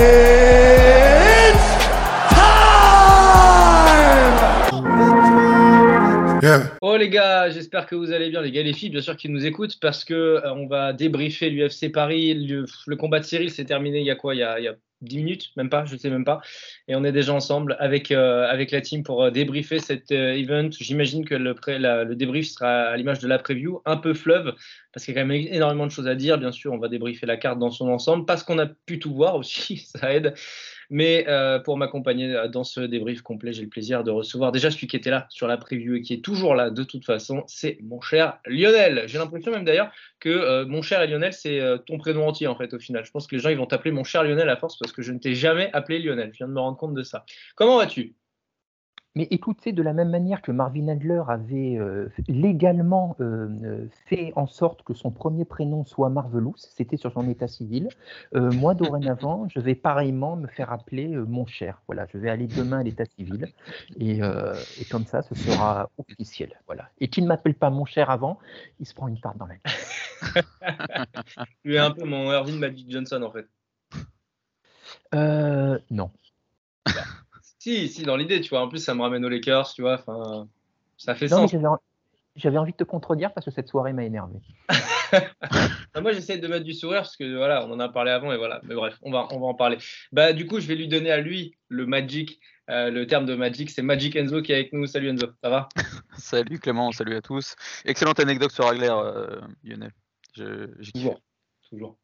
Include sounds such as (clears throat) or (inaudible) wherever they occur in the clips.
It's time! Yeah. Oh les gars, j'espère que vous allez bien, les gars et les filles, bien sûr qui nous écoutent, parce que euh, on va débriefer l'UFC Paris. Le, le combat de Cyril s'est terminé il y a quoi? Il y a, il y a 10 minutes, même pas, je sais même pas. Et on est déjà ensemble avec, euh, avec la team pour euh, débriefer cet euh, event. J'imagine que le, pré- le débrief sera à l'image de la preview, un peu fleuve, parce qu'il y a quand même énormément de choses à dire. Bien sûr, on va débriefer la carte dans son ensemble, parce qu'on a pu tout voir aussi, (laughs) ça aide. Mais euh, pour m'accompagner euh, dans ce débrief complet, j'ai le plaisir de recevoir déjà celui qui était là sur la preview et qui est toujours là de toute façon, c'est mon cher Lionel. J'ai l'impression même d'ailleurs que euh, mon cher Lionel, c'est ton prénom entier en fait au final. Je pense que les gens ils vont t'appeler mon cher Lionel à force parce que je ne t'ai jamais appelé Lionel. Je viens de me rendre compte de ça. Comment vas-tu? Mais écoute, c'est de la même manière que Marvin Adler avait euh, légalement euh, euh, fait en sorte que son premier prénom soit Marvelous, c'était sur son état civil. euh, moi, dorénavant, je vais pareillement me faire appeler mon cher. Voilà, je vais aller demain à l'état civil et, et comme ça, ce sera officiel. Voilà. Et qui ne m'appelle pas mon cher avant, il se prend une tarte dans la gueule. (laughs) Tu es un peu mon Irving Magic Johnson en fait. Euh, non. Si, si, dans l'idée, tu vois. En plus, ça me ramène aux Lakers, tu vois. Enfin, ça fait Non, sens. j'avais en- j'avais envie de te contredire parce que cette soirée m'a énervé. (laughs) Moi, j'essaie de mettre du sourire parce que voilà, on en a parlé avant et voilà. Mais bref, on va, on va en parler. Bah, du coup, je vais lui donner à lui le Magic. Euh, le terme de Magic, c'est Magic Enzo qui est avec nous. Salut Enzo, ça va? (laughs) Salut Clément, salut à tous. Excellente anecdote sur Agler, euh, Lionel. Je- J'ai kiffé. Toujours. Toujours.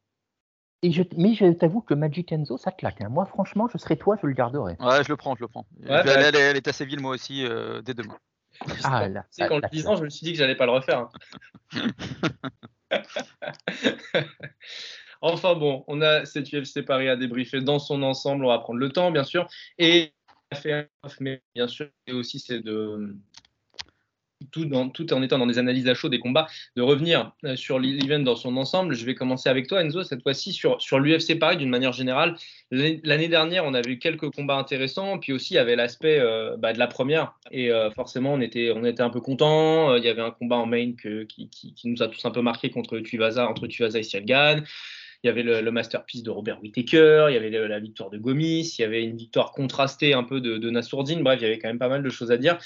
Et je, mais je t'avoue que Magic Enzo, ça claque. hein. Moi, franchement, je serais toi, je le garderais. Ouais, je le prends, je le prends. bah, aller à l'é- à l'état civil moi aussi euh, dès demain. (laughs) Ah là, Tu sais, qu'en le là, disant, je me suis dit que j'allais pas le refaire. hein. (laughs) enfin bon, on a cette UFC Paris à débriefer dans son ensemble. On va prendre le temps, bien sûr. Et on a fait un off, mais bien sûr, et aussi c'est de tout, en étant dans des analyses à chaud des combats, de revenir euh, sur l'event dans son ensemble. Je vais commencer avec toi, Enzo, cette fois-ci sur, sur l'UFC Paris d'une manière générale. L'année dernière, on avait eu quelques combats intéressants, puis aussi il y avait l'aspect euh, bah, de la première. Et euh, forcément, on était, un peu contents. Il y avait un combat en main que- qui, nous a tous un peu marqué contre Tuivasa, entre Tuivasa et Sialgan. Il y avait le, masterpiece de Robert Whittaker, il y avait la victoire de Gomis, il y avait une victoire contrastée un peu de, de Nassourdine. Bref, il y avait quand même pas mal de choses à dire.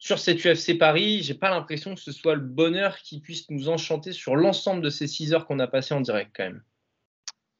Sur cette UFC Paris, j'ai pas l'impression que ce soit le bonheur qui puisse nous enchanter sur l'ensemble de ces 6 heures qu'on a passées en direct quand même.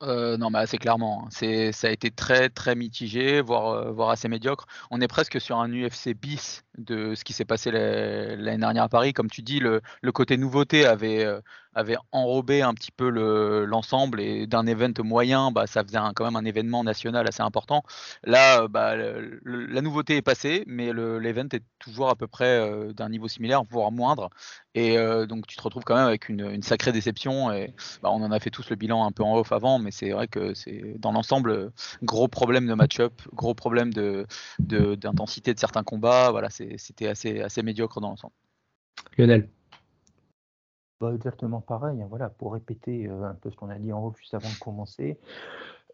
Euh, non, mais assez clairement. C'est, ça a été très, très mitigé, voire, euh, voire assez médiocre. On est presque sur un UFC bis de ce qui s'est passé la- l'année dernière à Paris. Comme tu dis, le, le côté nouveauté avait, euh, avait enrobé un petit peu le- l'ensemble et d'un event moyen, bah, ça faisait quand même un événement national assez important. Là, euh, bah, la nouveauté est passée, mais le- l'event est toujours à peu près euh, d'un niveau similaire, voire moindre. Et euh, donc, tu te retrouves quand même avec une, sacrée déception. Et bah, on en a fait tous le bilan un peu en off avant, mais c'est vrai que c'est dans l'ensemble gros problème de match-up, gros problème de de- d'intensité de, certains combats. Voilà, c'était assez assez médiocre dans l'ensemble. Lionel. Exactement pareil. hein, voilà, pour répéter euh, un peu ce qu'on a dit en haut juste avant de commencer.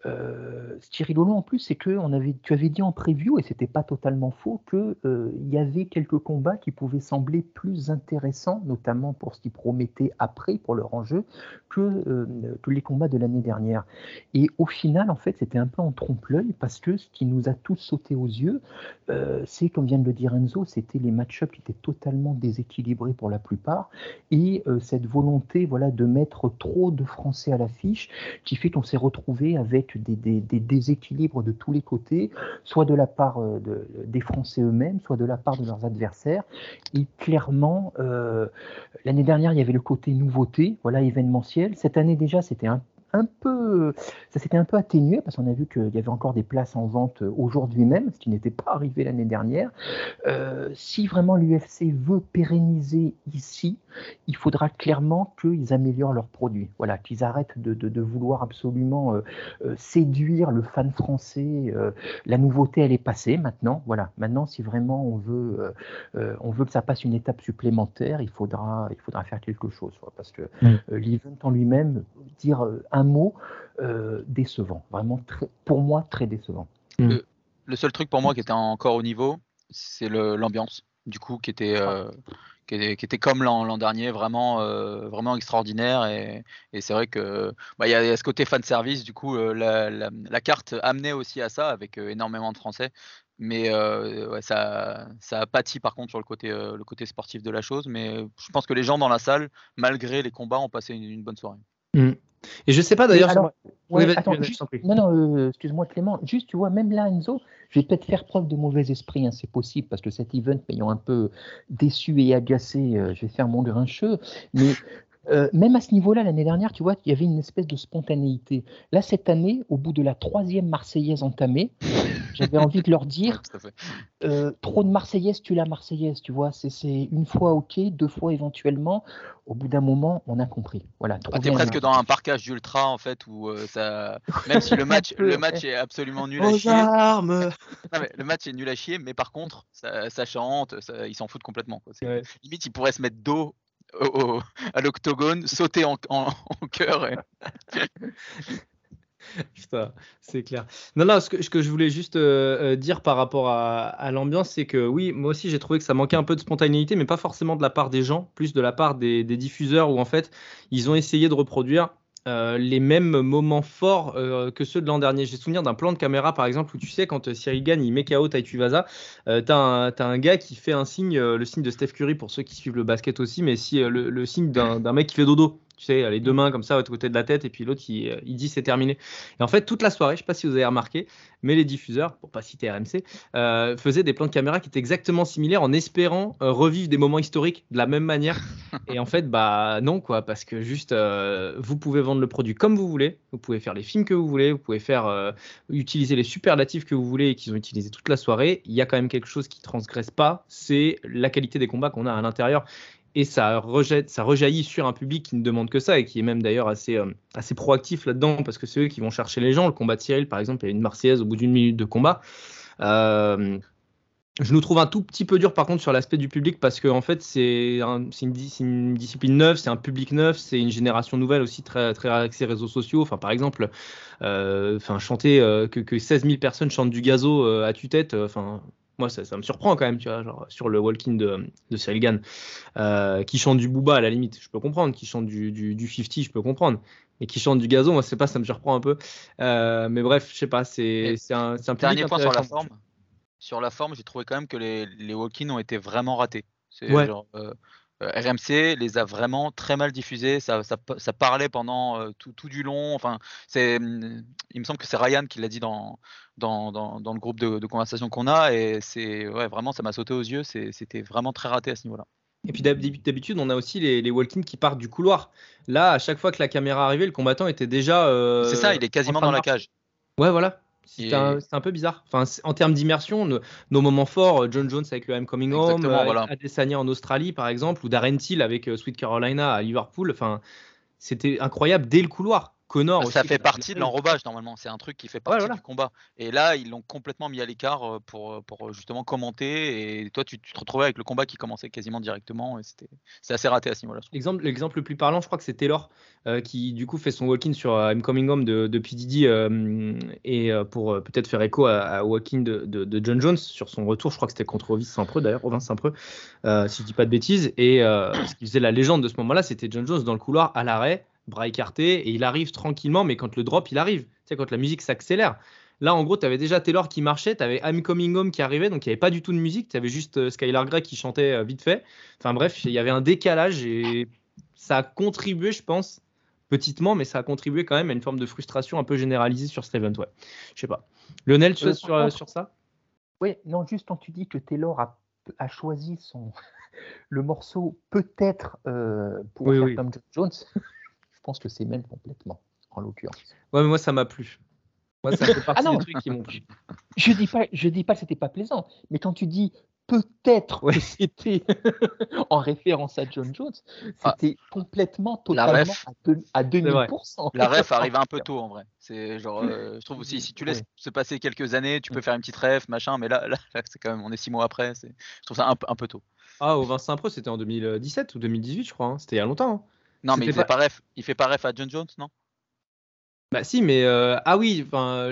Euh, ce qui est rigolo en plus, c'est que tu avais dit en preview, et c'était pas totalement faux, que euh, y avait quelques combats qui pouvaient sembler plus intéressants, notamment pour ce qui promettait après pour leur enjeu, que, euh, que les combats de l'année dernière. Et au final, en fait, c'était un peu en trompe-l'œil parce que ce qui nous a tous sauté aux yeux, euh, c'est, comme vient de le dire Enzo, c'était les match-ups qui étaient totalement déséquilibrés pour la plupart, et euh, cette volonté, voilà, de mettre trop de Français à l'affiche, qui fait qu'on s'est retrouvé avec des, déséquilibres de tous les côtés, soit de la part euh, de- des Français eux-mêmes, soit de la part de leurs adversaires. Et clairement, euh, l'année dernière, il y avait le côté nouveauté, voilà, événementiel. Cette année déjà, c'était un un peu, ça s'était un peu atténué parce qu'on a vu qu'il y avait encore des places en vente aujourd'hui même, ce qui n'était pas arrivé l'année dernière. Euh, si vraiment l'UFC veut pérenniser ici, il faudra clairement qu'ils améliorent leurs produits. Voilà, qu'ils arrêtent de, vouloir absolument euh, euh, séduire le fan français. la nouveauté, elle est passée maintenant. Voilà, maintenant, si vraiment on veut, on veut que ça passe une étape supplémentaire, il faudra, il faudra faire quelque chose. Parce que mm. l'event en lui-même, dire un mot, décevant. Vraiment, très, pour moi, très décevant. Mm. Le, seul truc pour moi qui était encore au niveau, c'est l'ambiance, du coup, qui était, qui, était, comme l'an dernier, vraiment, euh, vraiment extraordinaire. Et, c'est vrai que bah, il y, a ce côté fan service. Du coup, euh, la, carte amenait aussi à ça, avec euh, énormément de Français. Mais ça, ça a pâti par contre sur le côté, le côté sportif de la chose. Mais je pense que les gens dans la salle, malgré les combats, ont passé une, bonne soirée. Mmh. Et je sais pas d'ailleurs. non, non, excuse-moi Clément. Juste, tu vois, même là, Enzo, je vais peut-être faire preuve de mauvais esprit, hein, c'est possible, parce que cet event m'ayant un peu déçu et agacé, euh, je vais faire mon grincheux. Mais euh, même à ce niveau-là, l'année dernière, tu vois, il y avait une espèce de spontanéité. Là, cette année, au bout de la troisième Marseillaise entamée, j'avais envie de leur dire (laughs) euh, trop de Marseillaise, tu la Marseillaise, tu vois. C'est une fois OK, deux fois éventuellement. Au bout d'un moment, on a compris. Voilà. Ah, tu es presque dans un parcage d'ultra, en fait, où euh, ça. Même si le (laughs) match, le match est absolument nul à chier. Armes (laughs) le match est nul à chier, mais par contre, ça, chante, ils s'en foutent complètement. Limite, ils pourraient se mettre dos à l'octogone, sauter en, en, cœur. (laughs) Putain, c'est clair. Non, non, ce que, ce que je voulais juste euh, euh, dire par rapport à, l'ambiance, c'est que oui, moi aussi j'ai trouvé que ça manquait un peu de spontanéité, mais pas forcément de la part des gens, plus de la part des, des diffuseurs où en fait ils ont essayé de reproduire euh, les mêmes moments forts euh, que ceux de l'an dernier. J'ai souvenir d'un plan de caméra, par exemple, où tu sais, quand euh, Cyril gagne, il met KO Taituvaza, euh, tu as, un gars qui fait un signe, le signe de Steph Curry pour ceux qui suivent le basket aussi, mais si le signe d'un mec qui fait dodo tu sais, les deux mains comme ça à côté de la tête, et puis l'autre, il, euh, il, dit c'est terminé. Et en fait, toute la soirée, je ne sais pas si vous avez remarqué, mais les diffuseurs, pour pas citer RMC, euh, faisaient des plans de caméra qui étaient exactement similaires en espérant euh, revivre des moments historiques de la même manière. (laughs) Et en fait, bah non, quoi, parce que juste, vous pouvez vendre le produit comme vous voulez, vous pouvez faire les films que vous voulez, vous pouvez faire utiliser les superlatifs que vous voulez et qu'ils ont utilisé toute la soirée. Il y a quand même quelque chose qui transgresse pas, c'est la qualité des combats qu'on a à l'intérieur et ça, rejaillit sur un public qui ne demande que ça et qui est même d'ailleurs assez, euh, assez proactif là-dedans parce que c'est eux qui vont chercher les gens. Le combat de Cyril, par exemple, il y a une Marseillaise au bout d'une minute de combat. Euh, je nous trouve un tout petit peu dur par contre sur l'aspect du public parce que en fait c'est une, une, discipline neuve, c'est un public neuf, c'est une génération nouvelle aussi très très axée réseaux sociaux. Enfin par exemple, euh, enfin chanter que, que 16 000 personnes chantent du gazo à tue-tête, enfin moi ça, me surprend quand même, tu vois, genre sur le walking de, de Cyril euh, qui chante du booba à la limite, je peux comprendre, qui chante du, du, 50, je peux comprendre, mais qui chante du gazon, moi c'est pas, ça me surprend un peu. Euh, mais bref, je sais pas, c'est un, un Dernier point sur la forme. Sur la forme, j'ai trouvé quand même que les, les walk-ins ont été vraiment ratés. C'est genre, euh, euh, RMC les a vraiment très mal diffusés. Ça, ça, parlait pendant euh, tout, tout, du long. Enfin, c'est, mm, il me semble que c'est Ryan qui l'a dit dans, dans, dans, le groupe de, conversation qu'on a. Et c'est ouais, vraiment, ça m'a sauté aux yeux. c'était vraiment très raté à ce niveau-là. Et puis d'habitude, on a aussi les, les walk qui partent du couloir. Là, à chaque fois que la caméra arrivait, le combattant était déjà. Euh, c'est ça, il est quasiment dans la cage. Ouais, voilà. C'est un, peu bizarre. Enfin, en termes d'immersion, nos, moments forts, euh, John Jones avec le I'm Coming Home, euh, voilà. Adesanya en Australie par exemple, ou Darren Till avec euh, Sweet Carolina à Liverpool. Enfin, c'était incroyable dès le couloir. Connor ça fait partie de l'enrobage normalement, c'est un truc qui fait partie du combat. Et là, ils l'ont complètement mis à l'écart euh, pour, euh, pour justement commenter. Et toi, tu, te retrouvais avec le combat qui commençait quasiment directement. Et c'était c'est assez raté à ce niveau-là. L'exemple, l'exemple le plus parlant, je crois que c'est Taylor euh, qui du coup fait son walk-in sur I'm Coming Home de, de PDD et pour peut-être faire écho à, walk-in de, de, John Jones sur son retour. Je crois que c'était contre Ovis Saint-Preux d'ailleurs, Ovin Saint-Preux, si je dis pas de bêtises. Et ce qui faisait la légende de ce moment-là, c'était John Jones dans le couloir à l'arrêt bras écartés, et il arrive tranquillement, mais quand le drop, il arrive. Tu sais, quand la musique s'accélère. Là, en gros, tu avais déjà Taylor qui marchait, tu avais I'm Coming Home qui arrivait, donc il n'y avait pas du tout de musique, tu avais juste euh, Skylar Grey qui chantait euh, vite fait. Enfin bref, il y avait un décalage et ça a contribué, je pense, petitement, mais ça a contribué quand même à une forme de frustration un peu généralisée sur cet event. Ouais. Je sais pas. Lionel, tu sais sur, euh, sur ça? Oui, non, juste quand tu dis que Taylor a, a choisi son (laughs) le morceau peut-être pour faire comme Jones, (laughs) pense que c'est même complètement. en l'occurrence. Ouais, mais moi, ça m'a plu. Moi, ça fait (laughs) partie Ah non. des trucs qui m'ont plu. Je dis pas, je dis pas que c'était pas plaisant, mais quand tu dis peut-être Ouais. que c'était (laughs) en référence à John Jones, Ah. c'était complètement, La totalement ref. à, deux- à 2000%. La ref arrive un peu (laughs) tôt en vrai. C'est genre, euh, je trouve aussi, si tu laisses Ouais. se passer quelques années, tu peux faire une petite ref, machin, mais là, là, là, c'est quand même, on est six mois après. c'est- Je trouve ça un, peu- un peu tôt. Ah, au Vincent Pro, c'était en 2017 ou 2018, je crois. hein. C'était il y a longtemps. hein. Non, mais il fait pas ref. Il fait pas ref à John Jones, non? Bah si, mais euh, ah oui, enfin,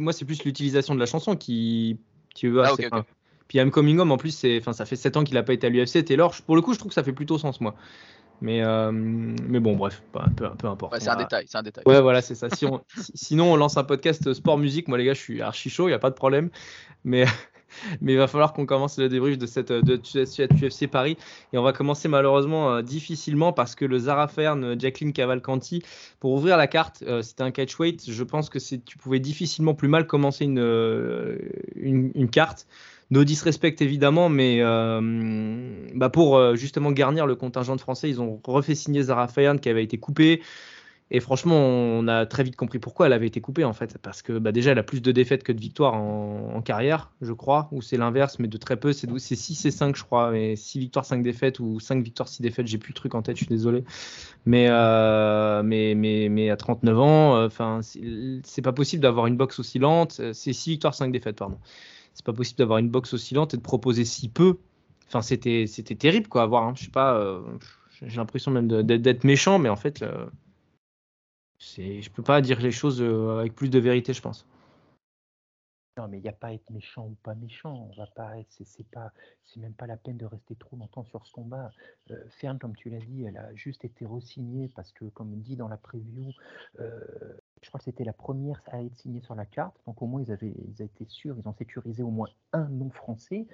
moi c'est plus l'utilisation de la chanson qui, tu vois. Ah, ok, c'est- ok. enfin, Puis I'm Coming Home, en plus, c'est, enfin, ça fait 7 ans qu'il a pas été à l'UFC. Taylor, pour le coup, je trouve que ça fait plutôt sens, moi. Mais, euh, mais bon, bref, pas- peu, peu importe. Ouais, C'est un va- détail, c'est un détail. Ouais, voilà, c'est ça. Si on- si- sinon, on lance un podcast sport musique. Moi, les gars, je suis archi chaud, il n'y a pas de problème. Mais, mais il va falloir qu'on commence le débrief de cette de, UFC Paris. Et on va commencer malheureusement euh, difficilement parce que le Zara Fern, Jacqueline Cavalcanti, pour ouvrir la carte, euh, c'était un catchweight. Je pense que tu pouvais difficilement plus mal commencer une, euh, une, carte. No disrespect évidemment, mais bah pour justement garnir le contingent de français, ils ont refait signer Zara Fern qui avait été coupée. Et franchement, on a très vite compris pourquoi elle avait été coupée en fait. Parce que bah, déjà, elle a plus de défaites que de victoires en, carrière, je crois. Ou c'est l'inverse, mais de très peu. C'est 6 et 5, je crois. Mais 6 victoires, 5 défaites. Ou 5 victoires, 6 défaites. J'ai plus le truc en tête, je suis désolé. Mais, euh, mais, mais, mais à 39 ans, euh, c'est pas possible d'avoir une boxe aussi lente. C'est 6 victoires, 5 défaites, pardon. C'est pas possible d'avoir une boxe aussi lente et de proposer si peu. Enfin, c'était terrible quoi à voir. Hein. Je sais pas. euh, J'ai l'impression même d'être méchant, mais en fait. C'est, je peux pas dire les choses euh, avec plus de vérité, je pense. Non, mais il n'y a pas à être méchant ou pas méchant. On va pas être, c'est, même pas la peine de rester trop longtemps sur ce combat. Euh, Fern, comme tu l'as dit, elle a juste été re-signée parce que, comme dit dans la preview, euh, je crois que c'était la première à être signée sur la carte. Donc au moins ils avaient, ils sûrs, ils ont sécurisé au moins un nom français.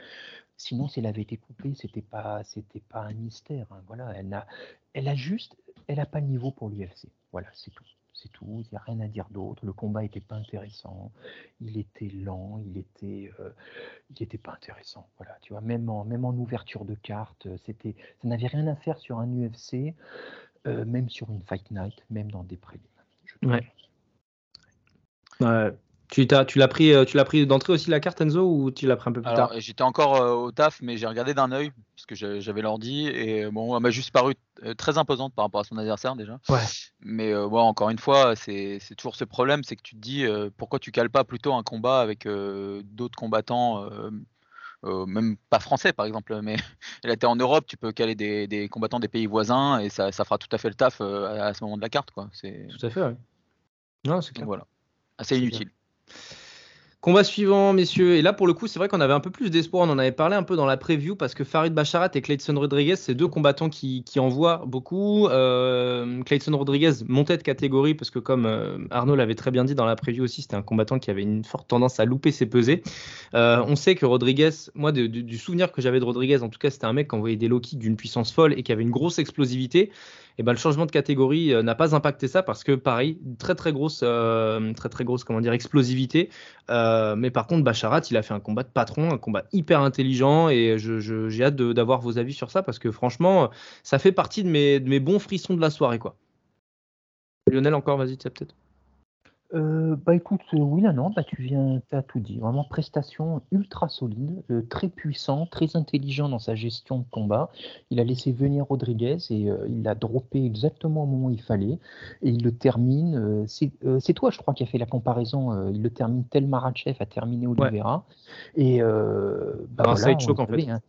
Sinon, si elle avait été coupée, c'était pas, c'était pas un mystère. hein. Voilà, elle a, elle a juste, elle a pas le niveau pour l'UFC. Voilà, c'est tout. C'est tout, il n'y a rien à dire d'autre. Le combat n'était pas intéressant, il était lent, il était, euh, il pas intéressant. Voilà, tu vois, même en, même en ouverture de carte, euh, c'était, ça n'avait rien à faire sur un UFC, euh, même sur une Fight Night, même dans des prélims. Ouais. Ouais. Tu, t'as- tu l'as pris, euh, tu l'as pris d'entrée aussi la carte Enzo ou tu l'as pris un peu plus Alors, tard? j'étais encore euh, au taf, mais j'ai regardé d'un œil, parce que j'avais l'ordi, et euh, bon, elle m'a juste paru très imposante par rapport à son adversaire déjà. Ouais. Mais euh, bon, encore une fois, c'est toujours ce problème, c'est que tu te dis, euh, pourquoi tu cales pas plutôt un combat avec d'autres combattants, même pas français par exemple, mais (laughs) elle était en Europe, tu peux caler des, des combattants des pays voisins, et ça, ça fera tout à fait le taf à, à ce moment de la carte, quoi. Tout à fait, ouais. Non, c'est voilà, assez C'est inutile. Combat suivant, messieurs. Et là, pour le coup, c'est vrai qu'on avait un peu plus d'espoir. On en avait parlé un peu dans la preview parce que Farid Bacharat et Clayton Rodriguez, c'est deux combattants qui, envoient beaucoup. Euh, Clayton Rodriguez montait de catégorie parce que, comme euh, Arnaud l'avait très bien dit dans la preview aussi, c'était un combattant qui avait une forte tendance à louper ses pesées. Euh, on sait que Rodriguez, moi, du souvenir que j'avais de Rodriguez, en tout cas, c'était un mec qui envoyait des low kicks d'une puissance folle et qui avait une grosse explosivité. Et ben, le changement de catégorie euh, n'a pas impacté ça parce que, pareil, très très grosse, euh, très très grosse, comment dire, explosivité. Euh, mais par contre, Bacharat, il a fait un combat de patron, un combat hyper intelligent, et j'ai hâte d'avoir vos avis sur ça parce que franchement, ça fait partie de mes, de mes bons frissons de la soirée, quoi. Lionel, encore, vas-y, tu sais peut-être. Euh, bah écoute, euh, oui, là, non, bah tu viens, t'as tout dit. Vraiment prestation ultra solide, euh, très puissant, très intelligent dans sa gestion de combat. Il a laissé venir Rodriguez et euh, il l'a droppé exactement au moment où il fallait. Et il le termine. euh, c'est euh, toi, je crois, qui a fait la comparaison. euh, il le termine tel Marachev a terminé Oliveira. Et euh, bah voilà, side choke, on en savait, fait. hein.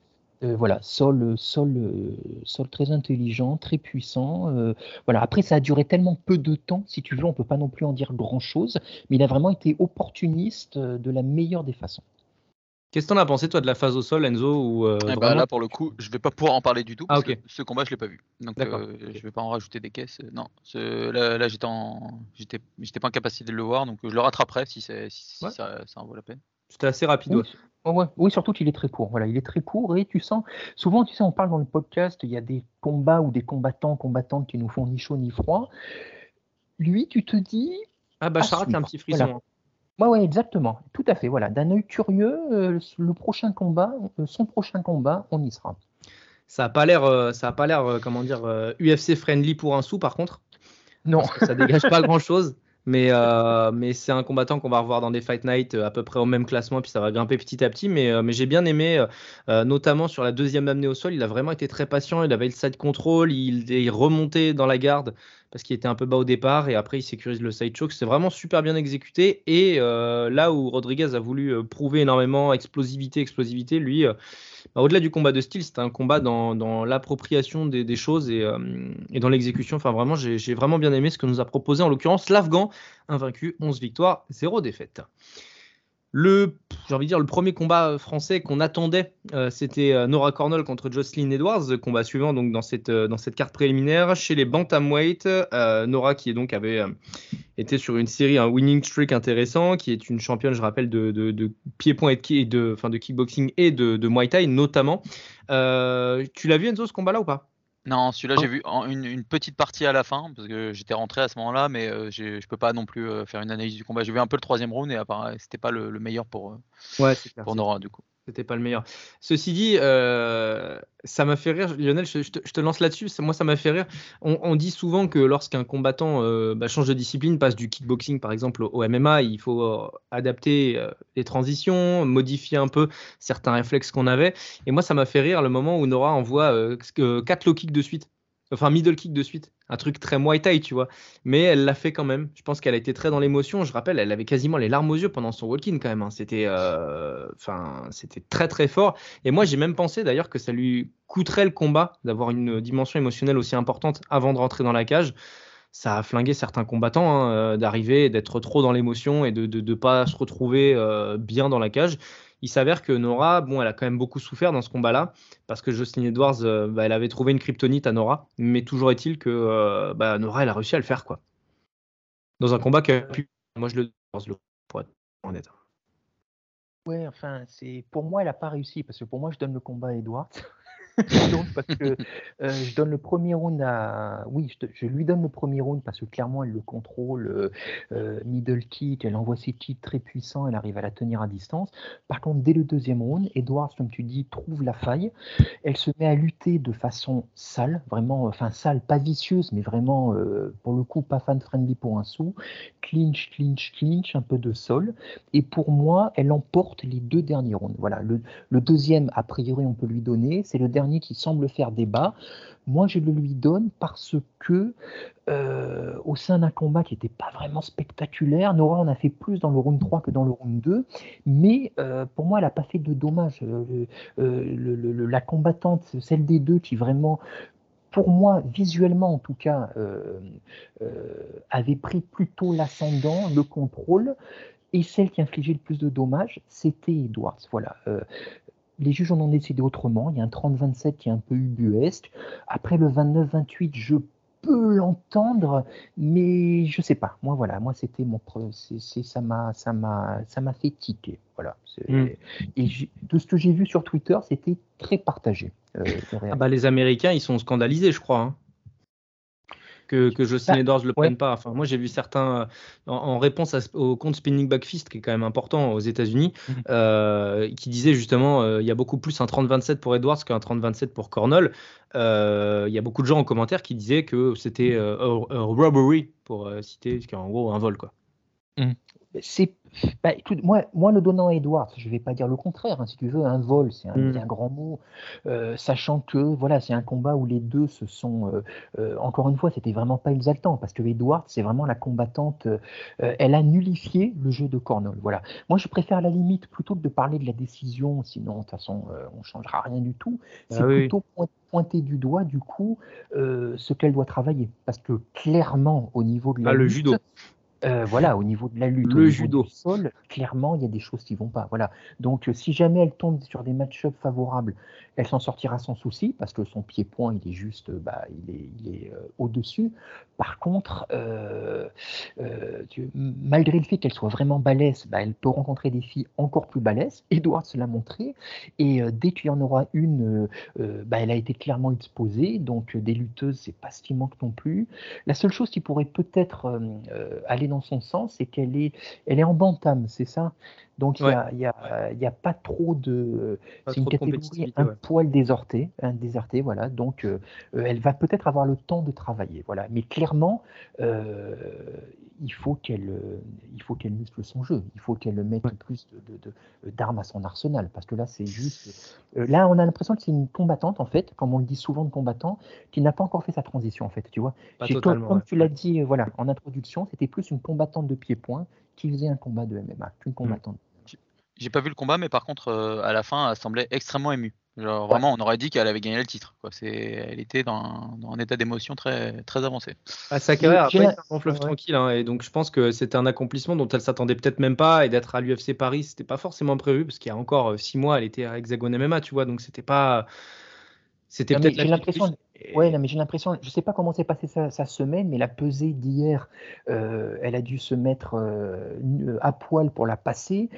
Euh, voilà, sol, sol, euh, sol très intelligent, très puissant. euh, voilà. Après, ça a duré tellement peu de temps, si tu veux, on peut pas non plus en dire grand-chose, mais il a vraiment été opportuniste euh, de la meilleure des façons. Qu'est-ce que t'en as pensé, toi, de la phase au sol, Enzo ou, euh, Eh ben, là, pour le coup, je vais pas pouvoir en parler du tout. Ah, Parce ok. que ce combat, je l'ai pas vu. Donc, D'accord. euh, je vais pas en rajouter des caisses. Non, ce- là, là, j'étais en, j'étais, j'étais pas en capacité de le voir, donc euh, je le rattraperai si, c'est, si, si Ouais. ça, ça en vaut la peine. C'était assez rapide. Oui, ouais. Oh ouais. Oui, surtout qu'il est très court. Voilà, il est très court et tu sens. Souvent, tu sais, on parle dans le podcast, il y a des combats ou des combattants, combattantes qui nous font ni chaud ni froid. Lui, tu te dis, Ah, Bacharat, c'est un suivre. petit frisson. Voilà. hein. Ouais, exactement. Tout à fait. Voilà, d'un œil curieux, euh, le prochain combat, euh, son prochain combat, on y sera. Ça a pas l'air, euh, ça a pas l'air, comment dire, UFC friendly pour un sou, par contre. Non. Parce que ça dégage pas (laughs) grand chose. Mais, euh, mais c'est un combattant qu'on va revoir dans des Fight Night euh, à peu près au même classement, puis ça va grimper petit à petit. Mais, euh, j'ai bien aimé, notamment sur la deuxième amenée au sol, il a vraiment été très patient. Il avait le side control, il est remonté dans la garde parce qu'il était un peu bas au départ et après il sécurise le side choke. C'est vraiment super bien exécuté. Et là où Rodriguez a voulu prouver énormément explosivité, explosivité, lui bah, au-delà du combat de style, c'était un combat dans, l'appropriation des, choses euh, et, dans l'exécution. Enfin, vraiment, j'ai vraiment bien aimé ce que nous a proposé en l'occurrence l'Afghan, invaincu, 11 victoires, 0 défaites. Le, j'ai envie de dire, le premier combat français qu'on attendait, euh, c'était euh, Nora Cornell contre Jocelyn Edwards, combat suivant donc dans cette, dans cette carte préliminaire chez les bantamweight. Nora qui est donc avait était sur une série, un winning streak intéressant, qui est une championne, je rappelle, de, de, pied-point et de, enfin, de kickboxing et de, de Muay Thai notamment. Euh, tu l'as vu Enzo ce combat-là ou pas? Non, celui-là, j'ai vu une, petite partie à la fin, parce que j'étais rentré à ce moment-là, mais euh, je peux pas non plus euh, faire une analyse du combat. J'ai vu un peu le troisième round et c'était pas le, meilleur pour, ouais, pour Nora, du coup. C'était pas le meilleur. Ceci dit, euh, ça m'a fait rire. Lionel, je, te, lance là-dessus. Moi, ça m'a fait rire. On, dit souvent que lorsqu'un combattant euh, bah, change de discipline, passe du kickboxing par exemple au, MMA, il faut euh, adapter les transitions, modifier un peu certains réflexes qu'on avait. Et moi, ça m'a fait rire le moment où Nora envoie 4 low kicks de suite enfin middle kick de suite, un truc très Muay Thai, tu vois. Mais elle l'a fait quand même. Je pense qu'elle a été très dans l'émotion. Je rappelle, elle avait quasiment les larmes aux yeux pendant son walk-in quand même. Hein. C'était, euh, c'était très très fort. Et moi, j'ai même pensé d'ailleurs que ça lui coûterait le combat d'avoir une dimension émotionnelle aussi importante avant de rentrer dans la cage. Ça a flingué certains combattants hein, euh, d'arriver, d'être trop dans l'émotion et de ne pas se retrouver euh, bien dans la cage. Il s'avère que Nora, bon, elle a quand même beaucoup souffert dans ce combat-là, parce que Jocelyn Edwards, euh, bah, elle avait trouvé une kryptonite à Nora, mais toujours est-il que euh, bah, Nora, elle a réussi à le faire, quoi. Dans un combat qui a pu. Moi, je le pour être honnête. Ouais, enfin, c'est pour moi, elle n'a pas réussi, parce que pour moi, je donne le combat à Edwards. Parce que euh, je donne le premier round à. Oui, je, lui donne le premier round parce que clairement, elle le contrôle. Euh, euh, middle kick, elle envoie ses kicks très puissants, elle arrive à la tenir à distance. Par contre, dès le deuxième round, Edwards, comme tu dis, trouve la faille. Elle se met à lutter de façon sale, vraiment, enfin sale, pas vicieuse, mais vraiment, pour le coup, pas fan-friendly pour un sou. Clinch, clinch, clinch, un peu de sol. Et pour moi, elle emporte les deux derniers rounds. Voilà, le, le deuxième, a priori, on peut lui donner. C'est le dernier qui semble faire débat. Moi, je le lui donne parce que, euh, au sein d'un combat qui n'était pas vraiment spectaculaire, Nora en a fait plus dans le round 3 que dans le round 2, mais euh, pour moi, elle n'a pas fait de dommages. Euh, la combattante, celle des deux qui vraiment pour moi, visuellement en tout cas, avait pris plutôt l'ascendant, le contrôle, et celle qui infligeait le plus de dommages, c'était Edwards. Voilà les juges en ont décidé autrement. Il y a un 30-27 qui est un peu ubuesque. Après le 29-28, je peux l'entendre, mais je sais pas. Moi, voilà, moi, c'était mon. C'est, ça m'a, ça m'a, ça m'a fait tiquer. Voilà. Hmm. Et de ce que j'ai vu sur Twitter, c'était très partagé. Euh, ah bah, les Américains, ils sont scandalisés, je crois. Hein que, que Justin bah, Edwards ne le prenne pas. Enfin, moi, j'ai vu certains, euh, en, réponse au compte Spinning Back Fist, qui est quand même important aux États-Unis, mhm. euh, qui disait justement euh, il y a beaucoup plus un 30-27 pour Edwards qu'un 30-27 pour Cornell. Il y a beaucoup de gens en commentaire qui disaient que c'était un robbery, pour citer, ce qui est en gros un vol. quoi. C'est bah, écoute, moi, moi, le donnant à Edwards, je ne vais pas dire le contraire. Hein, si tu veux, un vol, c'est un, mm. grand mot, euh, sachant que voilà, c'est un combat où les deux se sont. Euh, euh, encore une fois, c'était vraiment pas exaltant parce que Edwards, c'est vraiment la combattante. elle a nullifié le jeu de Cornell. Voilà. Moi, je préfère à la limite plutôt que de parler de la décision, sinon de toute façon, on changera rien du tout. Ah c'est plutôt pointer du doigt du coup ce qu'elle doit travailler parce que clairement au niveau de la ah, le judo euh, voilà, au niveau de la lutte, le judo. sol, clairement, il y a des choses qui vont pas. Voilà. Donc, euh, si jamais elle tombe sur des match-ups favorables, elle s'en sortira sans souci parce que son pied-point, il est juste, euh, bah, il est, il est au-dessus. Par contre, malgré le fait qu'elle soit vraiment balèze, bah, elle peut rencontrer des filles encore plus balèzes. Edward se l'a montré. Et dès qu'il y en aura une, bah, elle a été clairement exposée. Donc, des lutteuses, c'est pas ce qui manque non plus. La seule chose qui pourrait peut-être aller dans son sens, c'est qu'elle est, elle est en bantam, c'est ça? Donc il n'y a, y a, pas trop de. C'est une catégorie un poil désertée, un déserté, voilà. Donc elle va peut-être avoir le temps de travailler, voilà. Mais clairement, il faut qu'elle il faut qu'elle muscle son jeu, il faut qu'elle mette plus d'armes à son arsenal, parce que là c'est juste. là on a l'impression que c'est une combattante en fait, comme on le dit souvent de combattant, qui n'a pas encore fait sa transition en fait, tu vois. comme, tu l'as dit, voilà, en introduction, c'était plus une combattante de pied-point qui faisait un combat de MMA qu'une mmh. J'ai pas vu le combat, mais par contre, euh, à la fin, elle semblait extrêmement émue. Genre, vraiment, on aurait dit qu'elle avait gagné le titre. Quoi. Elle était dans un, dans un état d'émotion très, très avancé. Ah, sa carrière a pas été un fleuve tranquille. Hein, et donc, je pense que c'était un accomplissement dont elle s'attendait peut-être même pas. Et d'être à l'UFC Paris, c'était pas forcément prévu. Parce qu'il y a encore euh, six mois, elle était à Hexagon MMA, tu vois. Donc, c'était pas. C'était peut-être l'impression. Ouais, mais j'ai l'impression, je ne sais pas comment s'est passée sa, semaine, mais la pesée d'hier, euh, elle a dû se mettre euh, à poil pour la passer.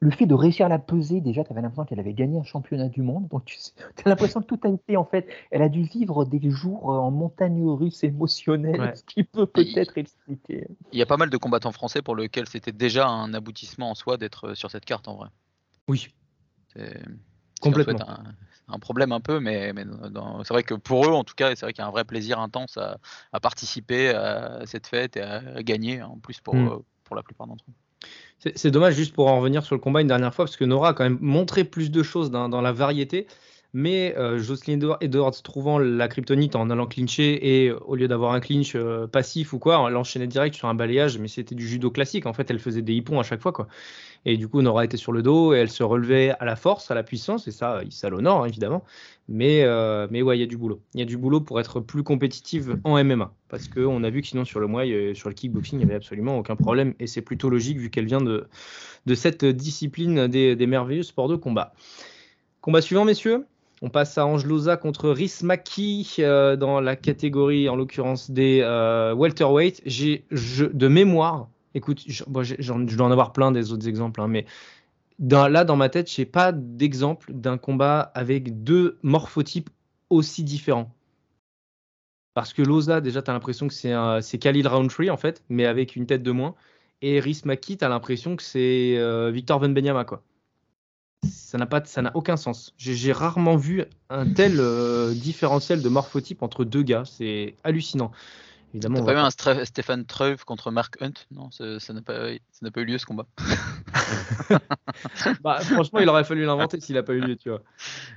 Le fait de réussir à la peser, déjà, tu avais l'impression qu'elle avait gagné un championnat du monde. Donc, tu (laughs) as l'impression que tout a été, en fait, elle a dû vivre des jours en montagne russe émotionnelle, ce qui peut peut-être expliquer. Il y a pas mal de combattants français pour lesquels c'était déjà un aboutissement en soi d'être sur cette carte, en vrai. Oui. Complètement un problème un peu, mais, mais c'est vrai que pour eux, en tout cas, c'est vrai qu'il y a un vrai plaisir intense à, participer à cette fête et à, gagner, en plus pour, mm. euh, pour la plupart d'entre eux. C'est dommage, juste pour en revenir sur le combat une dernière fois, parce que Nora a quand même montré plus de choses dans, dans la variété. Mais euh, Jocelyn Edwards trouvant la kryptonite en allant clincher et au lieu d'avoir un clinch euh, passif ou quoi, elle enchaînait direct sur un balayage, mais c'était du judo classique. En fait, elle faisait des hippons à chaque fois. quoi. Et du coup, Nora était sur le dos et elle se relevait à la force, à la puissance, et ça, ça l'honore hein, évidemment. Mais, euh, mais ouais, il y a du boulot. Il y a du boulot pour être plus compétitive en MMA. Parce qu'on a vu que sinon, sur le Muay, sur le kickboxing, il n'y avait absolument aucun problème. Et c'est plutôt logique vu qu'elle vient de, de cette discipline des merveilleux sports de combat. Combat suivant, messieurs on passe à Angelosa contre Rhys Maki euh, dans la catégorie, en l'occurrence des euh, welterweight. J'ai de mémoire, écoute, je, dois en avoir plein des autres exemples, hein, mais là, dans ma tête, je n'ai pas d'exemple d'un combat avec deux morphotypes aussi différents. Parce que Loza, déjà, tu as l'impression que c'est Khalil Roundtree, en fait, mais avec une tête de moins. Et Rhys Maki, tu as l'impression que c'est euh, Victor Van Benyama, quoi ça n'a pas, ça n'a aucun sens. J'ai rarement vu un tel euh, différentiel de morphotype entre deux gars. C'est hallucinant. Évidemment. T'as pas eu un Stéphane Treuve contre Mark Hunt? Non, ça n'a pas, pas eu lieu ce combat. (laughs) bah, franchement, il aurait fallu l'inventer s'il n'a pas eu lieu, tu vois.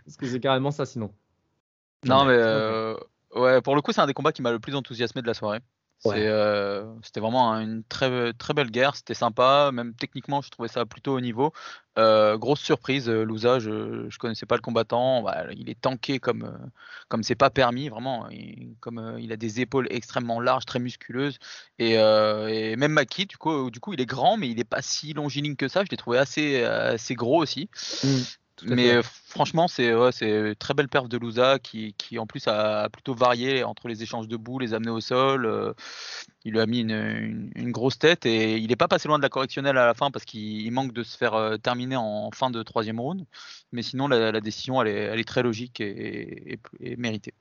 Parce que c'est carrément ça sinon. Non, mais euh, ouais, pour le coup, c'est un des combats qui m'a le plus enthousiasmé de la soirée. Euh, c'était vraiment une très, très belle guerre, c'était sympa, même techniquement je trouvais ça plutôt haut niveau. Euh, grosse surprise, euh, Louza, je ne connaissais pas le combattant, bah, il est tanké comme comme c'est pas permis, vraiment, comme il a des épaules extrêmement larges, très musculeuses, et, même Maki, du coup, du coup il est grand, mais il n'est pas si longiligne que ça, je l'ai trouvé assez, assez gros aussi. Mmh. Mais euh, franchement, c'est ouais, c'est très belle perf de Louza qui, qui, en plus a plutôt varié entre les échanges de boules, les amener au sol. Euh, il lui a mis une, une, grosse tête et il n'est pas passé loin de la correctionnelle à la fin parce qu'il manque de se faire euh, terminer en fin de troisième round. Mais sinon, la, décision, elle est, elle est, très logique et, et, méritée.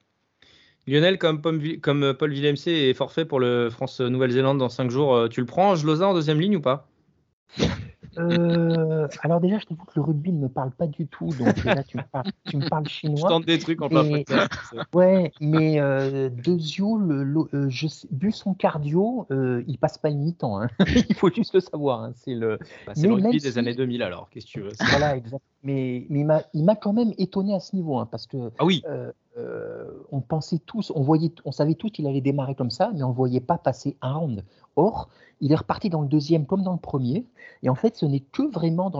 Lionel, comme, comme Paul Villemc est forfait pour le France-Nouvelle-Zélande dans 5 jours, tu le prends, Loza en deuxième ligne ou pas? Euh, alors déjà, je t'avoue que le rugby ne me parle pas du tout, donc là tu me parles, tu me parles (laughs) chinois. Je tente des trucs en plein (laughs) Ouais, mais euh, Dezio, le, euh, je vu son cardio, euh, il passe pas une mi-temps. Hein. (laughs) il faut juste le savoir. Hein. C'est le. Bah, c'est le rugby des années 2000 alors. Qu'est-ce que tu veux? Voilà, exact. Mais, mais il m'a quand même étonné à ce niveau, hein, parce que. Ah oui. Euh, on pensait tous, on voyait, on savait tous qu'il allait démarrer comme ça, mais on ne voyait pas passer un round. Or, il est reparti dans le deuxième comme dans le premier. Et en fait, ce n'est que vraiment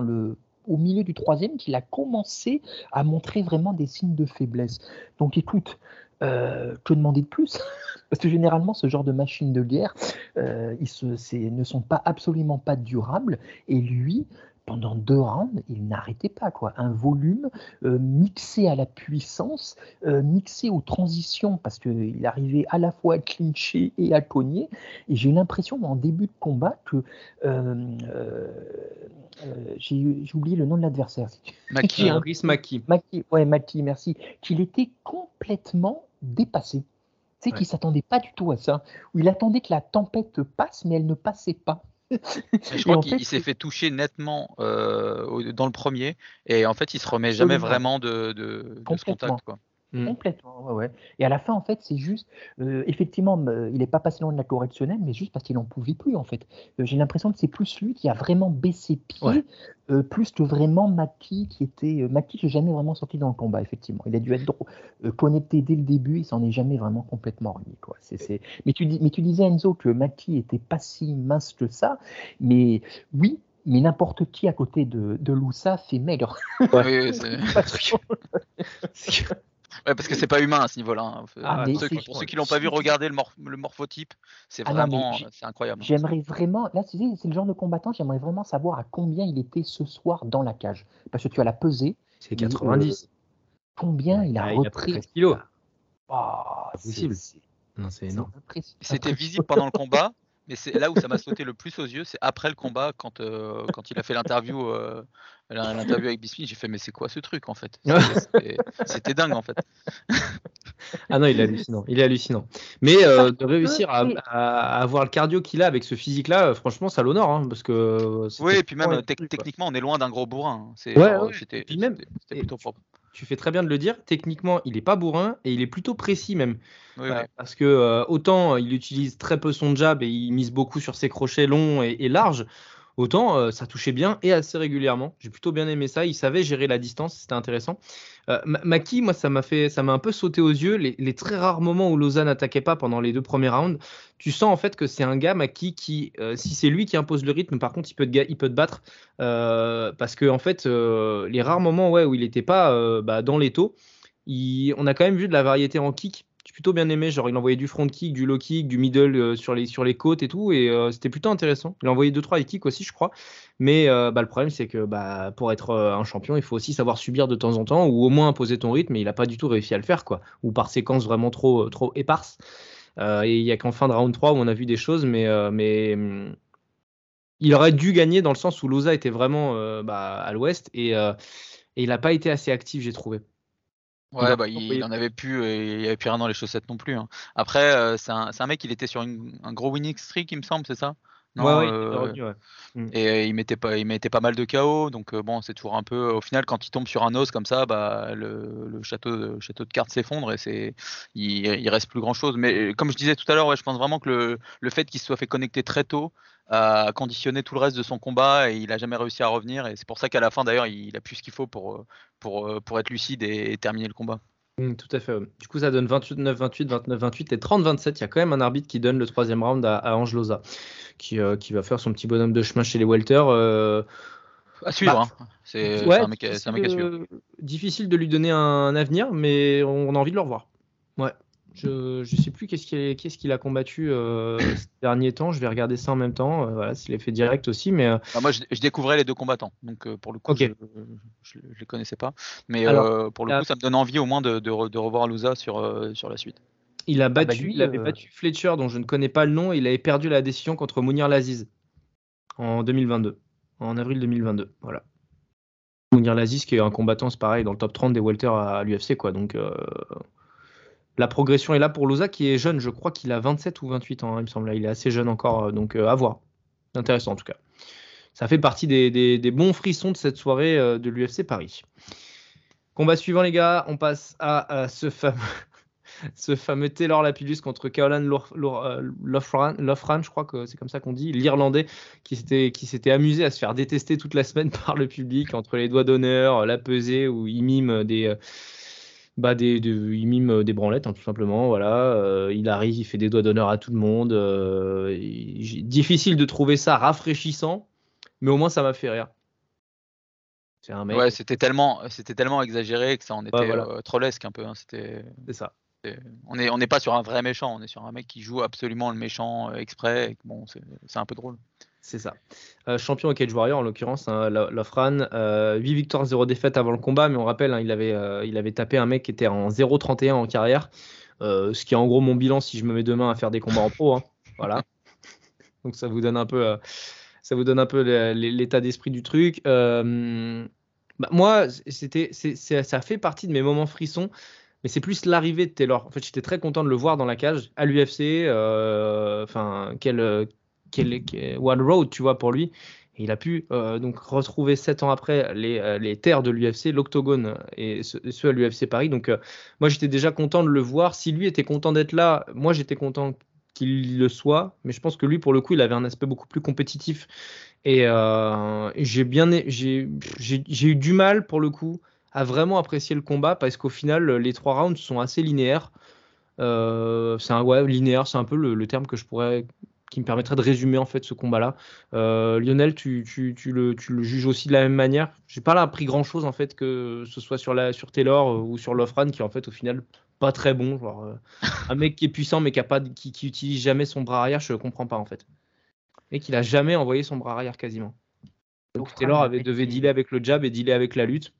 au milieu du troisième qu'il a commencé à montrer vraiment des signes de faiblesse. Donc écoute, euh, que demander de plus? (laughs) Parce que généralement, ce genre de machines de guerre, euh, ne sont pas absolument pas durables. Et lui, pendant deux rounds, il n'arrêtait pas. quoi. Un volume euh, mixé à la puissance, euh, mixé aux transitions, parce qu'il arrivait à la fois à clincher et à cogner. Et j'ai eu l'impression, en début de combat, que. Euh, j'ai oublié le nom de l'adversaire. Maki, (laughs) Chris Maki. Maki, ouais, Maki, merci. Qu'il était complètement dépassé. Tu sais, qu'il ne s'attendait pas du tout à ça. Il attendait que la tempête passe, mais elle ne passait pas. Je crois qu'il s'est fait toucher nettement euh, dans le premier, et en fait, il se remet jamais vraiment de, de, de ce contact. Quoi. Mmh. Complètement, ouais, ouais. Et à la fin, en fait, c'est juste, euh, effectivement, il n'est pas passé loin de la correctionnelle, mais juste parce qu'il n'en pouvait plus, en fait. Euh, j'ai l'impression que c'est plus lui qui a vraiment baissé pied, euh, plus que vraiment Maki qui était. Maki, n'est jamais vraiment sorti dans le combat, effectivement. Il a dû être connecté dès le début, il s'en est jamais vraiment complètement remis, quoi. C'est, Mais, tu dis, mais tu disais, Enzo, que Maki était pas si mince que ça, mais oui, mais n'importe qui à côté de, de Loussa fait maigre. Oui, c'est. (laughs) (laughs) Ouais, parce que c'est pas humain à ce niveau-là. Hein. Ah, pour, ceux, qui l'ont pas vu, regardez le, le morphotype. C'est ah vraiment, c'est incroyable. J'aimerais vraiment, là, c'est le genre de combattant, j'aimerais vraiment savoir à combien il était ce soir dans la cage. Parce que tu as la pesée. C'est 90. Euh, combien il a ah, repris il a 13 kilos. Oh, possible. Non, c'est énorme. C'était visible pendant le combat, mais c'est là où ça m'a sauté le plus aux yeux, c'est après le combat, quand, euh, quand il a fait l'interview euh, l'interview avec Bisping, j'ai fait mais c'est quoi ce truc en fait? C'était dingue en fait. ah non, il est hallucinant. Il est hallucinant. Mais euh, de réussir à, avoir le cardio qu'il a avec ce physique-là, franchement, ça l'honore. Hein, parce que oui, et puis même techniquement, on est loin d'un gros bourrin. C'est ouais, C'était plutôt propre tu fais très bien de le dire, techniquement, il n'est pas bourrin et il est plutôt précis même. Parce que euh, autant il utilise très peu son jab et il mise beaucoup sur ses crochets longs et, larges, autant euh, ça touchait bien et assez régulièrement. J'ai plutôt bien aimé ça. Il savait gérer la distance, c'était intéressant. Euh, Maki, moi, ça m'a fait, ça m'a un peu sauté aux yeux. Les, très rares moments où Lausanne n'attaquait pas pendant les deux premiers rounds, tu sens en fait que c'est un gars Maki qui, si c'est lui qui impose le rythme, par contre, il peut te, battre parce que en fait, les rares moments où il n'était pas bah, dans les taux, on a quand même vu de la variété en kick j'ai plutôt bien aimé. Genre, il envoyait du front kick, du low kick, du middle euh, sur, les, sur les côtes et tout. Et euh, c'était plutôt intéressant. Il a envoyé 2-3 kicks aussi, je crois. Mais euh, bah, le problème, c'est que bah, pour être un champion, il faut aussi savoir subir de temps en temps ou au moins imposer ton rythme. Et il n'a pas du tout réussi à le faire, quoi. Ou par séquences vraiment trop, trop éparses. et il n'y a qu'en fin de round 3 où on a vu des choses, mais. mais hum, il aurait dû gagner dans le sens où Loza était vraiment bah, à l'ouest et, et il n'a pas été assez actif, j'ai trouvé. Ouais, bah, il, en avait plus, et il avait plus rien dans les chaussettes non plus. Hein. Après, euh, c'est un, un, mec, il était sur un gros winning streak, il me semble, c'est ça? Non, ouais, euh. Et euh, il mettait pas, il mettait pas mal de chaos, donc bon, c'est toujours un peu. Au final, quand il tombe sur un os comme ça, bah, le, le château, de, château de cartes s'effondre et c'est, il, il, reste plus grand chose. Mais comme je disais tout à l'heure, ouais, je pense vraiment que le, le fait qu'il se soit fait connecter très tôt, a conditionné tout le reste de son combat et il a jamais réussi à revenir. Et c'est pour ça qu'à la fin, d'ailleurs, il a plus ce qu'il faut pour, euh, pour, euh, pour être lucide et, terminer le combat. Mmh, tout à fait. Du coup, ça donne 29-28, 29-28 et 30-27. Il y a quand même un arbitre qui donne le troisième round à, à Ange Loza, qui, euh, qui, va faire son petit bonhomme de chemin chez les welter. à suivre. Bah, hein. C'est un, mec à suivre. Difficile de lui donner un avenir, mais on a envie de le revoir. Ouais. Je ne sais plus qu'est-ce qu'il qu a combattu euh, (coughs) ces derniers temps. Je vais regarder ça en même temps. Euh, voilà, s'il est fait direct aussi. Mais, euh, bah, moi, je, découvrais les deux combattants. Donc, pour le coup, je ne les connaissais pas. Mais pour le coup, ça me donne envie au moins de, de, revoir Louza sur, sur la suite. Il, a ah bah battu, il avait battu Fletcher, dont je ne connais pas le nom. Et il avait perdu la décision contre Mounir Laziz en 2022. En avril 2022. Voilà. Mounir Laziz, qui est un combattant, c'est pareil, dans le top 30 des welter à, l'UFC. quoi. Donc la progression est là pour Loza qui est jeune. Je crois qu'il a 27 ou 28 ans, hein, il me semble. Il est assez jeune encore, euh, donc euh, à voir. Intéressant en tout cas. Ça fait partie des, bons frissons de cette soirée euh, de l'UFC Paris. Combat suivant, les gars. On passe à, ce fameux. (laughs) ce fameux Taylor Lapillus contre Caroline Lofran, je crois que c'est comme ça qu'on dit, l'Irlandais qui s'était qui s'était amusé à se faire détester toute la semaine (laughs) par le public entre les doigts d'honneur, la pesée où il mime des bah des, il mime euh, des branlettes, hein, tout simplement. Voilà, euh, il arrive, il fait des doigts d'honneur à tout le monde. Euh, difficile de trouver ça rafraîchissant, mais au moins ça m'a fait rire. C'est un mec. Ouais, c'était tellement, c'était tellement exagéré que ça en était trollesque un peu. Hein, c'était. C'est ça. On n'est on pas sur un vrai méchant, on est sur un mec qui joue absolument le méchant exprès. bon, c'est un peu drôle. C'est ça. Euh, champion au Cage Warrior, en l'occurrence, hein, Lofran. 8 euh, victoires, 0 défaites avant le combat, mais on rappelle, hein, il, avait, euh, il avait tapé un mec qui était en 0-31 en carrière. ce qui est en gros mon bilan si je me mets demain à faire des combats en pro. Hein. (laughs) Voilà. Donc ça vous donne un peu, ça vous donne un peu l'état d'esprit du truc. Bah, moi, c'était, ça fait partie de mes moments frissons mais c'est plus l'arrivée de Taylor. En fait, j'étais très content de le voir dans la cage à l'UFC. Enfin, quel, one road, tu vois, pour lui. il a pu donc retrouver sept ans après les, les terres de l'UFC, l'octogone et ceux à l'UFC Paris. Donc moi j'étais déjà content de le voir. Si lui était content d'être là, moi j'étais content qu'il le soit. Mais je pense que lui pour le coup il avait un aspect beaucoup plus compétitif. Et, j'ai bien j'ai eu du mal pour le coup à vraiment apprécier le combat parce qu'au final les trois rounds sont assez linéaires. c'est un ouais linéaire, c'est un peu le, terme que je pourrais qui me permettrait de résumer en fait ce combat-là. Euh, Lionel, tu, tu, tu, le, tu, le, juges aussi de la même manière. J'ai pas là appris grand-chose en fait que ce soit sur la sur Taylor euh, ou sur Lofran qui est en fait au final pas très bon. Genre, euh, un mec qui est puissant mais qui a pas qui, qui, utilise jamais son bras arrière, je comprends pas en fait. Et qu'il a jamais envoyé son bras arrière quasiment. Donc Taylor avait, devait dealer avec le jab et dealer avec la lutte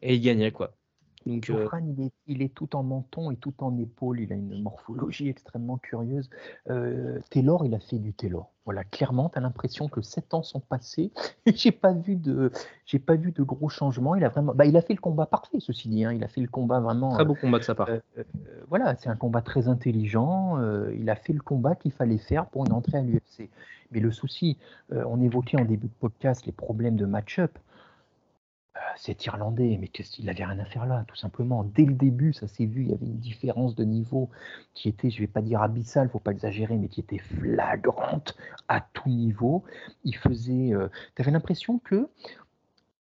et il gagnait quoi. Donc, euh, il, est, il, est, tout en menton et tout en épaule. Il a une morphologie extrêmement curieuse. Euh, Taylor, il a fait du Taylor. Voilà, clairement, tu as l'impression que sept ans sont passés. (laughs) j'ai pas vu de, j'ai pas vu de gros changements. Il a vraiment, bah, il a fait le combat parfait, ceci dit. Hein. Il a fait le combat vraiment. Très beau combat de sa part. Euh, voilà, c'est un combat très intelligent. il a fait le combat qu'il fallait faire pour une entrée à l'UFC. Mais le souci, on évoquait en début de podcast les problèmes de match-up. Euh, c'est Irlandais, mais qu'est-ce qu'il n'avait rien à faire là, tout simplement. Dès le début, ça s'est vu, il y avait une différence de niveau qui était, je ne vais pas dire abyssale, faut pas exagérer, mais qui était flagrante à tout niveau. Il faisait, euh, tu avais l'impression que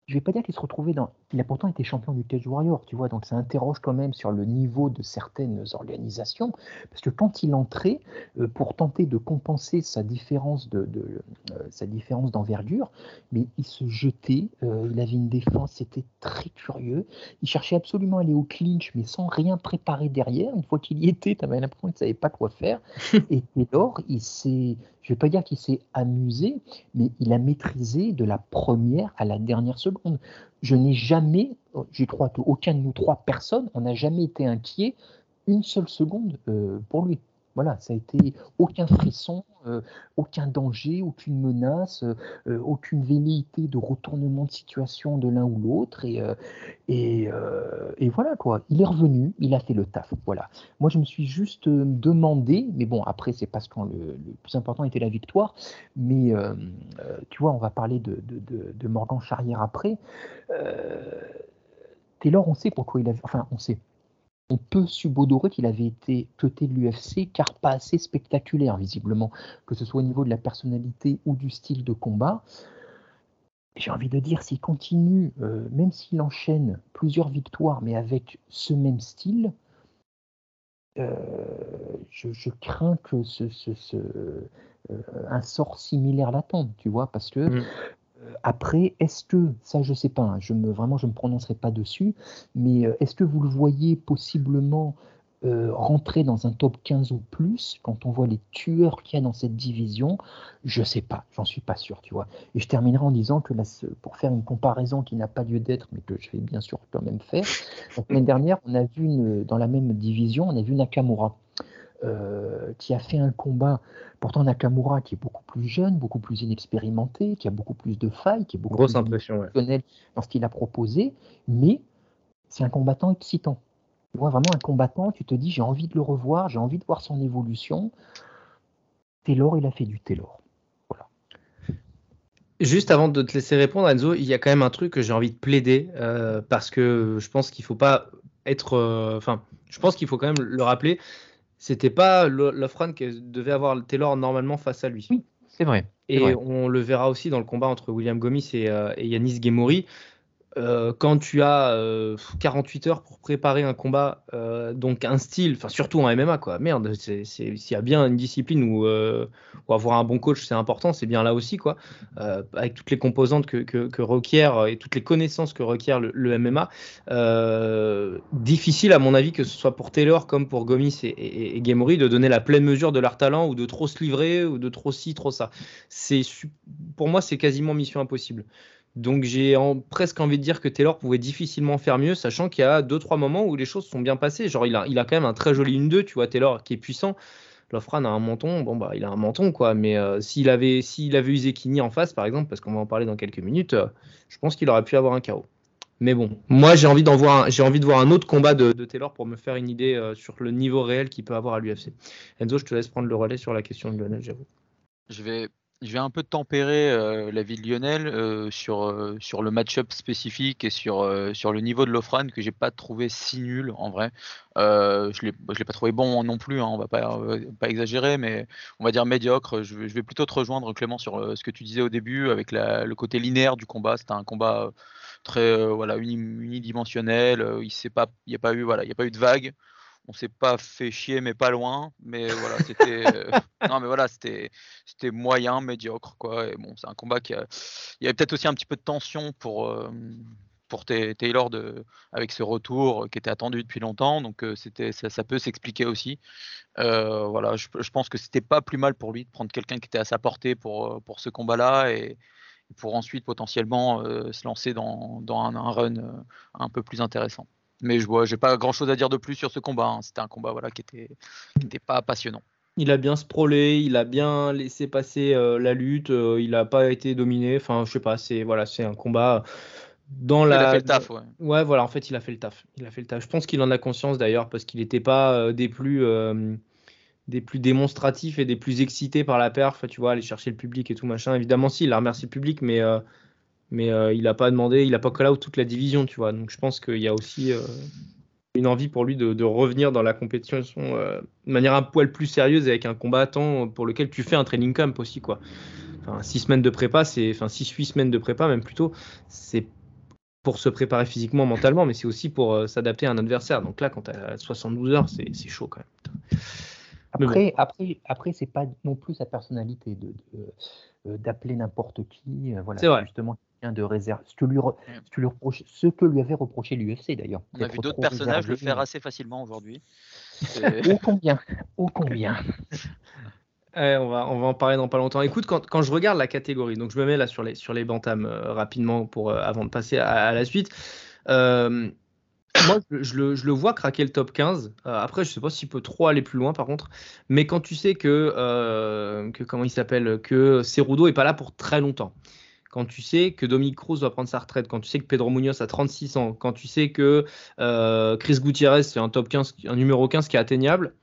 je vais pas dire qu'il se retrouvait dans. Il a pourtant été champion du Cage Warrior, tu vois, donc ça interroge quand même sur le niveau de certaines organisations, parce que quand il entrait, euh, pour tenter de compenser sa différence de, euh, sa différence d'envergure, mais il se jetait, euh, il avait une défense, c'était très curieux. Il cherchait absolument à aller au clinch, mais sans rien préparer derrière. Une fois qu'il y était, tu avais l'impression qu'il ne savait pas quoi faire. (laughs) Et Taylor, il s'est je ne vais pas dire qu'il s'est amusé, mais il a maîtrisé de la première à la dernière seconde. Je n'ai jamais, je crois qu'aucun de nous trois personnes, on n'a jamais été inquiet une seule seconde euh, pour lui. Voilà, ça a été aucun frisson, euh, aucun danger, aucune menace, euh, aucune velléité de retournement de situation de l'un ou l'autre. Et, voilà quoi, il est revenu, il a fait le taf. Voilà. Moi, je me suis juste demandé, mais bon, après, c'est parce que le, plus important était la victoire. Mais tu vois, on va parler de Morgan Charrière après. Taylor, on sait pourquoi il a. Enfin, on sait on peut subodorer qu'il avait été cuté de l'UFC car pas assez spectaculaire visiblement, que ce soit au niveau de la personnalité ou du style de combat. J'ai envie de dire, s'il continue, euh, même s'il enchaîne plusieurs victoires, mais avec ce même style, euh, je, crains que ce, euh, un sort similaire l'attende, tu vois, parce que mm. Euh, après, est-ce que, ça je ne sais pas, hein, je me, vraiment je ne me prononcerai pas dessus, mais euh, est-ce que vous le voyez possiblement euh, rentrer dans un top 15 ou plus quand on voit les tueurs qu'il y a dans cette division? Je ne sais pas, j'en suis pas sûr, tu vois. Et je terminerai en disant que là, pour faire une comparaison qui n'a pas lieu d'être, mais que je vais bien sûr quand même faire, la semaine dernière, on a vu une, dans la même division, on a vu Nakamura. Euh, qui a fait un combat, pourtant Nakamura qui est beaucoup plus jeune, beaucoup plus inexpérimenté, qui a beaucoup plus de failles, qui est beaucoup plus impression, dans ce qu'il a proposé, mais c'est un combattant excitant. Tu vois, vraiment un combattant, tu te dis j'ai envie de le revoir, j'ai envie de voir son évolution. Taylor, il a fait du Taylor. Juste avant de te laisser répondre, Enzo, il y a quand même un truc que j'ai envie de plaider euh, parce que je pense qu'il faut pas être. Euh, enfin, je pense qu'il faut quand même le rappeler c'était pas Lofran qui devait avoir Taylor normalement face à lui. Oui, c'est vrai. Et on le verra aussi dans le combat entre William Gomis et, euh, et Yanis Gemori. Euh, quand tu as 48 euh, heures pour préparer un combat, euh, donc un style, enfin surtout en MMA, quoi. Merde, s'il y a bien une discipline où, avoir un bon coach c'est important, c'est bien là aussi, quoi. avec toutes les composantes que, requiert et toutes les connaissances que requiert le, MMA. difficile, à mon avis, que ce soit pour Taylor comme pour Gomis et, et, de donner la pleine mesure de leur talent ou de trop se livrer ou de trop ci, trop ça. Pour moi, c'est quasiment mission impossible. Donc j'ai presque envie de dire que Taylor pouvait difficilement faire mieux, sachant qu'il y a deux trois moments où les choses sont bien passées. Genre il a, il a quand même un très joli 1-2, tu vois, Taylor qui est puissant. Lofran a un menton, bon bah il a un menton quoi, mais euh, s'il avait avait usé Kini en face par exemple, parce qu'on va en parler dans quelques minutes, euh, je pense qu'il aurait pu avoir un chaos. Mais bon, moi j'ai envie envie de voir un autre combat de, Taylor pour me faire une idée euh, sur le niveau réel qu'il peut avoir à l'UFC. Enzo, je te laisse prendre le relais sur la question de Lionel, j'avoue. Je vais, je vais un peu tempérer euh, la vie de Lionel euh, sur, euh, sur le match-up spécifique et sur, sur le niveau de l'Ofran que j'ai pas trouvé si nul en vrai. je ne l'ai pas trouvé bon non plus, hein, on va pas, pas exagérer, mais on va dire médiocre. Je, vais plutôt te rejoindre Clément sur ce que tu disais au début avec le côté linéaire du combat. C'était un combat très voilà, unidimensionnel. il n'y a, pas eu, voilà, a pas eu de vague on s'est pas fait chier mais pas loin mais voilà c'était (laughs) non mais voilà c'était c'était moyen médiocre quoi et bon c'est un combat qui a il y avait peut-être aussi un petit peu de tension pour pour Taylor de avec ce retour qui était attendu depuis longtemps donc c'était ça, peut s'expliquer aussi. Voilà je, pense que c'était pas plus mal pour lui de prendre quelqu'un qui était à sa portée pour pour ce combat là et, pour ensuite potentiellement se lancer dans, dans un, un, run un peu plus intéressant mais je vois, j'ai pas grand chose à dire de plus sur ce combat. Hein. C'était un combat voilà, qui était, qui pas passionnant. Il a bien sprawlé, il a bien laissé passer euh, la lutte, euh, il n'a pas été dominé. Enfin, je sais pas, c'est voilà, c'est un combat dans la. Il a fait le taf, ouais. Ouais, voilà, en fait, il a fait le taf. Il a fait le taf. Je pense qu'il en a conscience d'ailleurs parce qu'il n'était pas euh, des plus des plus démonstratifs et des plus excités par la perf. Tu vois, aller chercher le public et tout machin. Évidemment, si, il a remercié le public, mais mais euh, il n'a pas demandé, il n'a pas call out toute la division, tu vois. Donc je pense qu'il y a aussi euh, une envie pour lui de, revenir dans la compétition euh, de manière un poil plus sérieuse avec un combattant pour lequel tu fais un training camp aussi, quoi. Enfin, six semaines de prépa, c'est, enfin six, huit semaines de prépa même plutôt, c'est pour se préparer physiquement, mentalement, mais c'est aussi pour s'adapter à un adversaire. Donc là, quand tu as 72 heures, c'est, chaud quand même. Après, après, après, c'est pas non plus sa personnalité de, d'appeler n'importe qui. voilà, c'est vrai. justement de réserve. Ce que lui, ce lui, reproche, ce que lui avait reproché l'UFC d'ailleurs. On a vu d'autres personnages le faire assez facilement aujourd'hui. (laughs) Ô combien Ô combien (laughs) on, va, on va en parler dans pas longtemps. Écoute, quand, quand, je regarde la catégorie, donc je me mets là sur les, sur les bantams euh, rapidement pour, euh, avant de passer à, la suite. Euh, moi, je, le, je, le, vois craquer le top 15. après, je sais pas s'il peut trop aller plus loin, par contre. Mais quand tu sais que, que comment il s'appelle, que Cerudo est pas là pour très longtemps quand tu sais que Dominique Cruz va prendre sa retraite, quand tu sais que Pedro Munoz a 36 ans, quand tu sais que euh, Chris Gutiérrez c'est un top 15, un numéro 15 qui est atteignable,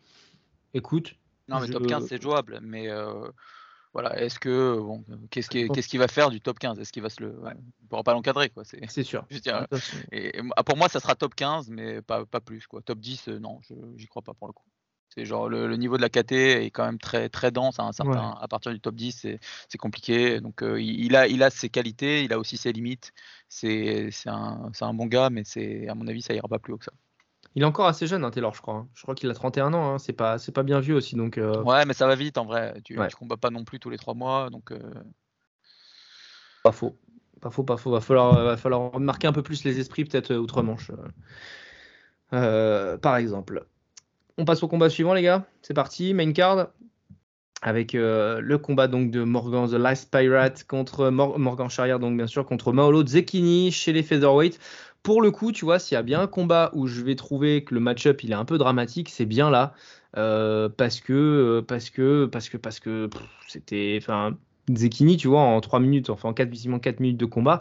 écoute. Non, mais top 15 c'est jouable, mais euh, voilà, est-ce que bon, qu'est-ce qu'il qu va faire du top 15 Est-ce qu'il va se le, il pourra pas l'encadrer quoi C'est sûr. (laughs) et, pour moi ça sera top 15, mais pas, pas plus quoi. Top 10, euh, non, j'y crois pas pour le coup. C'est genre le, niveau de la KT est quand même très très dense à un certain, à partir du top 10 c'est compliqué. Donc euh, il, a il a ses qualités il a aussi ses limites. C'est un, un, bon gars mais c'est à mon avis ça ira pas plus haut que ça. Il est encore assez jeune hein, Taylor je crois hein. je crois qu'il a 31 ans hein. c'est pas c'est pas bien vieux aussi donc euh ouais mais ça va vite en vrai. Tu, ne combats pas non plus tous les trois mois donc euh pas faux. Pas faux pas faux. Va falloir va falloir marquer un peu plus les esprits peut-être outre-Manche par exemple on passe au combat suivant, les gars. C'est parti, main card. Avec euh, le combat donc de Morgan The Last Pirate contre Morgan Charrière, donc bien sûr, contre Maolo Zekini chez les featherweight. Pour le coup, tu vois, s'il y a bien un combat où je vais trouver que le match-up il est un peu dramatique, c'est bien là. Euh, parce que, euh, parce que, parce que, parce que c'était. Enfin, Zekini, tu vois, en 3 minutes, enfin en 4, 4 minutes de combat,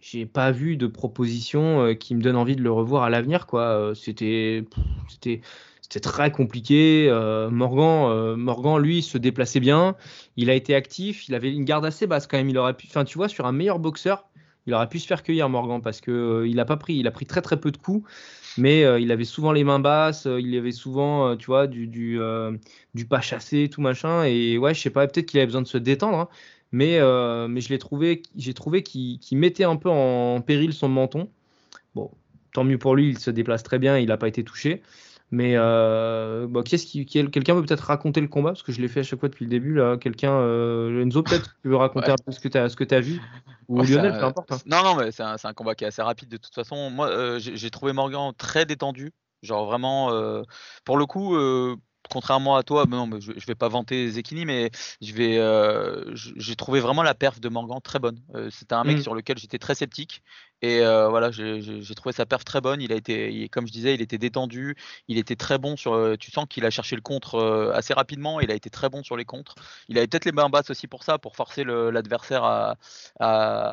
j'ai pas vu de proposition qui me donne envie de le revoir à l'avenir, quoi. C'était. C'était c'était très compliqué. Euh, Morgan, euh, Morgan, lui, se déplaçait bien. Il a été actif. Il avait une garde assez basse quand même. Il aurait pu, enfin, tu vois, sur un meilleur boxeur, il aurait pu se faire cueillir Morgan parce que euh, il a pris, très peu de coups, mais il avait souvent les mains basses. il avait souvent, tu vois, du pas chassé, tout machin. Et ouais, je sais pas, peut-être qu'il avait besoin de se détendre. Hein. mais mais je l'ai trouvé, j'ai trouvé qu'il mettait un peu en péril son menton. Bon, tant mieux pour lui. Il se déplace très bien. Il n'a pas été touché. Mais euh, bah, qu'est-ce qui, quelqu'un veut peut-être raconter le combat? Parce que je l'ai fait à chaque fois depuis le début là. Quelqu'un, euh, Enzo peut-être, tu veux raconter un peu ce que tu as, ce que as vu? Ou Lionel, peu importe. Hein. Non, non, mais c'est un, un, combat qui est assez rapide de toute façon. Moi, euh, j'ai trouvé Morgan très détendu, genre vraiment. Euh, pour le coup, euh, contrairement à toi, non, je, je vais pas vanter Zekini, mais je vais, euh, j'ai trouvé vraiment la perf de Morgan très bonne. Euh, c'était un mec mmh. sur lequel j'étais très sceptique Et euh, voilà, j'ai trouvé sa perf très bonne. Il a été, comme je disais, il était détendu. Il était très bon sur. Euh, tu sens qu'il a cherché le contre euh, assez rapidement. Il a été très bon sur les contres. Il avait peut-être les mains basses aussi pour ça, pour forcer l'adversaire à, à,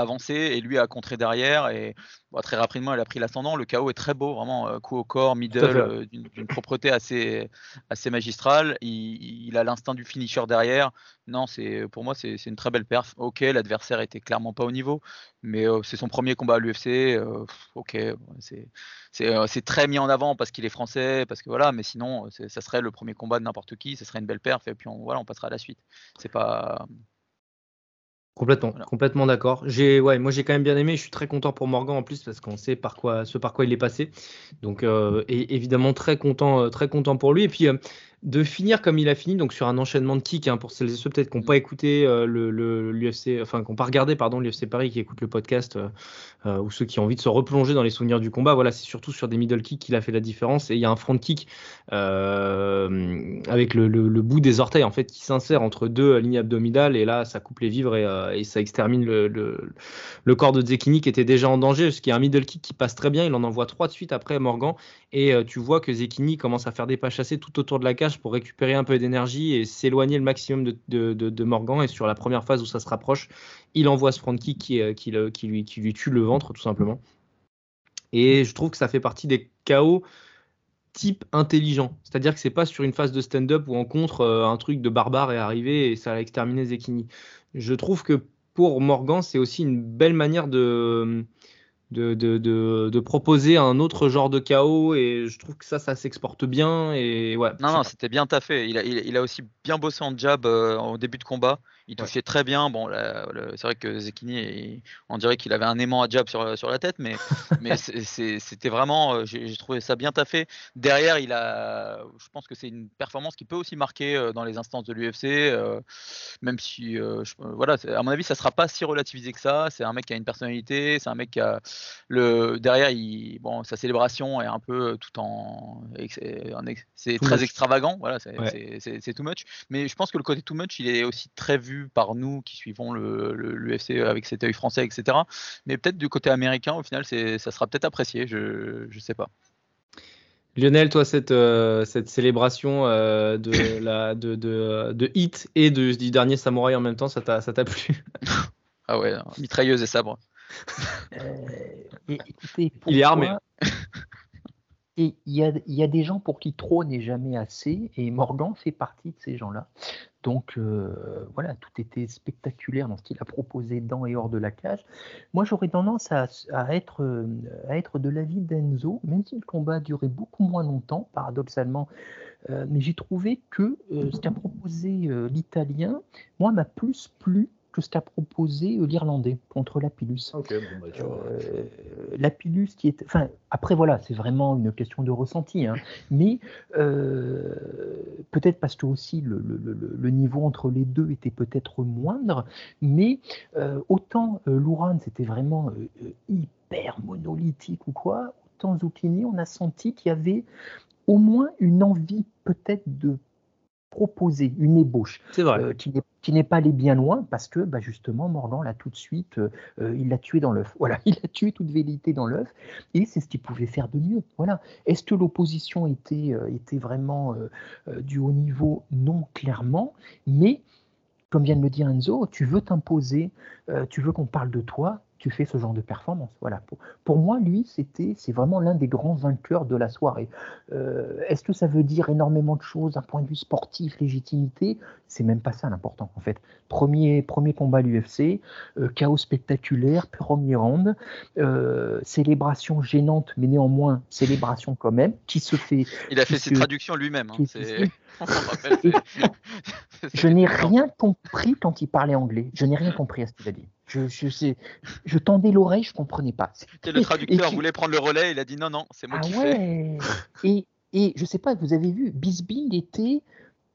avancer et lui à contrer derrière. Et très rapidement, il a pris l'ascendant. Le KO est très beau, vraiment coup au corps, middle, d'une propreté assez, assez magistrale. Il, il a l'instinct du finisher derrière. Non, c'est pour moi c'est une très belle perf. Ok, l'adversaire était clairement pas au niveau, mais c'est son premier combat à l'UFC. ok, c'est très mis en avant parce qu'il est français, parce que voilà, mais sinon ça serait le premier combat de n'importe qui, ce serait une belle perf et puis on, voilà, on passera à la suite. C'est pas Complètement, complètement d'accord. J'ai, ouais, moi j'ai quand même bien aimé. Je suis très content pour Morgan en plus parce qu'on sait par quoi, ce par quoi il est passé. Donc, et évidemment très content, très content pour lui. Et puis, de finir comme il a fini, donc sur un enchaînement de kicks, hein, pour celles et ceux peut-être qui n'ont pas écouté euh, le, l'UFC, enfin qui n'ont pas regardé pardon l'UFC Paris, qui écoutent le podcast, euh, euh, ou ceux qui ont envie de se replonger dans les souvenirs du combat, voilà, c'est surtout sur des middle kicks qu'il a fait la différence. Et il y a un front kick avec le, bout des orteils en fait qui s'insère entre deux lignes abdominales, et là ça coupe les vivres et, ça extermine le, corps de Zekini qui était déjà en danger, qu'il y a un middle kick qui passe très bien, il en envoie trois de suite après Morgan, et tu vois que Zekini commence à faire des pas chassés tout autour de la cage pour récupérer un peu d'énergie et s'éloigner le maximum de, Morgan. Et sur la première phase où ça se rapproche, il envoie ce front kick qui, qui, qui, lui, qui lui tue le ventre, tout simplement. Et je trouve que ça fait partie des chaos type intelligent. C'est-à-dire que c'est pas sur une phase de stand-up où on contre euh, un truc de barbare est arrivé et ça a exterminé Zekini. Je trouve que pour Morgan, c'est aussi une belle manière de de, de, de, proposer un autre genre de chaos et je trouve que ça, ça s'exporte bien. Et ouais, non, non, c'était bien taffé. Il a, il, a aussi bien bossé en jab euh, au début de combat. Il touchait très bien. Bon, c'est vrai que Zekini, on dirait qu'il avait un aimant à jab sur, sur la tête, mais, (laughs) mais c'était vraiment, euh, j'ai trouvé ça bien taffé. Derrière, il a, je pense que c'est une performance qui peut aussi marquer euh, dans les instances de l'UFC, euh, même si, voilà, à mon avis, ça sera pas si relativisé que ça. C'est un mec qui a une personnalité, c'est un mec qui a le derrière, il, bon, sa célébration est un peu tout en, c'est très extravagant, voilà, c'est too much. Mais je pense que le côté too much, il est aussi très vu par nous qui suivons l'UFC le, avec cet œil français, etc. Mais peut-être du côté américain, au final, ça sera peut-être apprécié, je ne sais pas. Lionel, toi, cette, euh, cette célébration euh, de, (coughs) la, de, de, de, Hit et de, du dernier Samouraï en même temps, ça t'a plu? Ah ouais, mitrailleuse et sabre. Euh, Il est armé. Et il y a, y a, des gens pour qui trop n'est jamais assez, et Morgan fait partie de ces gens-là. Donc euh, voilà, tout était spectaculaire dans ce qu'il a proposé dans et hors de la cage. Moi, j'aurais tendance à, être, euh, à être de l'avis d'Enzo, même si le combat duré beaucoup moins longtemps, paradoxalement. Euh, mais j'ai trouvé que ce qu'a proposé l'Italien, moi, m'a plus plu que ce qu'a proposé euh, l'Irlandais contre Lapillus. Ok, bon, bah, euh, Lapillus qui est. Enfin, après, voilà, c'est vraiment une question de ressenti. Hein. mais euh, peut-être parce que aussi le, le, niveau entre les deux était peut-être moindre. Mais autant Louran, c'était vraiment hyper monolithique ou quoi, autant Zucchini, on a senti qu'il y avait au moins une envie peut-être de proposer une ébauche euh, qui n'est pas allé bien loin parce que bah, justement Morgan l'a tout de suite, euh, euh, il l'a tué dans l'œuf. (laughs) Voilà, il a tué toute vérité dans l'œuf et c'est ce qu'il pouvait faire de mieux. Voilà. Est-ce que l'opposition était, était vraiment du haut niveau? Non, clairement, mais comme vient de le dire Enzo, tu veux t'imposer, tu veux qu'on parle de toi, tu fais ce genre de performance. Voilà. Pour, pour moi, lui, c'était, c'est vraiment l'un des grands vainqueurs de la soirée. Euh, est-ce que ça veut dire énormément de choses d'un point de vue sportif, légitimité? C'est même pas ça l'important, en fait. Premier, premier combat à l'UFC, euh, chaos spectaculaire, premier round, euh, célébration gênante, mais néanmoins célébration quand même, qui se fait. Il a fait ses traductions lui-même. Hein, (laughs) (laughs) je n'ai rien compris quand il parlait anglais. Je n'ai rien compris à ce qu'il a dit. Je, je, sais, je tendais l'oreille, je comprenais pas. Le traducteur voulait prendre le relais, il a dit non, non, c'est moi ah qui ouais. fais. Et, et je sais pas, vous avez vu, Bisbee, était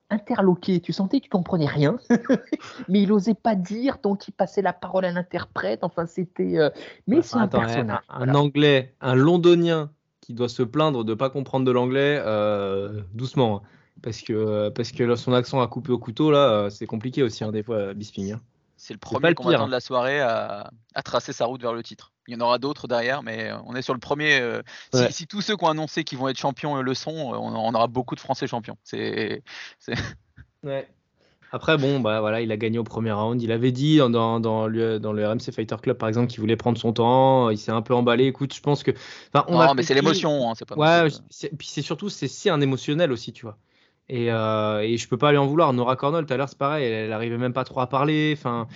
interloqué. Tu sentais qu'il comprenait rien, (laughs) mais il osait pas dire, donc il passait la parole à l'interprète. Enfin, c'était. Euh, mais c'est un personnage. Un, anglais, un londonien qui doit se plaindre de pas comprendre de l'anglais, euh, doucement. Hein. parce que, parce que son accent a coupé au couteau, là, euh, c'est compliqué aussi, hein, des fois, Bisping. Hein. C'est le premier le combattant pire. de la soirée à, à tracer sa route vers le titre. Il y en aura d'autres derrière, mais euh, on est sur le premier. euh, si, Ouais. si tous ceux qui ont annoncé qu'ils vont être champions euh, le sont, on, on aura beaucoup de Français champions. C'est (laughs) Ouais. Après, bon, bah voilà, il a gagné au premier round. Il avait dit dans, dans, dans le, dans le RMC Fighter Club, par exemple, qu'il voulait prendre son temps. Il s'est un peu emballé. Écoute, je pense que. enfin, on a non, mais c'est l'émotion, hein, Ouais, puis c'est surtout, c'est si un émotionnel aussi, tu vois. Et, euh, et je peux pas lui en vouloir. Nora Cornell, tout à l'heure, c'est pareil, elle, elle arrivait même pas trop à parler. Enfin,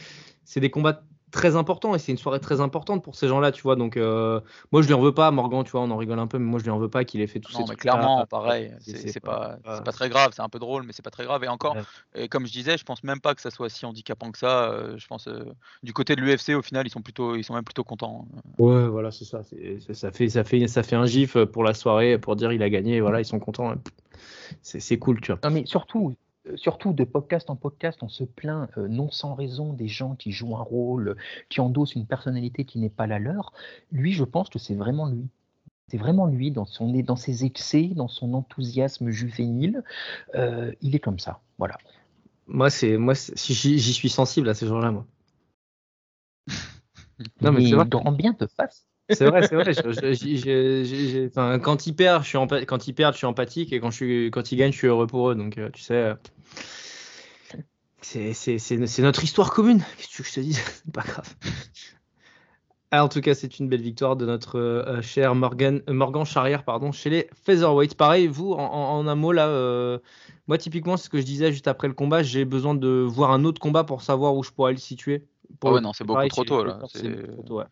c'est des combats très importants et c'est une soirée très importante pour ces gens-là, tu vois. Donc, euh, moi, je lui en veux pas, Morgan, tu vois, on en rigole un peu, mais moi, je lui en veux pas qu'il ait fait tout Non, ces mais trucs-là. clairement, pareil, C'est- pas- pas, c'est pas- pas très grave, c'est un peu drôle, mais c'est pas très grave. Et encore, Ouais. et comme je disais, je pense même pas que ça soit si handicapant que ça. euh, je pense euh, du côté de l'UFC, au final, ils sont plutôt, ils sont même plutôt contents. Ouais, voilà, c'est ça. ça, fait, ça, fait, ça fait un gif pour la soirée pour dire il a gagné. et Voilà, ils sont contents. C'est c'est cool, tu vois. Non, mais surtout, surtout de podcast en podcast, on se plaint euh, non sans raison des gens qui jouent un rôle, euh, qui endossent une personnalité qui n'est pas la leur. Lui, je pense que c'est vraiment lui. C'est vraiment lui dans, son, dans ses excès, dans son enthousiasme juvénile. Euh, il est comme ça. Voilà. Moi, c'est moi, j'y j'y suis sensible à ces gens-là, moi. (laughs) Non, mais Mais c'est vrai. grand bien te fasse. C'est vrai, c'est vrai. je- je- enfin, quand ils perdent, je suis empa- quand ils perdent, je suis empathique, et quand je suis, quand ils gagnent, je suis heureux pour eux. Donc, euh, tu sais, euh, c'est notre histoire commune. Qu'est-ce que tu veux que je te dise? C'est pas grave. Ah, en tout cas, c'est une belle victoire de notre euh, cher Morgan, Morgan Charrière, pardon, chez les featherweight. Pareil, vous, en, un mot là, euh, moi typiquement, c'est ce que je disais juste après le combat, j'ai besoin de voir un autre combat pour savoir où je pourrais le situer. Pour Ah ouais, non, c'est beaucoup trop tôt, là. C'est- c'est beaucoup trop tôt, ouais.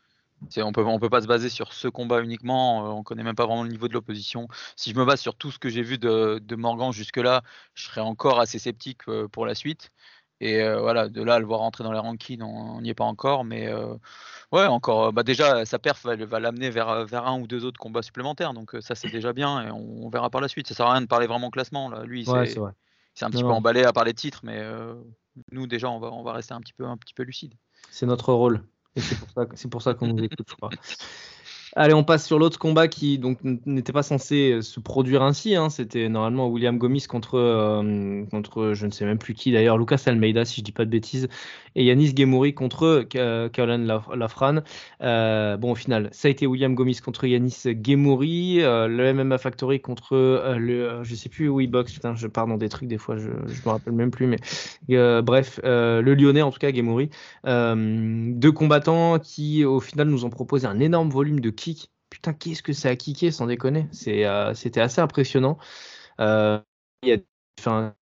On peut on peut pas se baser sur ce combat uniquement. euh, on connaît même pas vraiment le niveau de l'opposition. Si je me base sur tout ce que j'ai vu de, de Morgan jusque là, je serais encore assez sceptique euh, pour la suite. Et euh, voilà, de là à le voir rentrer dans les rankings, on n'y est pas encore. Mais euh, ouais, encore. Bah déjà, sa perf va, va l'amener vers, vers un ou deux autres combats supplémentaires. Donc ça, c'est déjà bien. Et on, on verra par la suite. Ça sert à rien de parler vraiment classement. Là. Lui, Ouais, c'est un petit Non, peu emballé à parler de titres. Mais euh, nous, déjà, on va, on va rester un petit peu, un petit peu lucide. C'est notre rôle. C'est pour ça, pour ça qu'on nous écoute, je. Allez, on passe sur l'autre combat qui donc n'était pas censé euh, se produire ainsi. hein. C'était normalement William Gomis contre, euh, contre je ne sais même plus qui d'ailleurs, Lucas Almeida si je dis pas de bêtises, et Yanis Gemouri contre Ka- Caroline Laf- Lafrane. Euh, bon, au final, ça a été William Gomis contre Yanis Gemouri, euh, le MMA Factory contre euh, le, je sais plus boxe. Putain, je pars dans des trucs des fois, je, je me rappelle même plus, mais euh, bref, euh, le Lyonnais en tout cas, Gemouri. Euh, deux combattants qui, au final, nous ont proposé un énorme volume de kicks. Putain, qu'est-ce que ça a kické, sans déconner. C'est, euh, c'était assez impressionnant. Euh,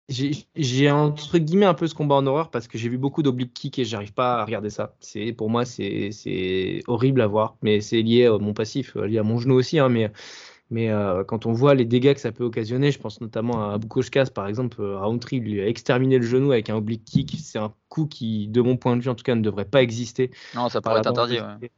j'ai, entre guillemets un peu ce combat en horreur parce que j'ai vu beaucoup d'oblique kick et j'arrive pas à regarder ça. C'est, pour moi, c'est, horrible à voir, mais c'est lié à mon passif, euh, lié à mon genou aussi. hein, mais mais euh, quand on voit les dégâts que ça peut occasionner, je pense notamment à Bukoskas par exemple, Roundtree lui a exterminé le genou avec un oblique kick. C'est un coup qui, de mon point de vue en tout cas, ne devrait pas exister. Non, ça Par pourrait la être interdit. ouais.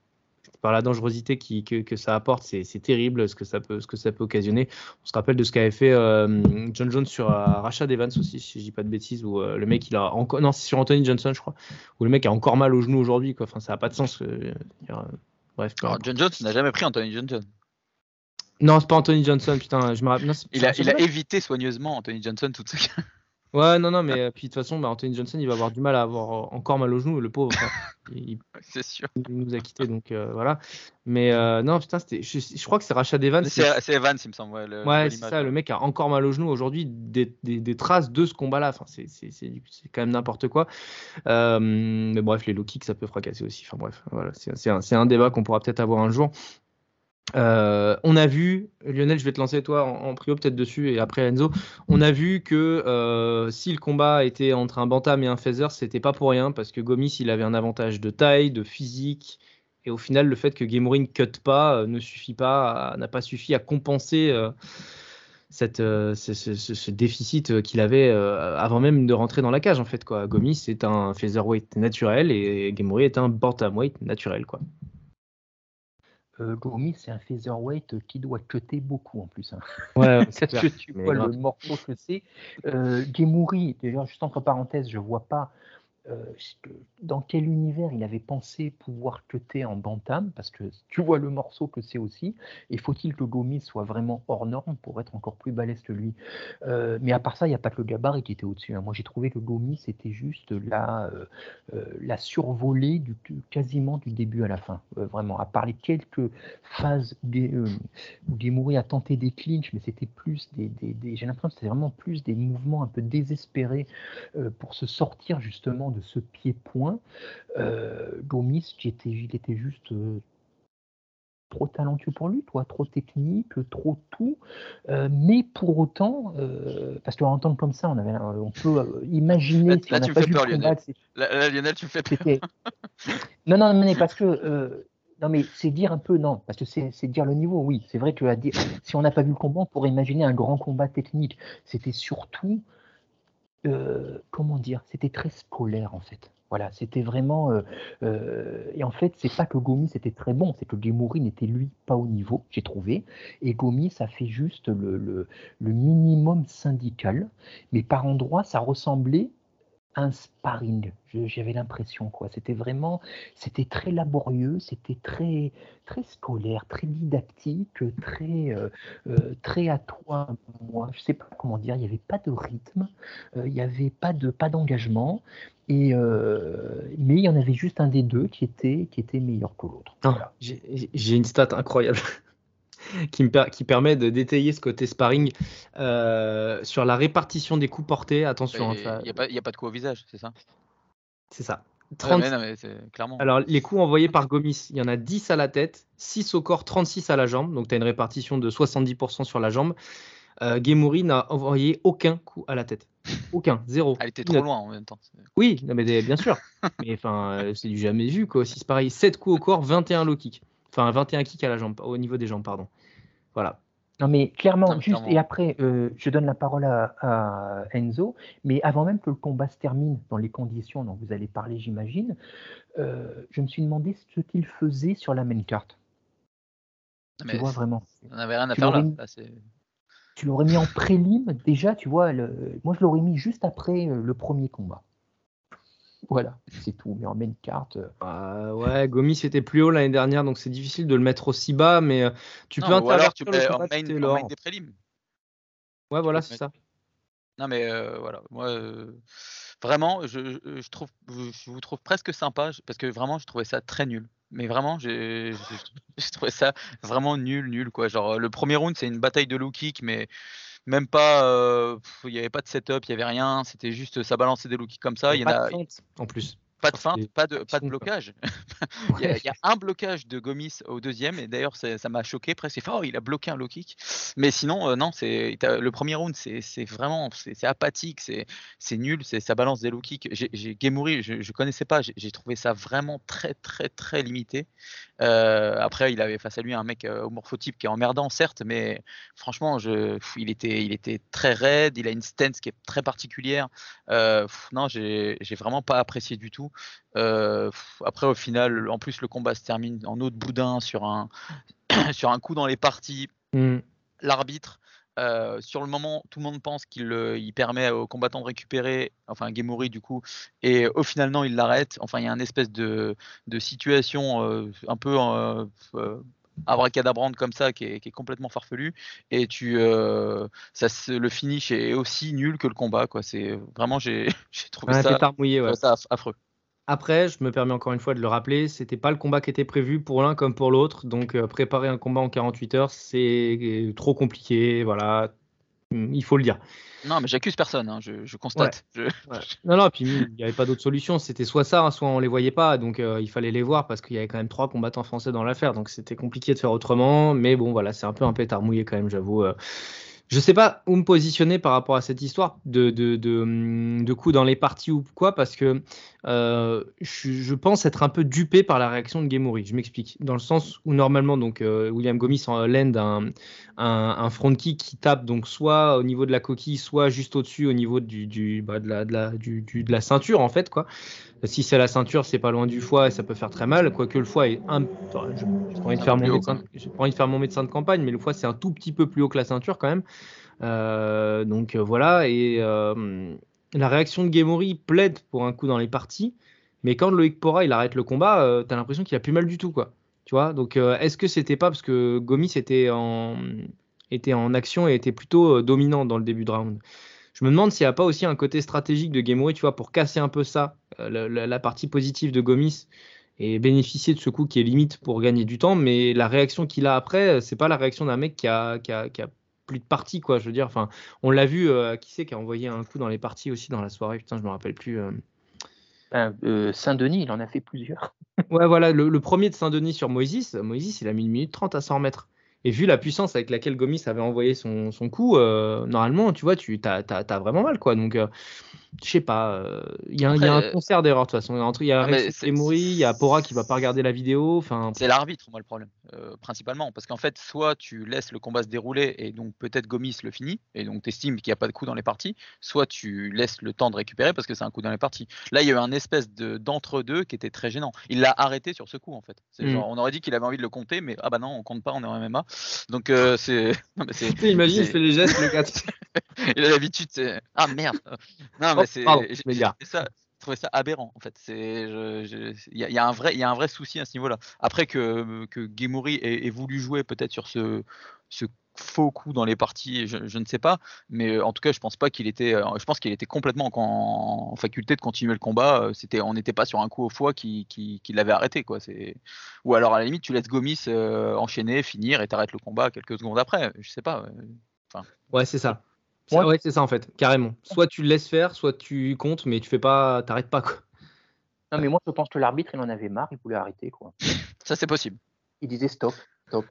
Par la dangerosité qui, que, que ça apporte, c'est terrible ce que, ça peut, ce que ça peut occasionner. On se rappelle de ce qu'avait fait euh, John Jones sur euh, Rashad Evans aussi, si je dis pas de bêtises, où euh, le mec il a encore. Non, c'est sur Anthony Johnson, je crois, où le mec a encore mal au genou aujourd'hui. quoi. Enfin, ça n'a pas de sens. euh, bref. Alors. John Jones n'a jamais pris Anthony Johnson. Non, c'est pas Anthony Johnson, putain, je me rappelle. non, Il a, il a évité soigneusement Anthony Johnson toute sa Ouais, non, non, mais euh, puis de toute façon, bah, Anthony Johnson, il va avoir du mal à avoir euh, encore mal au genou, le pauvre. (laughs) enfin, il, c'est sûr. il nous a quittés, donc euh, voilà. Mais euh, non, putain, c'était, je, je crois que c'est Rashad Evans. C'est c'est Evans, il me semble. Ouais, le- Ouais, c'est ça, le mec a encore mal au genou aujourd'hui, des, des- des traces de ce combat-là. Enfin, c'est, c'est, c'est, c'est quand même n'importe quoi. Mais bref, les low kicks, ça peut fracasser aussi. Enfin bref, voilà, c'est, c'est un, c'est un débat qu'on pourra peut-être avoir un jour. Euh, on a vu, Lionel, je vais te lancer toi en, en peut-être dessus et après Enzo. On a vu que euh, si le combat était entre un bantam et un feather, c'était pas pour rien parce que Gomis il avait un avantage de taille, de physique et au final le fait que Gemouri ne cut pas euh, ne suffit pas, n'a pas suffi à compenser ce, déficit qu'il avait avant même de rentrer dans la cage en fait quoi. Gomis est un featherweight naturel et Gemouri est un bantamweight naturel quoi. Euh, c'est un featherweight qui doit cutter beaucoup en plus. hein. Ouais, (laughs) Parce que tu vois le morceau que c'est. Euh, Gemouri, déjà, juste entre parenthèses, je vois pas dans quel univers il avait pensé pouvoir cutter en bantam, parce que tu vois le morceau que c'est aussi, et faut-il que Gomis soit vraiment hors norme pour être encore plus balèze que lui? Euh, Mais à part ça, il n'y a pas que le gabarit qui était au-dessus. Hein. Moi, j'ai trouvé que Gomis était juste la, euh, la survolée quasiment du début à la fin, vraiment. À part les quelques phases où Gemouri a tenté des clinches, mais c'était plus des, des j'ai l'impression que c'était vraiment plus des mouvements un peu désespérés pour se sortir justement de ce pied-point, euh, Gomis, était, il était juste euh, trop talentueux pour lui, toi, trop technique, trop tout. Euh, mais pour autant, euh, parce qu'en entendre comme ça, on, avait, on peut imaginer. Là, tu me fais peur, Lionel. Lionel, tu me fais peur. (laughs) non, non, mais parce que. non, mais c'est dire un peu, non, parce que c'est dire le niveau, oui. C'est vrai que à dire, si on n'a pas vu le combat, on pourrait imaginer un grand combat technique. C'était surtout euh, comment dire, c'était très scolaire en fait. Voilà, c'était vraiment. Euh, euh, et en fait, c'est pas que Gomis était très bon, c'est que Gemouri n'était lui pas au niveau, j'ai trouvé. Et Gomis a fait juste le, le, le minimum syndical, mais par endroits, ça ressemblait un sparring. J'avais l'impression quoi. C'était vraiment, c'était très laborieux, c'était très très scolaire, très didactique, très euh, euh, très à toi moi. Je sais pas comment dire. Il n'y avait pas de rythme, euh, il n'y avait pas de pas d'engagement. Et mais il y en avait juste un des deux qui était qui était meilleur que l'autre. J'ai une stat incroyable. Qui, me qui permet de détailler ce côté sparring euh, sur la répartition des coups portés. Attention. Il n'y a, a, pas de coup au visage, c'est ça? C'est ça. clairement. Alors, les coups envoyés par Gomis, il y en a 10 à la tête, 6 au corps, 36 à la jambe. Donc, tu as une répartition de 70% sur la jambe. Euh, n'a envoyé aucun coup à la tête. Aucun, (laughs) zéro. Elle était trop loin en même temps. Oui, mais bien sûr. mais enfin, euh, c'est du jamais vu quoi. Si c'est pareil, 7 coups au corps, 21 low kick. Enfin, 21 kicks à la jambe, au niveau des jambes, pardon. Voilà. Non, mais clairement, juste, et après, euh, je donne la parole à, Enzo, mais avant même que le combat se termine dans les conditions dont vous allez parler, j'imagine, euh, je me suis demandé ce qu'il faisait sur la main carte. tu vois, vraiment. On n'avait rien à faire là. tu l'aurais mis en prélim, déjà, tu vois, moi je l'aurais mis juste après euh, le premier combat. Voilà, c'est tout. Mais en main carte. Euh, bah, ouais, Gomis était plus haut l'année dernière, donc c'est difficile de le mettre aussi bas, mais euh, tu peux alors tu peux en main, des prélims. Ouais, voilà, c'est ça. Non, mais euh, voilà, moi, vraiment, je, je, trouve, je vous trouve presque sympa, parce que vraiment, je trouvais ça très nul. Mais vraiment, j'ai (laughs) trouvé ça vraiment nul, nul, quoi. Genre, le premier round, c'est une bataille de low kick, mais même pas, euh, il n'y avait pas de setup, il n'y avait rien, c'était juste ça balançait des looks comme ça. Il y, en a en plus. Pas de feinte, pas de, pas de blocage. (laughs) il, y a, un blocage de Gomis au deuxième, et d'ailleurs ça m'a choqué presque. Oh, il a bloqué un low kick. Mais sinon, euh, non, c'est le premier round, c'est vraiment c'est apathique, c'est nul, ça balance des low kicks. J'ai Gemouri, je, je connaissais pas, j'ai trouvé ça vraiment très très très limité. Euh, après, il avait face à lui un mec euh, au morphotype qui est emmerdant, certes, mais franchement, je, il, était, il était très raide, il a une stance qui est très particulière. Euh, non, j'ai vraiment pas apprécié du tout. Après, au final, en plus, le combat se termine en autre boudin sur un, (clears throat) sur un coup dans les parties. Mmh. L'arbitre euh, sur le moment, tout le monde pense qu'il euh, permet aux combattants de récupérer, enfin Gemori du coup, et au final non, il l'arrête. Enfin, il y a une espèce de, situation euh, un peu abracadabrante comme ça qui est, complètement farfelu. Et tu, ça, le finish est aussi nul que le combat. Quoi. C'est vraiment, j'ai (laughs) trouvé ça, ça affreux. Après, je me permets encore une fois de le rappeler, c'était pas le combat qui était prévu pour l'un comme pour l'autre. Donc, euh, préparer un combat en 48 heures, c'est euh, trop compliqué. Voilà, hmm, il faut le dire. Non, mais j'accuse personne, hein, je, constate. Non, non, puis il n'y avait pas d'autre solution. C'était soit ça, soit on les voyait pas. Donc, euh, il fallait les voir parce qu'il y avait quand même trois combattants français dans l'affaire. Donc, c'était compliqué de faire autrement. Mais bon, voilà, c'est un peu un pétard mouillé quand même, j'avoue. Je sais pas où me positionner par rapport à cette histoire de, de, de, hum, de coup dans les parties ou quoi, parce que euh, je, pense être un peu dupé par la réaction de Gemouri. Je m'explique. Dans le sens où normalement, donc, euh, William Gomis en lend un, un, front kick qui tape donc soit au niveau de la coquille, soit juste au-dessus au niveau du, du, bah, de, la, de, la, du, de la ceinture, en fait. quoi. Si c'est la ceinture, c'est pas loin du foie et ça peut faire très mal. Quoique le foie est un. Je n'ai pas envie de faire mon médecin, pas envie de faire mon médecin de campagne, mais le foie c'est un tout petit peu plus haut que la ceinture quand même. Euh, donc voilà et la réaction de Gemori plaide pour un coup dans les parties, mais quand Loïc Pora il arrête le combat, euh, t'as l'impression qu'il a plus mal du tout, quoi. Tu donc euh, est-ce que c'était pas parce que Gomis était en, action et était plutôt euh, dominant dans le début de round? Je me demande s'il n'y a pas aussi un côté stratégique de Gemori, tu vois, pour casser un peu ça, la, partie positive de Gomis et bénéficier de ce coup qui est limite pour gagner du temps, mais la réaction qu'il a après, c'est pas la réaction d'un mec qui a plus de parties, quoi. Je veux dire, enfin, on l'a vu, euh, qui c'est qui a envoyé un coup dans les parties aussi dans la soirée? Putain, je me rappelle plus. Euh. Ben, euh, Saint-Denis, il en a fait plusieurs. ouais, voilà, le, premier de Saint-Denis sur Moïse, Moïse, il a mis une minute 30 à 100 mètres. Et vu la puissance avec laquelle Gomis avait envoyé son, son coup, normalement, tu vois, tu as, as, vraiment mal, quoi. Donc, je sais pas, euh, il y, a un euh, concert d'erreurs de toute façon. Il y a qui est il y a Pora qui va pas regarder la vidéo. Enfin, c'est l'arbitre, moi, le problème, euh, principalement. Parce qu'en fait, soit tu laisses le combat se dérouler et donc peut-être Gomis le finit et donc tu estimes qu'il n'y a pas de coup dans les parties, soit tu laisses le temps de récupérer parce que c'est un coup dans les parties. Là, il y a eu un espèce d'entre-deux qui était très gênant. Il l'a arrêté sur ce coup, en fait. Mm. on aurait dit qu'il avait envie de le compter, mais ah bah non, on compte pas, on est en MMA. Donc c'est. (laughs) Imagine, il fait les gestes, le gars. (laughs) il a l'habitude, ah merde. Non, mais c'est. Ça, trouvais ça aberrant en fait. Il y, y, a un vrai, il y a un vrai souci à ce niveau-là. Après que que Gemori ait, voulu jouer peut-être sur ce, ce faux coup dans les parties, je, je, ne sais pas, mais en tout cas, je pense pas qu'il était, euh, je pense qu'il était complètement en, faculté de continuer le combat. Euh, c'était, on n'était pas sur un coup au foie qui, qui, qui l'avait arrêté, quoi. C'est, ou alors à la limite, tu laisses Gomis euh, enchaîner, finir et t'arrêtes le combat quelques secondes après. Je sais pas. Enfin. Ouais, c'est ça. Ouais, c'est ça en fait, carrément. Soit tu le laisses faire, soit tu comptes, mais tu fais pas, t'arrêtes pas quoi. Non, mais moi je pense que l'arbitre il en avait marre, il voulait arrêter quoi. Ça c'est possible. Il disait stop, stop.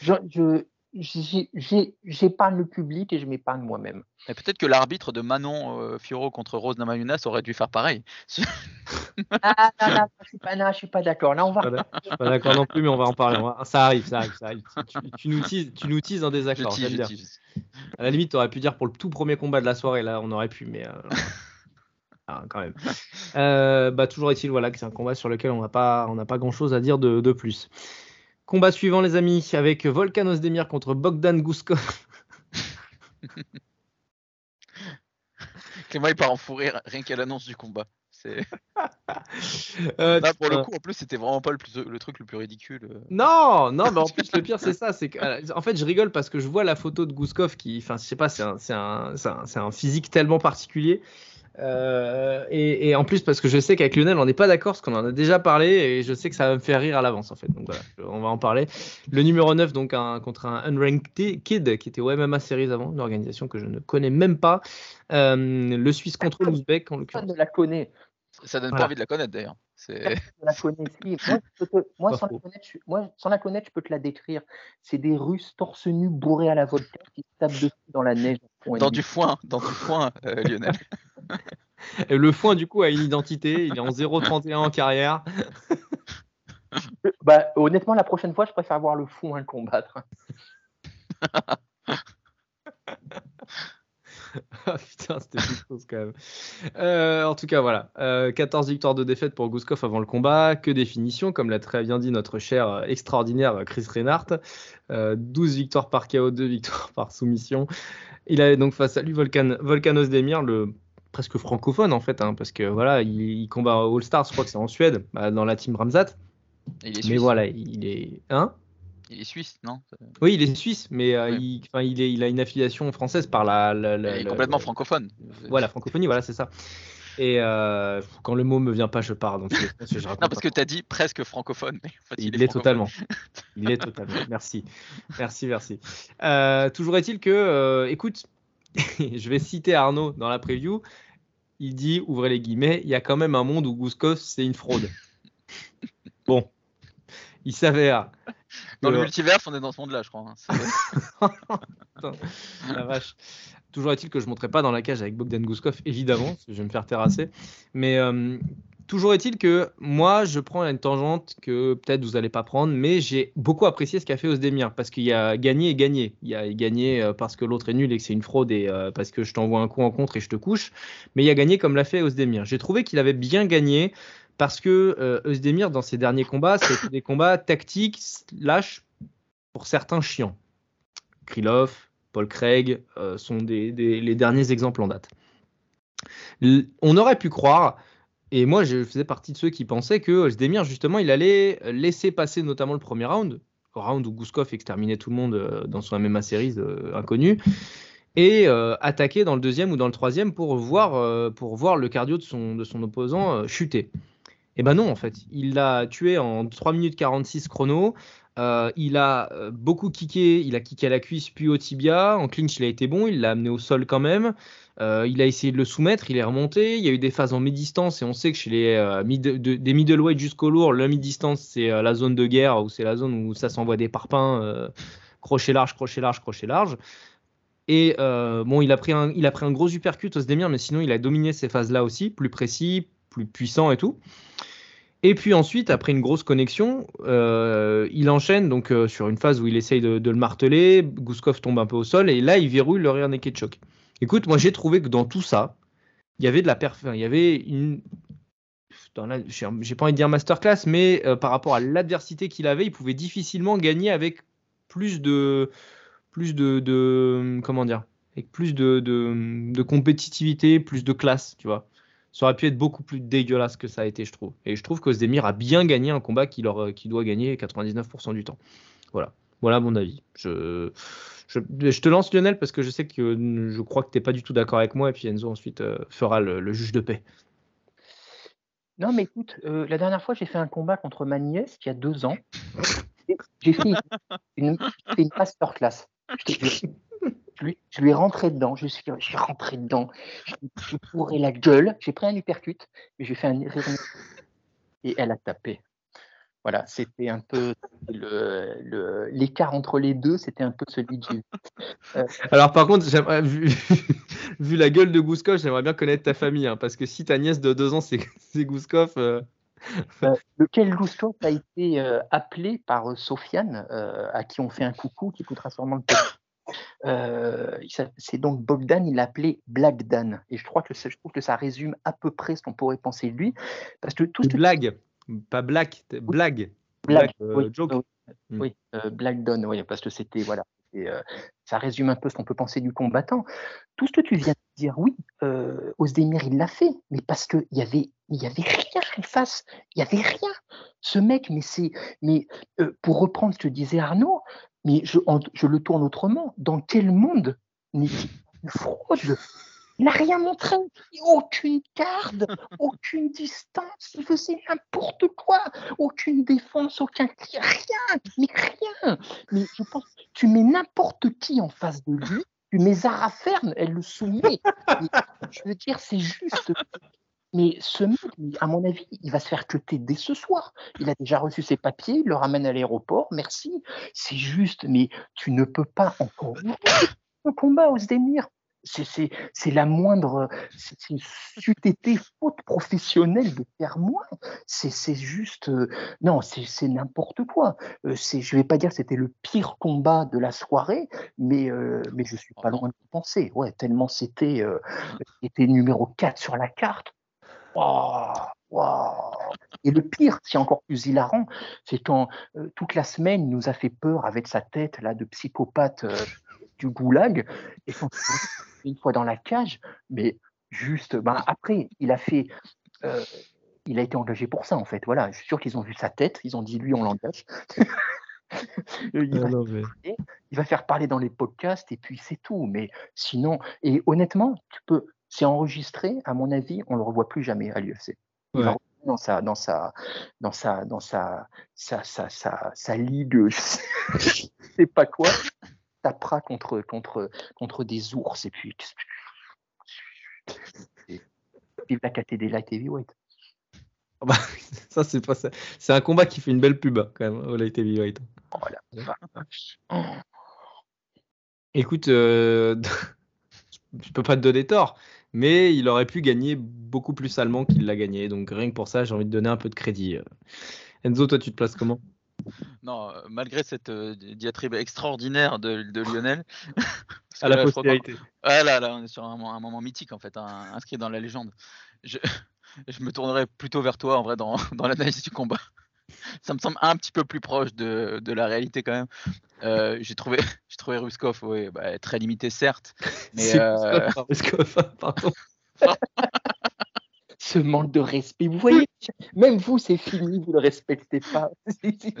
Je, je, j'épargne le public et je m'épargne moi-même. Et peut-être que l'arbitre de Manon euh, Fioro contre Rose Namajunas aurait dû faire pareil. (laughs) ah, non, non, je suis pas, suis pas d'accord. Là, on va. Je suis pas (laughs) d'accord non plus, mais on va en parler. Ça arrive, ça arrive, ça arrive. Tu, nous teases, tu nous teases un désaccord. À la limite, tu aurais pu dire pour le tout premier combat de la soirée, là, on aurait pu, mais. Euh, (laughs) ah, quand même. Euh, bah, toujours est-il voilà, que c'est un combat sur lequel on n'a pas, on pas grand-chose à dire de, de plus. Combat suivant, les amis, avec Volkanos Demir contre Bogdan Guskov. Clément, il part en fou rien qu'à l'annonce du combat. (laughs) Euh, pour le coup, en plus, c'était vraiment pas le, le, truc le plus ridicule. Non, non, mais en (laughs) plus, le pire, c'est ça. C'est que, euh, en fait, je rigole parce que je vois la photo de Guskov qui, enfin, je sais pas, c'est un, un, un, physique tellement particulier. Euh, et, en plus, parce que je sais qu'avec Lionel, on n'est pas d'accord, parce qu'on en a déjà parlé, et je sais que ça va me faire rire à l'avance, en fait. Donc voilà, on va en parler. Le numéro 9, donc, contre un Unranked Kid, qui était au MMA Series avant, une organisation que je ne connais même pas. Euh, le Suisse contre l'Ouzbek, en l'occurrence. Je la connais. Ça donne pas envie de la connaître d'ailleurs. La (laughs) Moi, sans la connaître, je... moi, sans la connaître, je peux te la décrire. C'est des Russes torse nu bourrés à la vodka qui se tapent dessus dans la neige. Dans du foin, dans du foin, euh, (laughs) Lionel. Et le foin, du coup, a une identité. Il est en 0,31 en carrière. bah, honnêtement, la prochaine fois, je préfère voir le foin combattre. (laughs) (laughs) ah putain, c'était quelque chose quand même. Euh, en tout cas, voilà. 14 euh, victoires de défaite pour Gouskov avant le combat. Que définition, comme l'a très bien dit notre cher euh, extraordinaire Chris Reinhardt. 12 victoires par KO, 2 victoires (laughs) par soumission. Il avait donc face à lui Volcan, Volcanos Demir, le presque francophone en fait, hein, parce que voilà, il, combat au All-Star, je crois que c'est en Suède, bah, dans la team Ramzat. mais voilà, il est. Hein? Il est suisse, non? Oui, il est suisse, mais euh, il, il, est, il, a une affiliation française par la. il est complètement francophone. Voilà, francophonie, voilà, c'est ça. Et euh, quand le mot me vient pas, je pars. Donc je (laughs) non, parce que tu as dit presque francophone. il, est, totalement. Il est totalement. Merci. Merci, merci. Euh, toujours est-il que, écoute, (laughs) je vais citer Arnaud dans la preview. Il dit, ouvrez les guillemets, il y a quand même un monde où Gouskos, c'est une fraude. bon, il s'avère dans le multiverse, on est dans ce monde-là, je crois. Hein. (laughs) la vache. Toujours est-il que je ne monterai pas dans la cage avec Bogdan Gouskov, évidemment, je vais me faire terrasser. Mais euh, toujours est-il que moi, je prends une tangente que peut-être vous n'allez pas prendre, mais j'ai beaucoup apprécié ce qu'a fait Osdemir, parce qu'il y a gagné et gagné. Il y a gagné euh, parce que l'autre est nul et que c'est une fraude et euh, parce que je t'envoie un coup en contre et je te couche. Mais il a gagné comme l'a fait Osdemir. J'ai trouvé qu'il avait bien gagné parce que euh, dans ses derniers combats, c'était des combats tactiques, lâches, pour certains chiants. Krylov, Paul Craig euh, sont les derniers exemples en date. on aurait pu croire, et moi je faisais partie de ceux qui pensaient que Zdemir justement il allait laisser passer notamment le premier round, round où Gouskov exterminait tout le monde euh, dans son MMA series euh, inconnu, et euh, attaquer dans le deuxième ou dans le troisième pour voir, le cardio de son opposant chuter. Eh ben non, en fait, il l'a tué en 3 minutes 46 chrono. il a beaucoup kické, il a kické à la cuisse puis au tibia. En clinch, il a été bon, il l'a amené au sol quand même. Euh, il a essayé de le soumettre, il est remonté. Il y a eu des phases en mid-distance et on sait que chez les euh, des middleweight jusqu'au lourd, le mid-distance c'est euh, la zone de guerre ou c'est la zone où ça s'envoie des parpaings, crochet large, crochet large, crochet large. Et bon, il a pris un, il a pris un gros uppercut Osdemir, mais sinon il a dominé ces phases-là aussi, plus précis, plus puissant et tout. Et puis ensuite, après une grosse connexion, il enchaîne donc sur une phase où il essaye de, le marteler. Gouskov tombe un peu au sol et là il verrouille le rear naked choke. Écoute, moi j'ai trouvé que dans tout ça, il y avait de la perf, il y avait une j'ai pas envie de dire masterclass, mais euh, par rapport à l'adversité qu'il avait, il pouvait difficilement gagner avec plus de, plus de, comment dire, avec plus de, de, compétitivité, plus de classe, tu vois. Ça aurait pu être beaucoup plus dégueulasse que ça a été, je trouve. Et je trouve qu'Ozdemir a bien gagné un combat qu'il doit gagner 99% du temps. Voilà, voilà mon avis. Je te lance Lionel parce que je sais que je crois que tu n'es pas du tout d'accord avec moi et puis Enzo ensuite euh, fera le, juge de paix. Non mais écoute, euh, la dernière fois j'ai fait un combat contre ma nièce qui a deux ans. J'ai fait une, une masterclass. Je, lui, je lui ai rentré dedans, je suis, j'ai rentré dedans, je lui pourré la gueule, j'ai pris un hypercute, mais j'ai fait un et elle a tapé. Voilà, c'était un peu l'écart entre les deux, c'était un peu celui de (laughs) euh, Alors par contre, vu, (laughs) vu, la gueule de Gouskov, j'aimerais bien connaître ta famille, hein, parce que si ta nièce de deux ans, c'est (laughs) Gouskov... Euh, euh... lequel Gouskov a été euh, appelé par Sofiane, à qui on fait un coucou, qui écoutera sûrement le c'est donc Bogdan, il l'appelait Blagdan. Et je, crois que je trouve que ça résume à peu près ce qu'on pourrait penser de lui. Parce que tout ce Blague. Pas black, blague. Blague, euh, oui, joke. Oui, hmm. euh, Black Dawn, oui, parce que c'était, voilà, euh, ça résume un peu ce qu'on peut penser du combattant. Tout ce que tu viens de dire, oui, euh, Osdemir, il l'a fait, mais parce qu'il y avait, il y avait rien en face, il y avait rien. Ce mec, mais c'est, mais pour reprendre ce que disait Arnaud, mais je, le tourne autrement. Dans quel monde une fraude? Il n'a rien montré, aucune garde, aucune distance, il faisait n'importe quoi, aucune défense, aucun rien, mais rien. Mais je pense, tu mets n'importe qui en face de lui, tu mets Zara Fern, elle le soumet. je veux dire, c'est juste. Mais ce mec, à mon avis, il va se faire cuter dès ce soir. Il a déjà reçu ses papiers, il le ramène à l'aéroport, merci. C'est juste, mais tu ne peux pas encore un combat au Sdemir c'est la moindre, c'eût été faute professionnelle de faire moins. C'est juste, euh, non, c'est n'importe quoi. Euh, je ne vais pas dire que c'était le pire combat de la soirée, mais, euh, mais je suis pas loin de penser. Ouais, tellement c'était était numéro 4 sur la carte. Et le pire, c'est encore plus hilarant, c'est quand toute la semaine, il nous a fait peur avec sa tête là de psychopathe du goulag. Et quand une fois dans la cage, mais juste, ben après, il a fait, euh, il a été engagé pour ça en fait. Voilà, je suis sûr qu'ils ont vu sa tête, ils ont dit lui, on l'engage. (laughs) il, va ah il, va faire parler dans les podcasts et puis c'est tout. Mais sinon, et honnêtement, tu peux, c'est enregistré. À mon avis, on le revoit plus jamais à l'UFC. Va dans sa, dans sa, dans sa, dans sa, sa, sa, sa, sa ligue, je sais pas quoi tapera contre, contre, contre des ours et puis. Vive la KTD Light Heavyweight. Ah bah, (laughs) ça, c'est pas ça. C'est un combat qui fait une belle pub, hein, quand même, au Light Heavyweight. Écoute, euh, (laughs) je peux pas te donner tort, mais il aurait pu gagner beaucoup plus salement qu'il l'a gagné. Donc rien que pour ça, j'ai envie de donner un peu de crédit. Enzo, toi, tu te places comment? Non, euh, malgré cette euh, diatribe extraordinaire de, Lionel. (laughs) à la postérité. Ouais, là, là, on est sur un, moment mythique, en fait, inscrit dans la légende. Je, (laughs) je, me tournerai plutôt vers toi, en vrai, dans, (laughs) dans l'analyse du combat. (laughs) Ça me semble un petit peu plus proche de, de la réalité, quand même. Euh, j'ai trouvé, (laughs) j'ai trouvé Ruskov ouais, bah, très limité, certes. (laughs) Mais, Ruskov, pardon. Ce manque de respect. Vous voyez, même vous, c'est fini, vous ne le respectez pas.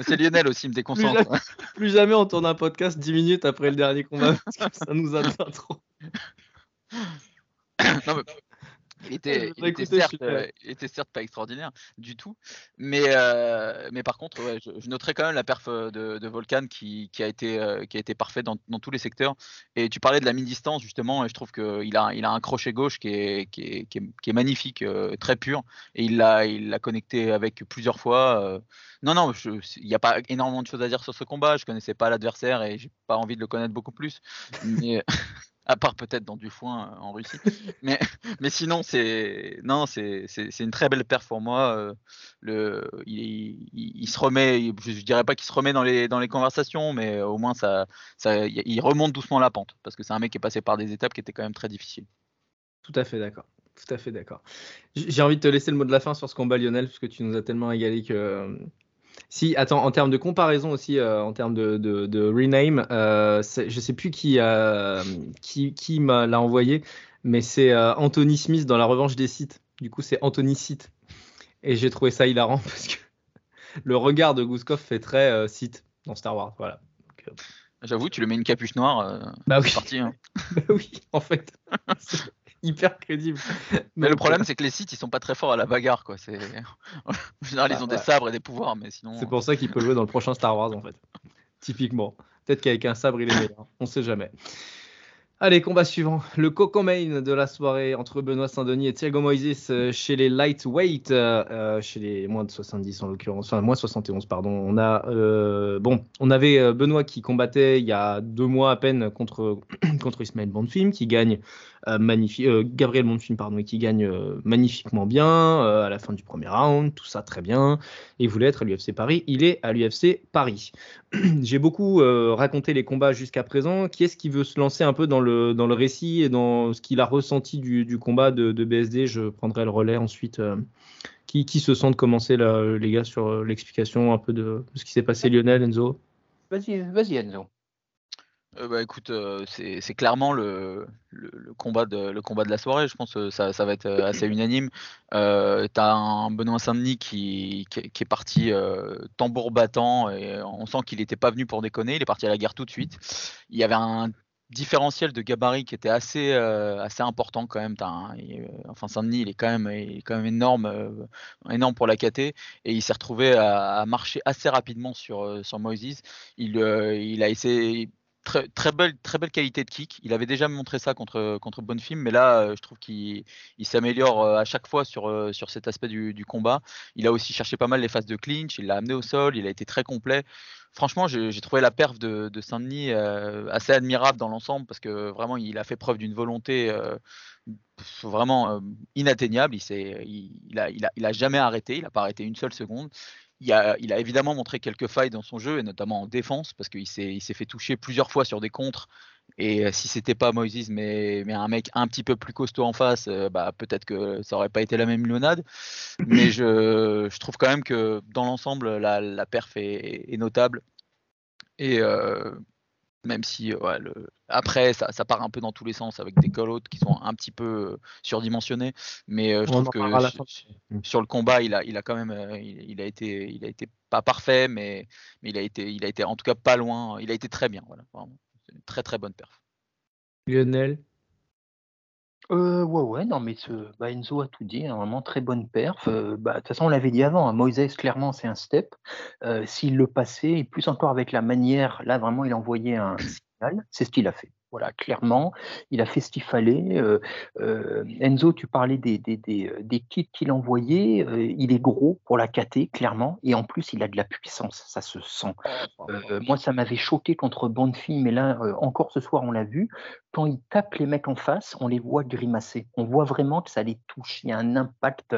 C'est Lionel aussi, il me déconcentre. Plus, plus jamais on tourne un podcast 10 minutes après le dernier combat parce que ça nous atteint trop. non, mais il était, il certes, euh, il était certes pas extraordinaire du tout, mais, euh, mais par contre, ouais, je, je noterai quand même la perf euh, de, de Volcan qui, qui a été, euh, qui a été parfait dans, dans tous les secteurs. Et tu parlais de la mi-distance justement, et je trouve qu'il a, il a un crochet gauche qui est, qui est, qui est, qui est magnifique, euh, très pur, et il l'a, il l'a connecté avec plusieurs fois. euh. Non, non, il n'y a pas énormément de choses à dire sur ce combat. Je connaissais pas l'adversaire et j'ai pas envie de le connaître beaucoup plus, mais (laughs) à part peut-être dans du foin euh, en Russie. (laughs) Mais, mais sinon, c'est une très belle perf pour moi. euh, Le, il, il- se remet, je, je dirais pas qu'il se remet dans les dans les conversations, mais au moins ça, ça, il remonte doucement la pente parce que c'est un mec qui est passé par des étapes qui étaient quand même très difficiles. Tout à fait d'accord. Tout à fait d'accord. J'ai envie de te laisser le mot de la fin sur ce combat, Lionel, parce que tu nous as tellement régalé que. Euh, Si, attends, en termes de comparaison aussi, euh, en termes de, de, de rename, euh, je sais plus qui, a- qui, qui m'a l'a envoyé, mais c'est euh, Anthony Smith dans La Revanche des Sith. Du coup, c'est Anthony Sith. Et j'ai trouvé ça hilarant (laughs) parce que le regard de Gouskov fait très euh, Sith dans Star Wars. Voilà. Euh, J'avoue, tu lui mets une capuche noire, euh, bah oui, c'est parti. hein. (laughs) bah oui, en fait, (laughs) (laughs) hyper crédible. (laughs) Mais le problème, c'est que les sites, ils sont pas très forts à la bagarre, quoi. C'est (laughs) en général, Bah, ils ont ouais. des sabres et des pouvoirs, mais sinon. C'est pour ça qu'il peut jouer dans le prochain Star Wars, en fait. Typiquement. Peut-être qu'avec un sabre, il est meilleur. On sait jamais. Allez, combat suivant. Le coco main de la soirée entre Benoît Saint-Denis et Thiago Moises euh, chez les lightweight, euh, euh, chez les moins de 70 en l'occurrence, enfin moins 71 pardon. On a euh, bon, on avait euh, Benoît qui combattait il y a deux mois à peine contre (coughs) contre Ismaël Bonfim qui gagne euh, magnifique, euh, Gabriel et qui gagne euh, magnifiquement bien euh, à la fin du premier round, tout ça très bien. Il voulait être à l'UFC Paris, il est à l'UFC Paris. (clears throat) J'ai beaucoup euh, raconté les combats jusqu'à présent. Qui est-ce qui veut se lancer un peu dans le, récit et dans ce qu'il a ressenti du, combat de, BSD Je prendrai le relais ensuite. euh, qui, qui se sent de commencer, les gars, sur euh, l'explication un peu de, de ce qui s'est passé, Lionel, Enzo? Vas-y, vas-y Enzo. Euh, bah écoute, euh, c'est clairement le, combat de, la soirée. Je pense que ça, ça va être euh, assez unanime. Euh, T'as un Benoît Saint-Denis qui, est parti euh, tambour battant on sent qu'il n'était pas venu pour déconner. Il est parti à la guerre tout de suite. Il y avait un différentiel de gabarit qui était assez, euh, important quand même. Enfin Saint-Denis, il est quand même, énorme, euh, pour la KT et il s'est retrouvé à, marcher assez rapidement sur, euh, sur Moises. Euh, il a essayé très, très, belle, très belle qualité de kick. Il avait déjà montré ça contre, contre mais là, euh, je trouve qu'il il s'améliore euh, à chaque fois sur, euh, sur cet aspect du, combat. Il a aussi cherché pas mal les phases de clinch, il l'a amené au sol, il a été très complet. Franchement, j'ai trouvé la perf de, de Saint-Denis assez admirable dans l'ensemble parce que vraiment, il a fait preuve d'une volonté vraiment inatteignable. Il, il, il a, il, a, il a jamais arrêté, il n'a pas arrêté une seule seconde. Il a, évidemment montré quelques failles dans son jeu, et notamment en défense, parce qu'il s'est fait toucher plusieurs fois sur des contres. Et euh, si c'était pas Moises, mais, un mec un petit peu plus costaud en face, euh, bah, peut-être que ça aurait pas été la même limonade. Mais je, trouve quand même que dans l'ensemble, la, la perf est, est notable. Et euh, même si euh, ouais, le- après, ça, ça part un peu dans tous les sens avec des call-outs qui sont un petit peu euh, surdimensionnés. Mais euh, je On trouve que la sur- le combat, il a, il a quand même, euh, il, il a été, il a été pas parfait, mais, mais il a été, il a été en tout cas pas loin. Il a été très bien, voilà, vraiment. C'est une très très bonne perf. Lionel Euh, ouais, ouais, non, mais ce, bah, Enzo a tout dit, hein, vraiment très bonne perf. Euh, bah, de toute façon, on l'avait dit avant, hein, clairement, c'est un step. Euh, S'il le passait, et plus encore avec la manière, là, vraiment, il envoyait un signal, c'est ce qu'il a fait. Voilà, clairement, il a fait ce qu'il fallait. Euh, euh, Enzo, tu parlais des, des, des, euh, des kits qu'il envoyait. euh, il est gros pour la KT, clairement, et en plus, il a de la puissance, ça se sent. Moi, ça m'avait choqué contre Bonfim, mais là, encore ce soir, on l'a vu. Quand il tape les mecs en face, on les voit grimacer. On voit vraiment que ça les touche. Il y a un impact.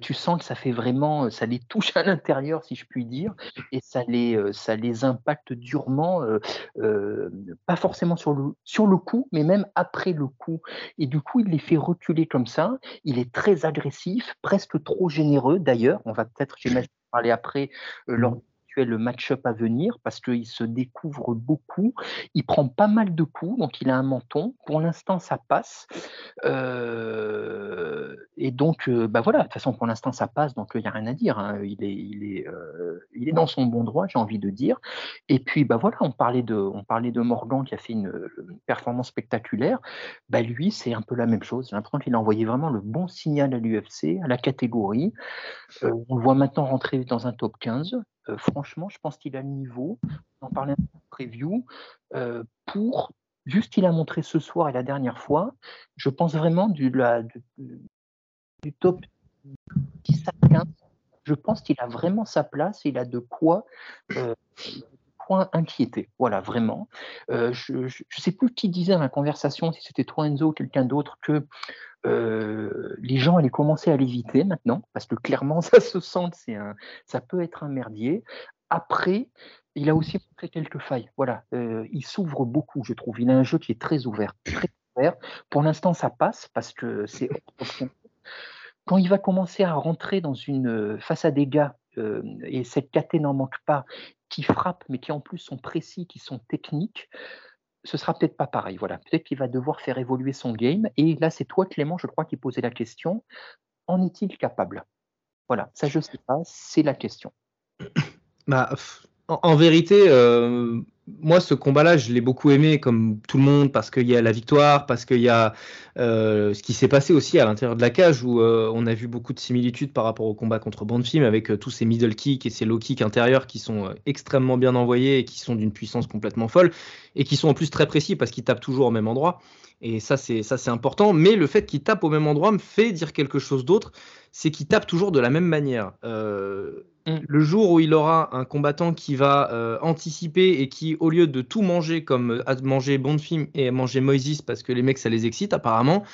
Tu sens que ça fait vraiment, ça les touche à l'intérieur, si je puis dire, et ça les, ça les impacte durement, pas forcément sur le, sur le coup, mais même après le coup. Et du coup, il les fait reculer comme ça. Il est très agressif, presque trop généreux d'ailleurs. On va peut-être, j'imagine, parler après euh, éventuel match-up à venir parce qu'il se découvre beaucoup. Il prend pas mal de coups, donc il a un menton. Pour l'instant, ça passe. Euh, et donc, euh, bah voilà, de toute façon, pour l'instant, ça passe, donc il n'y a rien à dire. Hein. Il, est, il, est, il est dans son bon droit, j'ai envie de dire. Et puis, bah voilà, on parlait de, on parlait de Morgan qui a fait une, performance spectaculaire. Bah lui, c'est un peu la même chose. J'ai l'impression qu'il a envoyé vraiment le bon signal à l'UFC, à la catégorie. on le voit maintenant rentrer dans un top 15. Euh, franchement, je pense qu'il a le niveau, on en parlait peu preview, euh, pour, juste il a montré ce soir et la dernière fois, je pense vraiment du, top 10 à 15, je pense qu'il a vraiment sa place il a de quoi euh, inquiéter. Voilà, vraiment. je ne sais plus qui disait dans la conversation, si c'était toi Enzo ou quelqu'un d'autre, que euh, les gens allaient commencer à l'éviter maintenant, parce que clairement, (laughs) ça se sent, c'est un, ça peut être un merdier. Après, il a aussi montré quelques failles. Voilà, euh, il s'ouvre beaucoup, je trouve. Il a un jeu qui est très ouvert, très ouvert. Pour l'instant, ça passe parce que c'est quand il va commencer à rentrer dans une face à dégâts euh, et cette KT n'en manque pas, qui frappent, mais qui en plus sont précis, qui sont techniques ce sera peut-être pas pareil. Voilà, peut-être qu'il va devoir faire évoluer son game. Et là, c'est toi, Clément, je crois, qui posait la question. En est-il capable? Voilà, ça, je sais pas, c'est la question. (coughs) Bah, en, vérité, euh, moi, ce combat-là, je l'ai beaucoup aimé, comme tout le monde, parce qu'il y a la victoire, parce qu'il y a euh, ce qui s'est passé aussi à l'intérieur de la cage, où euh, on a vu beaucoup de similitudes par rapport au combat contre Bonfim, avec tous ces middle kicks et ces low kicks intérieurs qui sont extrêmement bien envoyés et qui sont d'une puissance complètement folle, et qui sont en plus très précis parce qu'ils tapent toujours au même endroit. Et ça, c'est important. Mais le fait qu'il tape au même endroit me fait dire quelque chose d'autre, c'est qu'il tape toujours de la même manière. Euh, mm. Le jour où il aura un combattant qui va euh, anticiper et qui, au lieu de tout manger comme à manger Bondfim et manger Moises parce que les mecs ça les excite apparemment,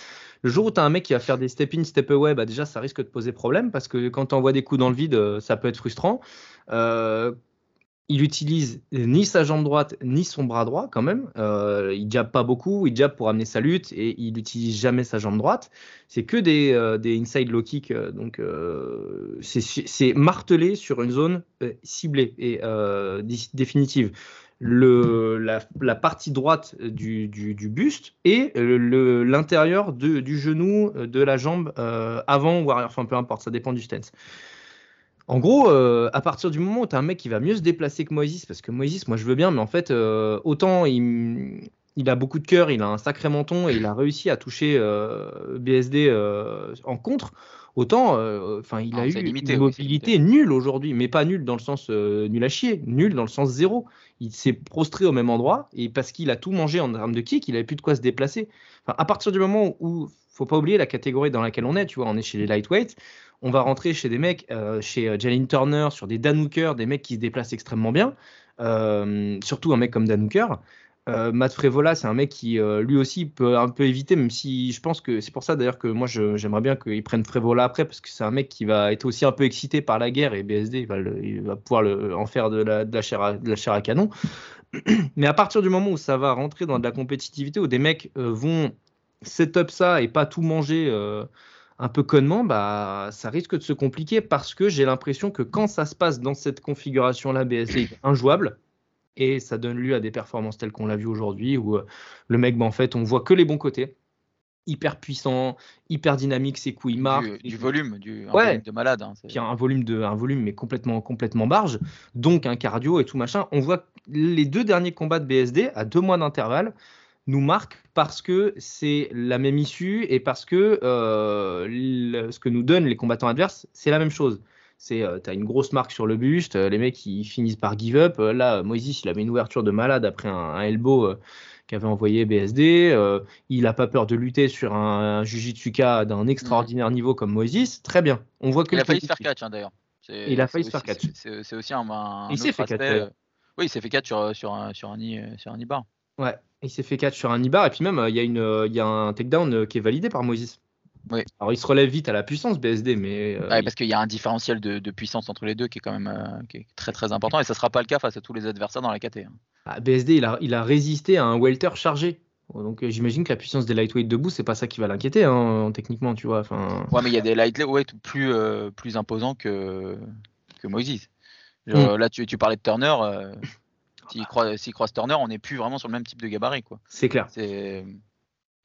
le jour où tu as un mec qui va faire des step in, step away, bah déjà ça risque de poser problème parce que quand tu envoies des coups dans le vide, euh, ça peut être frustrant. Euh, il utilise ni sa jambe droite ni son bras droit quand même. Euh, il jab pas beaucoup, il jab pour amener sa lutte et il n'utilise jamais sa jambe droite. C'est que des, euh, des, inside low kick, euh, donc c'est martelé sur une zone ciblée et définitive. Le, la, partie droite du, du, du buste et l'intérieur du genou de la jambe avant ou arrière, enfin peu importe, ça dépend du stance. En gros, euh, à partir du moment où tu as un mec qui va mieux se déplacer que Moïse, parce que Moïse, moi je veux bien, mais en fait, euh, autant il, a beaucoup de cœur, il a un sacré menton et il a réussi à toucher euh, BSD en contre, autant enfin il ah, a eu une mobilité nulle aujourd'hui, mais pas nulle dans le sens nul à chier, nulle dans le sens zéro. Il s'est prostré au même endroit et parce qu'il a tout mangé en termes de kick, il avait plus de quoi se déplacer. à partir du moment où, faut pas oublier la catégorie dans laquelle on est, tu vois, on est chez les lightweights on va rentrer chez des mecs, euh, chez euh, Jalen Turner, sur des Dan Hooker, des mecs qui se déplacent extrêmement bien, euh, surtout un mec comme Dan Hooker. Matt Frevola, c'est un mec qui lui aussi peut un peu éviter, même si je pense que c'est pour ça d'ailleurs que moi j'aimerais bien qu'il prenne Frevola après, parce que c'est un mec qui va être aussi un peu excité par la guerre et BSD il va, pouvoir en faire de la, chair à, de la chair à canon. (clears throat) Mais à partir du moment où ça va rentrer dans de la compétitivité, où des mecs vont set up ça et pas tout manger un peu connement, bah, ça risque de se compliquer parce que j'ai l'impression que quand ça se passe dans cette configuration-là, BSD est injouable et ça donne lieu à des performances telles qu'on l'a vu aujourd'hui où euh, le mec, bah, en fait, on voit que les bons côtés. Hyper puissant, hyper dynamique, ses coups il marquent. Du, volume, du volume de malade. Hein, Puis un volume de, un volume mais complètement, complètement barge. Donc un cardio et tout machin. On voit les deux derniers combats de BSD à deux mois d'intervalle nous marque parce que c'est la même issue et parce que euh, ce que nous donnent les combattants adverses, c'est la même chose. C'est, euh, tu as une grosse marque sur le buste, euh, les mecs ils finissent par give up. là, Moïse, il avait une ouverture de malade après un, elbow qu'avait envoyé BSD. il n'a pas peur de lutter sur un, un Jujitsuka d'un extraordinaire niveau comme Moïse. Très bien. On voit que il a failli se faire catch hein, d'ailleurs. Il a failli se faire catch. C'est aussi un. il s'est fait catch. Oui, il s'est fait catch sur, sur, un, sur, un, sur un bar. Ouais, il s'est fait catch sur un Ibar et puis même euh, il y, a une, euh, il y a un takedown euh, qui est validé par Moïse. Oui. Alors il se relève vite à la puissance BSD, mais. Ouais, parce qu'il y a un différentiel de, puissance entre les deux qui est quand même qui est très très important et ça sera pas le cas face à tous les adversaires dans la KT. Hein. Ah, BSD il a, il a résisté à un welter chargé. Donc j'imagine que la puissance des lightweight debout, c'est pas ça qui va l'inquiéter hein, techniquement, tu vois. Ouais, mais il y a des lightweight plus, plus imposants que, que Moïse. Je- Là, tu, tu parlais de Turner. S'il croise, s'il croise Turner, on n'est plus vraiment sur le même type de gabarit. Quoi. C'est clair. C'est...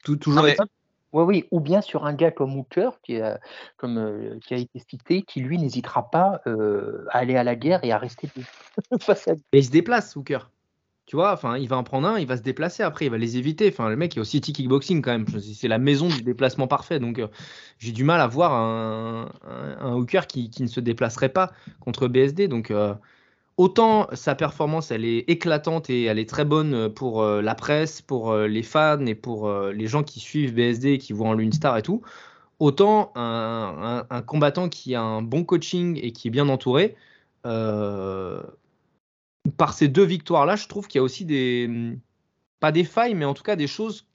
Tout, toujours Non, mais- est-il- Oui, oui, ou bien sur un gars comme Hooker, qui a, comme, euh, qui a été cité, qui lui n'hésitera pas euh, à aller à la guerre et à rester (laughs) face à lui. Mais il se déplace, Hooker. Tu vois, enfin, il va en prendre un, il va se déplacer après, il va les éviter. Enfin, le mec est au City Kickboxing quand même. C'est la maison du déplacement parfait. Donc, euh, j'ai du mal à voir un, un, un Hooker qui, qui ne se déplacerait pas contre BSD. Donc, euh, autant sa performance, elle est éclatante et elle est très bonne pour euh, la presse, pour euh, les fans et pour euh, les gens qui suivent BSD et qui voient en lui une star et tout. Autant un, un- un combattant qui a un bon coaching et qui est bien entouré. euh, par ces deux victoires-là, je trouve qu'il y a aussi des. Pas des failles, mais en tout cas des choses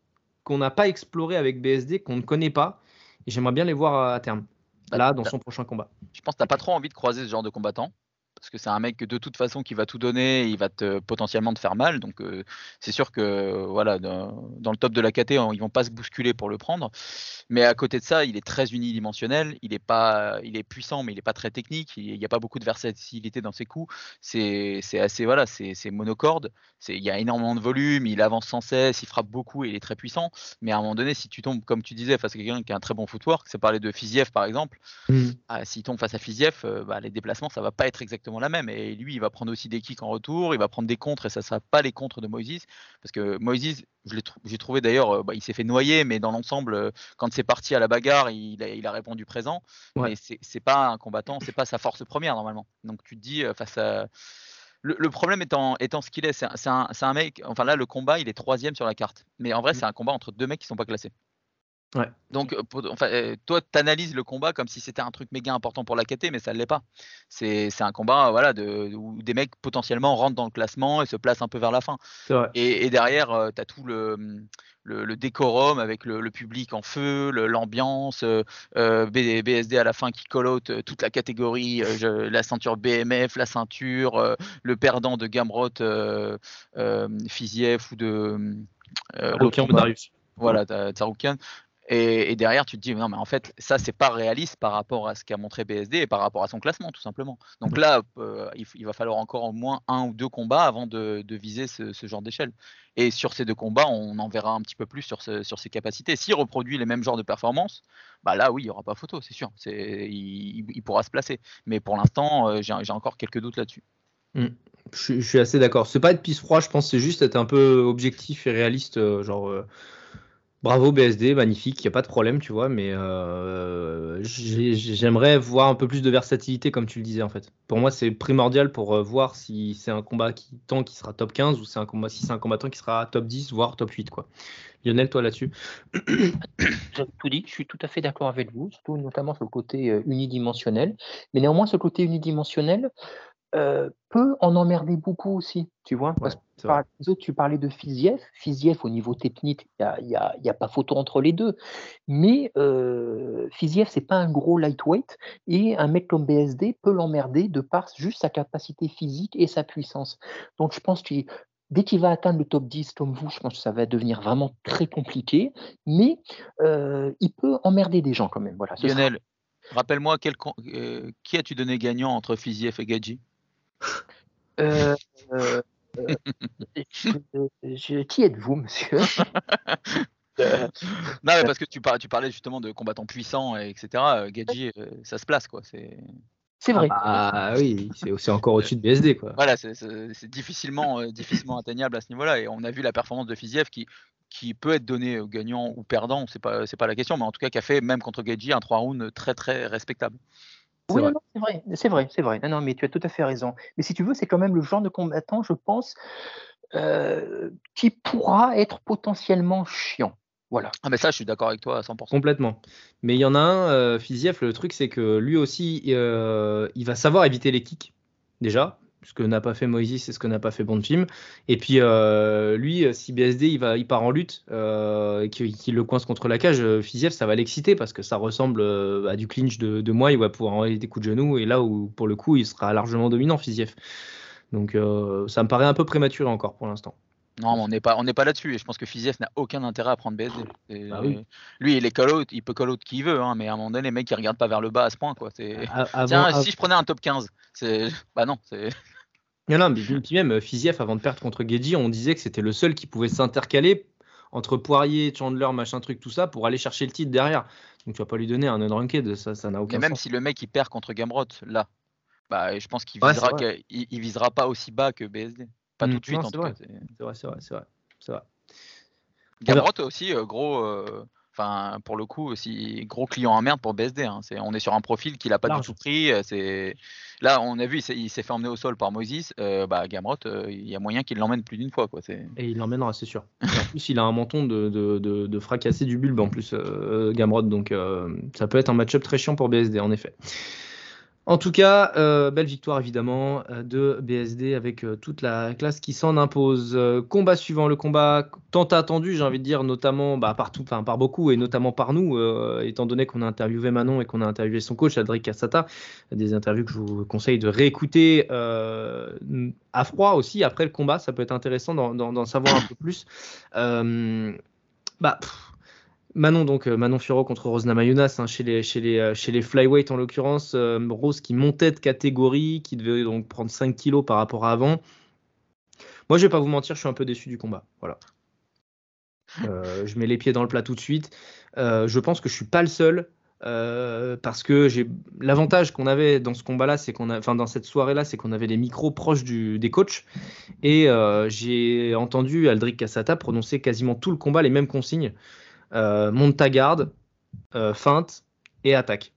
qu'on n'a pas explorées avec BSD, qu'on ne connaît pas. Et j'aimerais bien les voir à terme. Là, dans son prochain combat. Je pense que t'as pas trop envie de croiser ce genre de combattant. Parce que c'est un mec que de toute façon qui va tout donner, il va te, potentiellement te faire mal. Donc euh, c'est sûr que voilà, dans, dans le top de la KT, ils vont pas se bousculer pour le prendre. Mais à côté de ça, il est très unidimensionnel. Il est pas, il est puissant, mais il est pas très technique. Il n'y a pas beaucoup de versatilité dans ses coups. C'est assez voilà, c'est monocorde. Il y a énormément de volume. Il avance sans cesse, il frappe beaucoup et il est très puissant. Mais à un moment donné, si tu tombes, comme tu disais, face à quelqu'un qui a un très bon footwork, c'est parler de Fiziev par exemple. Ah, s'il tombe face à Fiziev, euh, bah, les déplacements, ça va pas être exactement la même. Et lui, il va prendre aussi des kicks en retour, il va prendre des contres, et ça sera pas les contres de Moïse. Parce que Moïse, j'ai trouvé d'ailleurs, euh, bah, il s'est fait noyer, mais dans l'ensemble, euh, quand c'est parti à la bagarre, il a, il a répondu présent. Ouais. Mais c'est pas un combattant, c'est pas sa force première normalement. Donc tu te dis, euh, face à. Le, le problème étant, étant ce qu'il est, c'est un, un- c'est un mec, enfin là, le combat, il est troisième sur la carte. Mais en vrai, c'est un combat entre deux mecs qui sont pas classés. Ouais. Donc, euh, enfin, euh, toi, tu analyses le combat comme si c'était un truc méga important pour la KT, mais ça ne l'est pas. C'est un combat voilà, de, où des mecs potentiellement rentrent dans le classement et se placent un peu vers la fin. Et, et derrière, tu as tout le, le, le décorum avec le, le public en feu, l'ambiance, euh, euh, BSD à la fin qui euh, toute la catégorie, euh, la ceinture BMF, la ceinture, euh, le perdant de Gamrot, euh, euh, Fiziev ou de. euh, l'autre. Voilà, t'as- Tsaroukian. Et, et derrière, tu te dis, non, mais en fait, ça, c'est pas réaliste par rapport à ce qu'a montré BSD et par rapport à son classement, tout simplement. Donc là, euh, il, va falloir encore au moins un ou deux combats avant de, de viser ce, ce genre d'échelle. Et sur ces deux combats, on en verra un petit peu plus sur, ce- sur ses capacités. S'il reproduit les mêmes genres de performances, bah là, oui, il n'y aura pas photo, c'est sûr. Il, pourra se placer. Mais pour l'instant, euh, j'ai encore quelques doutes là-dessus. Je, suis- je suis assez d'accord. C'est pas être pisse froid, je pense, c'est juste être un peu objectif et réaliste. euh, genre, bravo BSD, magnifique, il n'y a pas de problème, tu vois, mais euh, j'ai- j'aimerais voir un peu plus de versatilité, comme tu le disais, en fait. Pour moi, c'est primordial pour euh, voir si c'est un combat qui tant qui sera top 15 ou si c'est un combattant qui sera top 10, voire top 8, quoi. Lionel, toi là-dessus (coughs) tout dit, je suis tout à fait d'accord avec vous, surtout notamment sur le côté euh, unidimensionnel. Mais néanmoins, ce côté unidimensionnel euh, peut en emmerder beaucoup aussi, tu vois. Parce que c'est vrai. par les autres, tu parlais de Fiziev. Fiziev, au niveau technique, il n'y a, pas photo entre les deux. Mais euh, Fiziev, c'est pas un gros lightweight. Et un mec comme BSD peut l'emmerder de par juste sa capacité physique et sa puissance. Donc je pense que dès qu'il va atteindre le top 10 comme vous, je pense que ça va devenir vraiment très compliqué. Mais euh, il peut emmerder des gens quand même. Voilà, ce sera- Lionel, rappelle-moi, euh, qui as-tu donné gagnant entre Fiziev et Gadji? Euh, euh, euh, je- je- qui êtes-vous, monsieur? (laughs) Non, mais parce que tu, par- tu parlais justement de combattants puissants, et etc. Gadji, ça se place, quoi. C'est C'est vrai. Ah oui, c'est encore au-dessus de BSD, quoi. voilà, c'est- difficilement, euh, difficilement atteignable à ce niveau-là. Et on a vu la performance de Fiziev qui, qui peut être donnée au gagnant ou perdant, c'est pas, pas la question, mais en tout cas qui a fait même contre Gadji un 3 rounds très très respectable. Oui, vrai. non, non, c'est vrai, c'est vrai, c'est vrai. Non, non, mais tu as tout à fait raison. Mais si tu veux, c'est quand même le genre de combattant, je pense, euh, qui pourra être potentiellement chiant. Voilà. Ah, mais ça, je suis d'accord avec toi à 100%. Complètement. Mais il y en a un, euh, Fiziev, le truc c'est que lui aussi, euh, il va savoir éviter les kicks, déjà. Ce que n'a pas fait Moïse, c'est ce que n'a pas fait Bonfim. Et puis euh, lui, euh, si BSD il, va, il part en lutte euh, et qu'il le coince contre la cage, euh, Fiziev ça va l'exciter parce que ça ressemble à du clinch de, de moi. Il va pouvoir envoyer des coups de genoux et là où pour le coup il sera largement dominant Fiziev. Donc euh, ça me paraît un peu prématuré encore pour l'instant. Non, mais on n'est pas, on n'est pas là-dessus. Et je pense que Fiziev n'a aucun intérêt à prendre BSD. Et Bah oui. Lui, il est call out, il peut call out qui veut, hein, mais à un moment donné, les mecs, ils regardent pas vers le bas à ce point, quoi. Avant- Tiens, si je prenais un top 15, c'est, bah non, c'est. Non, non, mais puis même euh, Fiziev, avant de perdre contre Gedji, on disait que c'était le seul qui pouvait s'intercaler entre Poirier, Chandler, machin truc, tout ça, pour aller chercher le titre derrière. Donc tu vas pas lui donner un unranked, ça, ça n'a Mais aucun même sens. si le mec il perd contre Gamrot, là, bah, je pense qu'il Ouais, visera, il, il visera pas aussi bas que BSD. Pas Mm, tout de suite non, en c'est tout vrai. cas. c'est- vrai, c'est vrai, c'est vrai. vrai. Gamrot aussi, euh, gros. euh, Enfin, pour le coup, aussi gros client en merde pour BSD. hein. On est sur un profil qu'il a pas Large. du tout pris. C'est là, on a vu, il s'est, fait emmener au sol par Moïse. Euh, bah, Gamrot, euh, il y a moyen qu'il l'emmène plus d'une fois, quoi. Et il l'emmènera, c'est sûr. (laughs) En plus, il a un menton de, de, de, de fracasser du bulbe en plus, euh, Gamrod. Donc, euh, ça peut être un match-up très chiant pour BSD, en effet. En tout cas, euh, belle victoire évidemment euh, de BSD avec euh, toute la classe qui s'en impose. Combat suivant, le combat tant attendu, j'ai envie de dire, notamment bah, par, par beaucoup et notamment par nous, étant donné qu'on a interviewé Manon et qu'on a interviewé son coach, Adric Cassata. Des interviews que je vous conseille de réécouter à froid aussi après le combat. Ça peut être intéressant d'en- savoir un peu plus. Bah, Manon, donc euh, Manon Fiorot contre Rose Namajunas hein, chez, les, chez, les, euh, chez les flyweight en l'occurrence. euh, Rose qui montait de catégorie, qui devait donc prendre 5 kilos par rapport à avant. Moi, je vais pas vous mentir, je suis un peu déçu du combat. Voilà. Je mets les pieds dans le plat tout de suite. Je pense que je suis pas le seul. parce que j'ai l'avantage qu'on avait dans ce combat-là, c'est qu'on a, enfin dans cette soirée-là, c'est qu'on avait les micros proches du, des coachs et j'ai entendu Aldric Cassata prononcer quasiment tout le combat les mêmes consignes euh, monte ta garde, euh, feinte et attaque.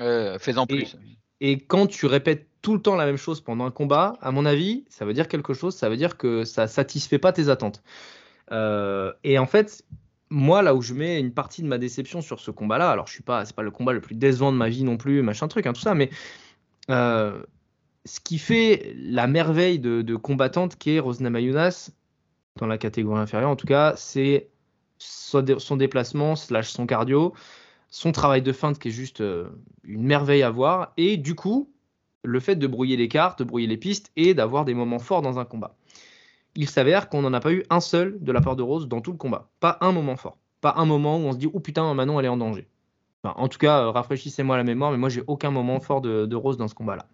Euh, fais-en plus. Et quand tu répètes tout le temps la même chose pendant un combat, à mon avis, ça veut dire quelque chose. Ça veut dire que ça satisfait pas tes attentes. Euh, et en fait, moi, là où je mets une partie de ma déception sur ce combat-là, alors je suis pas, c'est pas le combat le plus décevant de ma vie non plus, machin truc, hein, tout ça, mais euh, ce qui fait la merveille de, de combattante qu'est Rosna Mayunas, dans la catégorie inférieure en tout cas, c'est son dé- son déplacement, slash son cardio, son travail de feinte qui est juste euh, une merveille à voir, et du coup, le fait de brouiller les cartes, de brouiller les pistes et d'avoir des moments forts dans un combat. Il s'avère qu'on n'en a pas eu un seul de la part de Rose dans tout le combat. Pas un moment fort. Pas un moment où on se dit, oh putain, Manon, elle est en danger. En tout cas, euh, rafraîchissez-moi la mémoire, mais moi, j'ai aucun moment fort de, de Rose dans ce combat-là.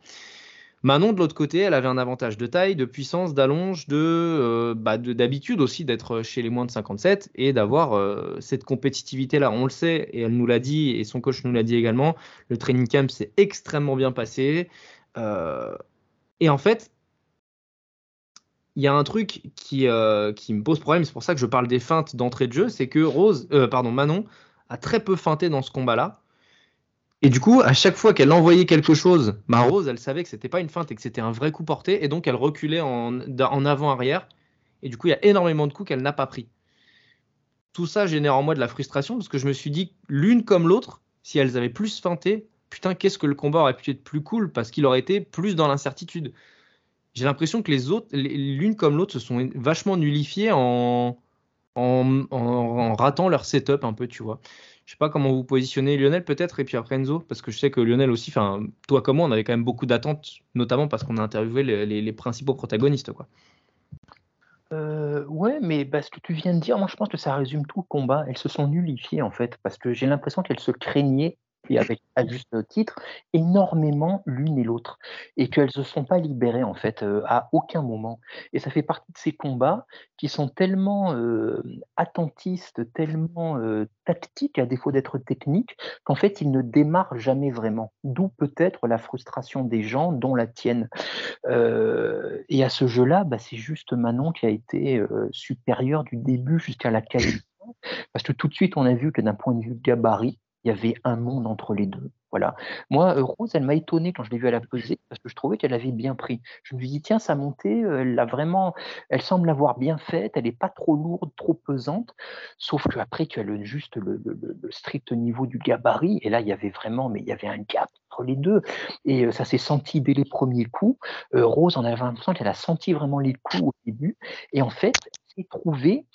Manon, de l'autre côté, elle avait un avantage de taille, de puissance, d'allonge, euh, bah, de- d'habitude aussi d'être chez les moins de 57 et d'avoir euh, cette compétitivité-là. On le sait, et elle nous l'a dit, et son coach nous l'a dit également, le training camp s'est extrêmement bien passé. Euh, et en fait, il y a un truc qui, qui me pose problème, c'est pour ça que je parle des feintes d'entrée de jeu, c'est que Rose, pardon, Manon a très peu feinté dans ce combat-là. Et du coup, à chaque fois qu'elle envoyait quelque chose, ma Rose, elle savait que c'était pas une feinte et que c'était un vrai coup porté, et donc elle reculait en, en avant-arrière. Et du coup, il y a énormément de coups qu'elle n'a pas pris. Tout ça génère en moi de la frustration parce que je me suis dit, l'une comme l'autre, si elles avaient plus feinté, putain, qu'est-ce que le combat aurait pu être plus cool parce qu'il aurait été plus dans l'incertitude. J'ai l'impression que les autres, l'une comme l'autre, se sont vachement nullifiées en, en, en- en ratant leur setup un peu, tu vois. Je sais pas comment vous positionnez Lionel peut-être et puis après Enzo parce que je sais que Lionel aussi, enfin toi comme moi, on avait quand même beaucoup d'attentes, notamment parce qu'on a interviewé les, principaux protagonistes quoi. Euh, ouais, mais bah, ce que tu viens de dire, moi je pense que ça résume tout le combat. Elles se sont nullifiées en fait, parce que j'ai l'impression qu'elles se craignaient, et avec à juste titre, énormément l'une et l'autre, et qu'elles ne se sont pas libérées en fait euh, à aucun moment. Et ça fait partie de ces combats qui sont tellement euh, attentistes, tellement euh, tactiques à défaut d'être techniques, qu'en fait ils ne démarrent jamais vraiment. D'où peut-être la frustration des gens, dont la tienne. Et à ce jeu-là, bah, c'est juste Manon qui a été supérieure du début jusqu'à la qualité. Parce que tout de suite, on a vu que d'un point de vue gabarit, il y avait un monde entre les deux. Voilà. Moi, euh, Rose, elle m'a étonné quand je l'ai vue à la pesée parce que je trouvais qu'elle avait bien pris. Je me suis dit, tiens, sa montée, euh, elle l'a vraiment, elle semble l'avoir bien faite. Elle n'est pas trop lourde, trop pesante. Sauf qu'après, tu as le, juste le, le- le- le strict niveau du gabarit. Et là, il y avait vraiment, mais il y avait un gap entre les deux. Et euh, ça s'est senti dès les premiers coups. Euh, Rose, on avait l'impression qu'elle a senti vraiment les coups au début. Et en fait, s'est trouvée,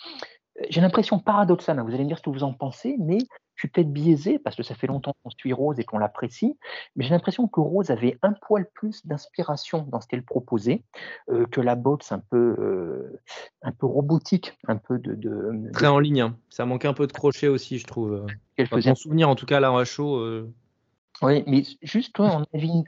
j'ai l'impression paradoxale, hein, vous allez me dire ce que vous en pensez, mais je suis peut-être biaisé parce que ça fait longtemps qu'on suit Rose et qu'on l'apprécie, mais j'ai l'impression que Rose avait un poil plus d'inspiration dans ce qu'elle proposait euh, que la boxe un peu, euh, un peu robotique, un peu de. de Très en ligne. hein. Ça manquait un peu de crochet aussi, je trouve. qu'elle Enfin, faisait. mon souvenir, en tout cas, là, à chaud. euh, Oui, mais juste, on avait une-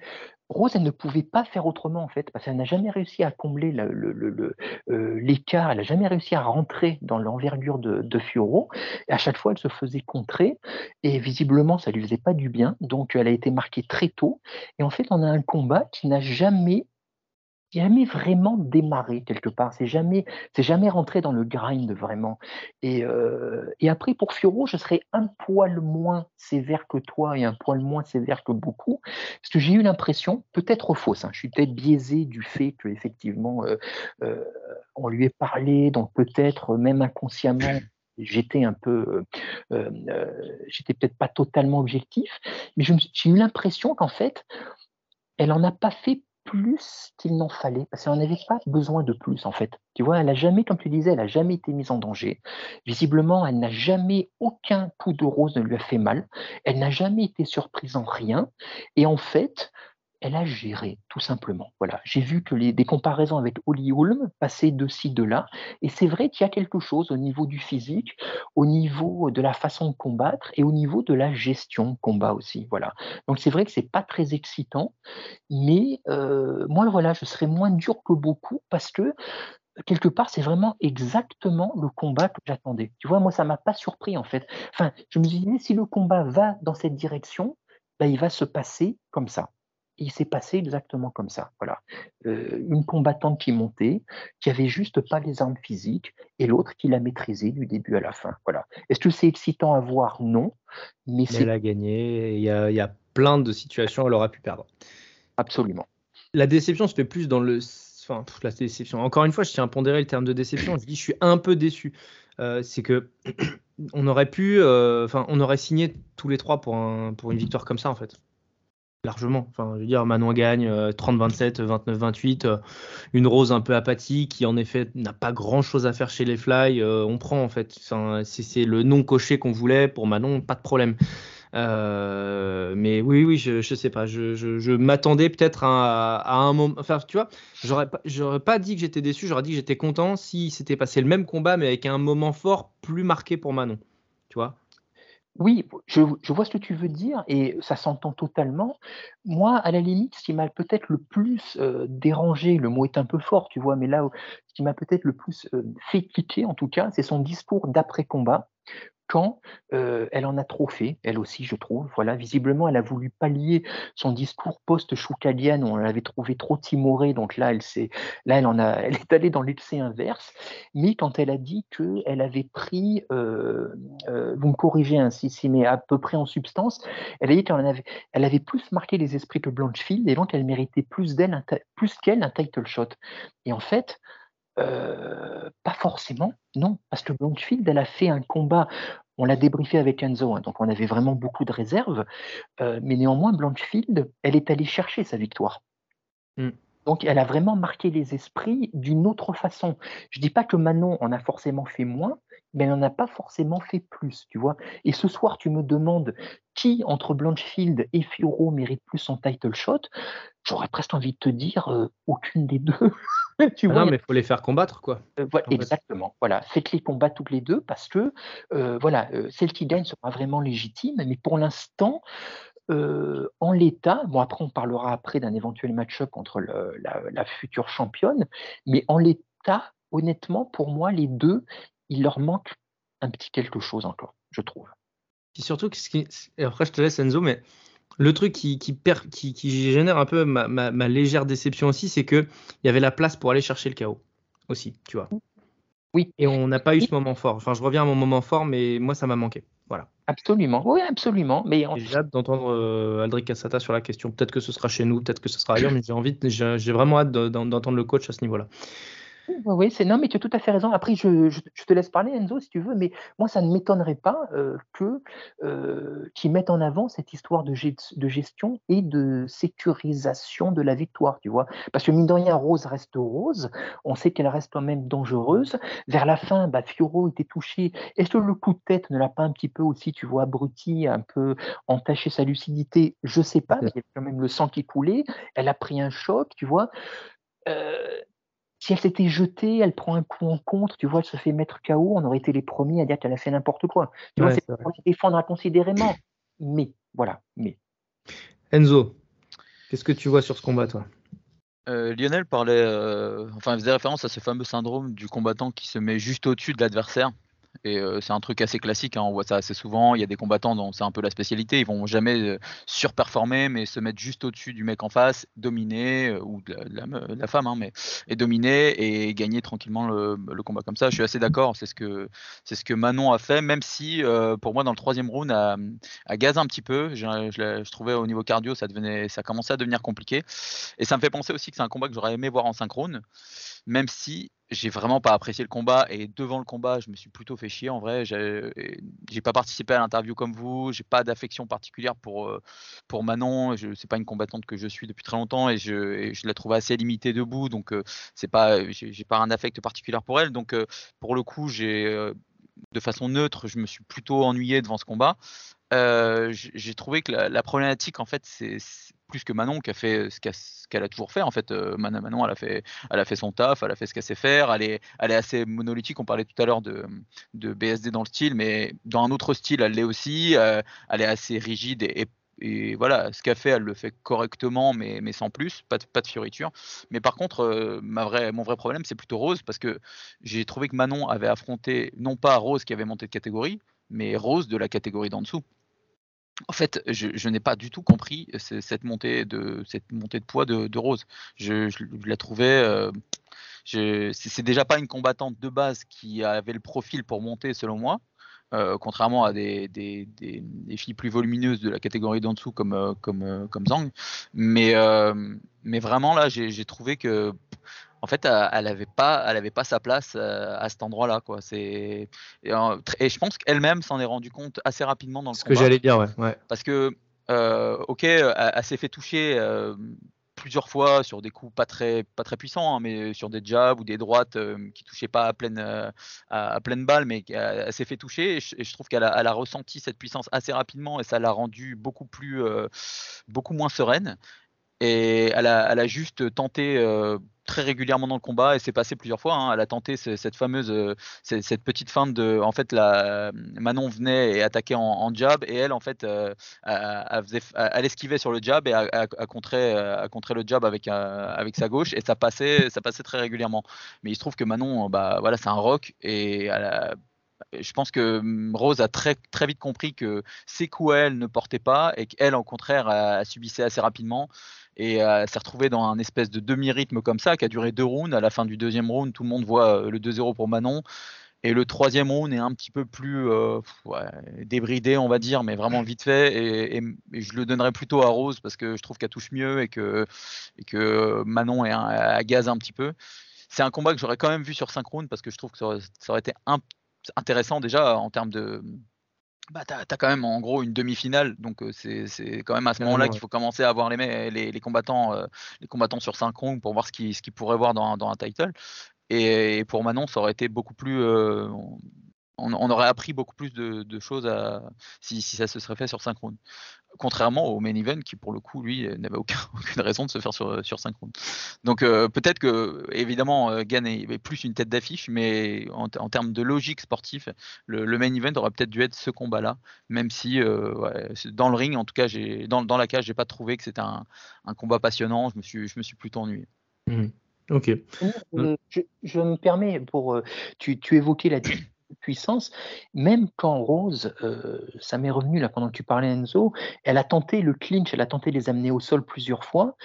Rose, elle ne pouvait pas faire autrement en fait, parce qu'elle n'a jamais réussi à combler le- le- le- le, euh, l'écart, elle n'a jamais réussi à rentrer dans l'envergure de, de Fioro. Et à chaque fois, elle se faisait contrer, et visiblement, ça lui faisait pas du bien. Donc, elle a été marquée très tôt. Et en fait, on a un combat qui n'a jamais, jamais vraiment démarré quelque part. C'est jamais, c'est jamais rentré dans le grind vraiment. Et, euh, après, pour Fioro, je serais un poil moins sévère que toi et un poil moins sévère que beaucoup, parce que j'ai eu l'impression, peut-être fausse, hein, je suis peut-être biaisé du fait que effectivement euh, euh, on lui ait parlé, donc peut-être même inconsciemment. J'étais un peu, j'étais peut-être pas totalement objectif, mais j'ai eu l'impression qu'en fait, elle en a pas fait plus qu'il n'en fallait, parce qu'elle n'en avait pas besoin de plus en fait. Tu vois, elle a jamais, comme tu disais, elle a jamais été mise en danger. Visiblement, elle n'a jamais, aucun coup de rose ne lui a fait mal. Elle n'a jamais été surprise en rien. Et en fait, elle a géré, tout simplement. Voilà. J'ai vu que des comparaisons avec Holly Holm passaient de ci, de là. Et c'est vrai qu'il y a quelque chose au niveau du physique, au niveau de la façon de combattre et au niveau de la gestion combat aussi. Voilà. Donc c'est vrai que c'est pas très excitant, mais euh, moi, voilà, je serais moins dur que beaucoup parce que quelque part, c'est vraiment exactement le combat que j'attendais. Tu vois, moi, ça m'a pas surpris en fait. Enfin, je me suis dit, si le combat va dans cette direction, ben, il va se passer comme ça. Et il s'est passé exactement comme ça. Voilà. Euh, une combattante qui montait, qui avait juste pas les armes physiques, et l'autre qui l'a maîtrisée du début à la fin. Voilà. Est-ce que c'est excitant à voir? Non. Mais elle a gagné. Il y a, il y a plein de situations où elle aurait pu perdre. absolument. La déception, c'était plus dans le. Enfin, pff, la déception. Encore une fois, je tiens à pondérer le terme de déception. Je dis, je suis un peu déçu. Euh, c'est que (clears throat) on aurait pu, euh, enfin, on aurait signé tous les trois pour un, pour une victoire comme ça, en fait. Largement. Enfin, je veux dire, Manon gagne euh, 30-27, 29-28. euh, une Rose un peu apathique qui, en effet, n'a pas grand chose à faire chez les Fly. euh, on prend, en fait. C'est le non coché qu'on voulait pour Manon, pas de problème. Euh, mais oui, oui, je, je sais pas. Je, m'attendais peut-être à, un moment. Enfin, tu vois, j'aurais pas, pas dit que j'étais déçu. J'aurais dit que j'étais content si s'était passé le même combat, mais avec un moment fort plus marqué pour Manon. Tu vois Oui, je, vois ce que tu veux dire et ça s'entend totalement. Moi, à la limite, ce qui m'a peut-être le plus euh, dérangé, le mot est un peu fort, tu vois, mais là, ce qui m'a peut-être le plus euh, fait cliquer, en tout cas, c'est son discours d'après-combat. Quand elle en a trop fait, elle aussi, je trouve. Voilà, visiblement, elle a voulu pallier son discours post-Choukadian où on l'avait trouvé trop timoré. Donc là, elle s'est, là, elle en a, (laughs) elle est allée dans l'excès inverse. Mais quand elle a dit qu'elle avait pris, vous me corrigez ainsi, si, mais à peu près en substance, elle a dit qu'elle avait, elle plus marqué les esprits que Blanchfield et donc elle méritait plus qu'elle un title shot. Et en fait, euh, pas forcément, non, parce que Blanchfield, elle a fait un combat. On l'a débriefé avec Enzo, hein, donc on avait vraiment beaucoup de réserves. euh, mais néanmoins, Blanchfield, elle est allée chercher sa victoire. Mm. Donc, elle a vraiment marqué les esprits d'une autre façon. Je dis pas que Manon en a forcément fait moins, mais elle n'en a pas forcément fait plus, tu vois. Et ce soir, tu me demandes qui entre Blanchfield et Fioro mérite plus son title shot. J'aurais presque envie de te dire euh, aucune des deux. (laughs) tu Ah vois, Non, mais il faut les faire combattre, quoi. euh, voilà, fait. exactement. Voilà, faites-les combattre toutes les deux parce que euh, voilà, celle qui gagne sera vraiment légitime. Mais pour l'instant, euh, en l'état, bon après on parlera après d'un éventuel match-up le- la, la future championne, mais en l'état, honnêtement, pour moi, les deux, il leur manque un petit quelque chose encore, je trouve. Puis surtout, que ce qui- et après je te laisse Enzo, mais le truc qui, qui, perd- qui, qui génère un peu ma, ma- ma légère déception aussi, c'est que il y avait la place pour aller chercher le chaos aussi, tu vois. Oui. Et on n'a pas eu ce moment fort. Enfin, je reviens à mon moment fort, mais moi, ça m'a manqué. Voilà. Absolument, oui, absolument. Mais Et J'ai hâte d'entendre euh, Aldric Cassata sur la question. Peut-être que ce sera chez nous, peut-être que ce sera ailleurs, mais j'ai envie, j'ai vraiment hâte de- d'en- d'entendre le coach à ce niveau-là. Oui, c'est non, mais tu as tout à fait raison. Après, je, je, te laisse parler, Enzo, si tu veux, mais moi, ça ne m'étonnerait pas euh, que euh, qu'ils mettent en avant cette histoire de, de, gestion et de sécurisation de la victoire, tu vois. Parce que mine de rien, Rose reste Rose. On sait qu'elle reste quand même dangereuse. Vers la fin, bah, Fioro était touché. Est-ce que le coup de tête ne l'a pas un petit peu aussi, tu vois, abruti, un peu entaché sa lucidité? Je sais pas, mais il y a quand même le sang qui coulait. Elle a pris un choc, tu vois. Euh, si elle s'était jetée, elle prend un coup en contre, tu vois, elle se fait mettre KO, on aurait été les premiers à dire qu'elle a fait n'importe quoi. Tu vois, c'est pour défendre inconsidérément. Mais, voilà, mais. Enzo, qu'est-ce que tu vois sur ce combat, toi? Euh, Lionel parlait, euh, enfin, faisait référence à ce fameux syndrome du combattant qui se met juste au-dessus de l'adversaire. Et c'est un truc assez classique, hein, on voit ça assez souvent. Il y a des combattants dont c'est un peu la spécialité. Ils vont jamais surperformer, mais se mettre juste au-dessus du mec en face, dominer, ou de la, femme, hein, mais, et dominer et gagner tranquillement le, combat comme ça. Je suis assez d'accord, c'est ce, que, Manon a fait, même si pour moi, dans le troisième round, a gazé un petit peu. Je, je, trouvais au niveau cardio, ça, devenait, ça commençait à devenir compliqué. Et ça me fait penser aussi que c'est un combat que j'aurais aimé voir en synchrone même si j'ai vraiment pas apprécié le combat et devant le combat, je me suis plutôt fait chier en vrai. J'ai pas participé à l'interview comme vous, j'ai pas d'affection particulière pour, euh, pour Manon. Je c'est pas une combattante que je suis depuis très longtemps et je, la trouve assez limitée debout, donc euh, c'est pas j'ai pas un affect particulier pour elle. Donc euh, pour le coup, j'ai de façon neutre, je me suis plutôt ennuyé devant ce combat. j'ai trouvé que la, problématique, en fait, c'est plus que Manon qui a fait ce qu'elle a toujours fait. En fait, Manon, elle a fait, elle a fait son taf, elle a fait ce qu'elle sait faire. Elle est, elle est assez monolithique. On parlait tout à l'heure de, de, BSD dans le style, mais dans un autre style, elle l'est aussi. elle est assez rigide et, et voilà, ce qu'elle fait, elle le fait correctement, mais, mais sans plus, pas de, pas de fioriture. Mais par contre, ma vraie, mon vrai problème, c'est plutôt Rose, parce que j'ai trouvé que Manon avait affronté non pas Rose qui avait monté de catégorie, mais Rose de la catégorie d'en dessous. En fait, je, n'ai pas du tout compris cette montée de, cette montée de poids de, Rose. Je, la trouvais. Euh, c'est déjà pas une combattante de base qui avait le profil pour monter, selon moi. Euh, contrairement à des, filles plus volumineuses de la catégorie d'en dessous comme, euh, comme, comme Zhang. Mais, mais vraiment là, j'ai trouvé que en fait, elle n'avait pas, elle avait pas sa place à cet endroit-là, quoi. C'est et, je pense qu'elle-même s'en est rendue compte assez rapidement dans le Ce que j'allais dire, ouais. Parce que, ok, elle, s'est fait toucher plusieurs fois sur des coups pas très, pas très puissants, hein, mais sur des jabs ou des droites qui touchaient pas à pleine, à, pleine balle, mais elle, s'est fait toucher. Et je, trouve qu'elle a, elle a, ressenti cette puissance assez rapidement et ça l'a rendue beaucoup plus, beaucoup moins sereine. Et elle a, elle a juste tenté très régulièrement dans le combat et c'est passé plusieurs fois. Hein. Elle a tenté cette fameuse, euh, cette petite feinte de, en fait, la Manon venait et attaquait en, jab et elle, en fait, euh, elle, esquivait sur le jab et a, contré, le jab avec, avec sa gauche et ça passait, ça passait très régulièrement. Mais il se trouve que Manon, bah voilà, c'est un rock et je pense que hum, Rose a très, très vite compris que ses coups elle ne portaient pas et qu'elle, au contraire, a, subissait assez rapidement et euh, s'est retrouvé dans un espèce de demi-rythme comme ça qui a duré deux rounds. À la fin du deuxième round, tout le monde voit euh, le 2-0 pour Manon. Et le troisième round est un petit peu plus euh, débridé, on va dire, mais vraiment vite fait. Et, je le donnerais plutôt à Rose parce que je trouve qu'elle touche mieux et que, et que Manon est à gaz un petit peu. C'est un combat que j'aurais quand même vu sur 5 rounds parce que je trouve que ça aurait, été intéressant déjà en termes de, bah, tu as, quand même en gros une demi-finale, donc c'est quand même à ce moment-là qu'il faut commencer à voir les, les, les combattants, les combattants sur 5 rounds pour voir ce qu'ils qu pourraient voir dans, dans, un title. Et, pour Manon, ça aurait été beaucoup plus. On, aurait appris beaucoup plus de, choses à, si, si, ça se serait fait sur 5 rounds contrairement au main event qui pour le coup lui n'avait aucun, (laughs) aucune raison de se faire sur, sur 5 rounds. Donc euh, peut-être que évidemment euh, Gann est plus une tête d'affiche, mais en, termes de logique sportive, le, main event aurait peut-être dû être ce combat-là, même si euh, dans le ring, en tout cas, dans, dans la cage, j'ai pas trouvé que c'était un, combat passionnant. Je me suis, je me suis plutôt ennuyé. Mmh. Ok. Je, me permets pour tu, tu évoquais la puissance, même quand Rose, euh, ça m'est revenu là pendant que tu parlais Enzo, elle a tenté le clinch, elle a tenté de les amener au sol plusieurs fois,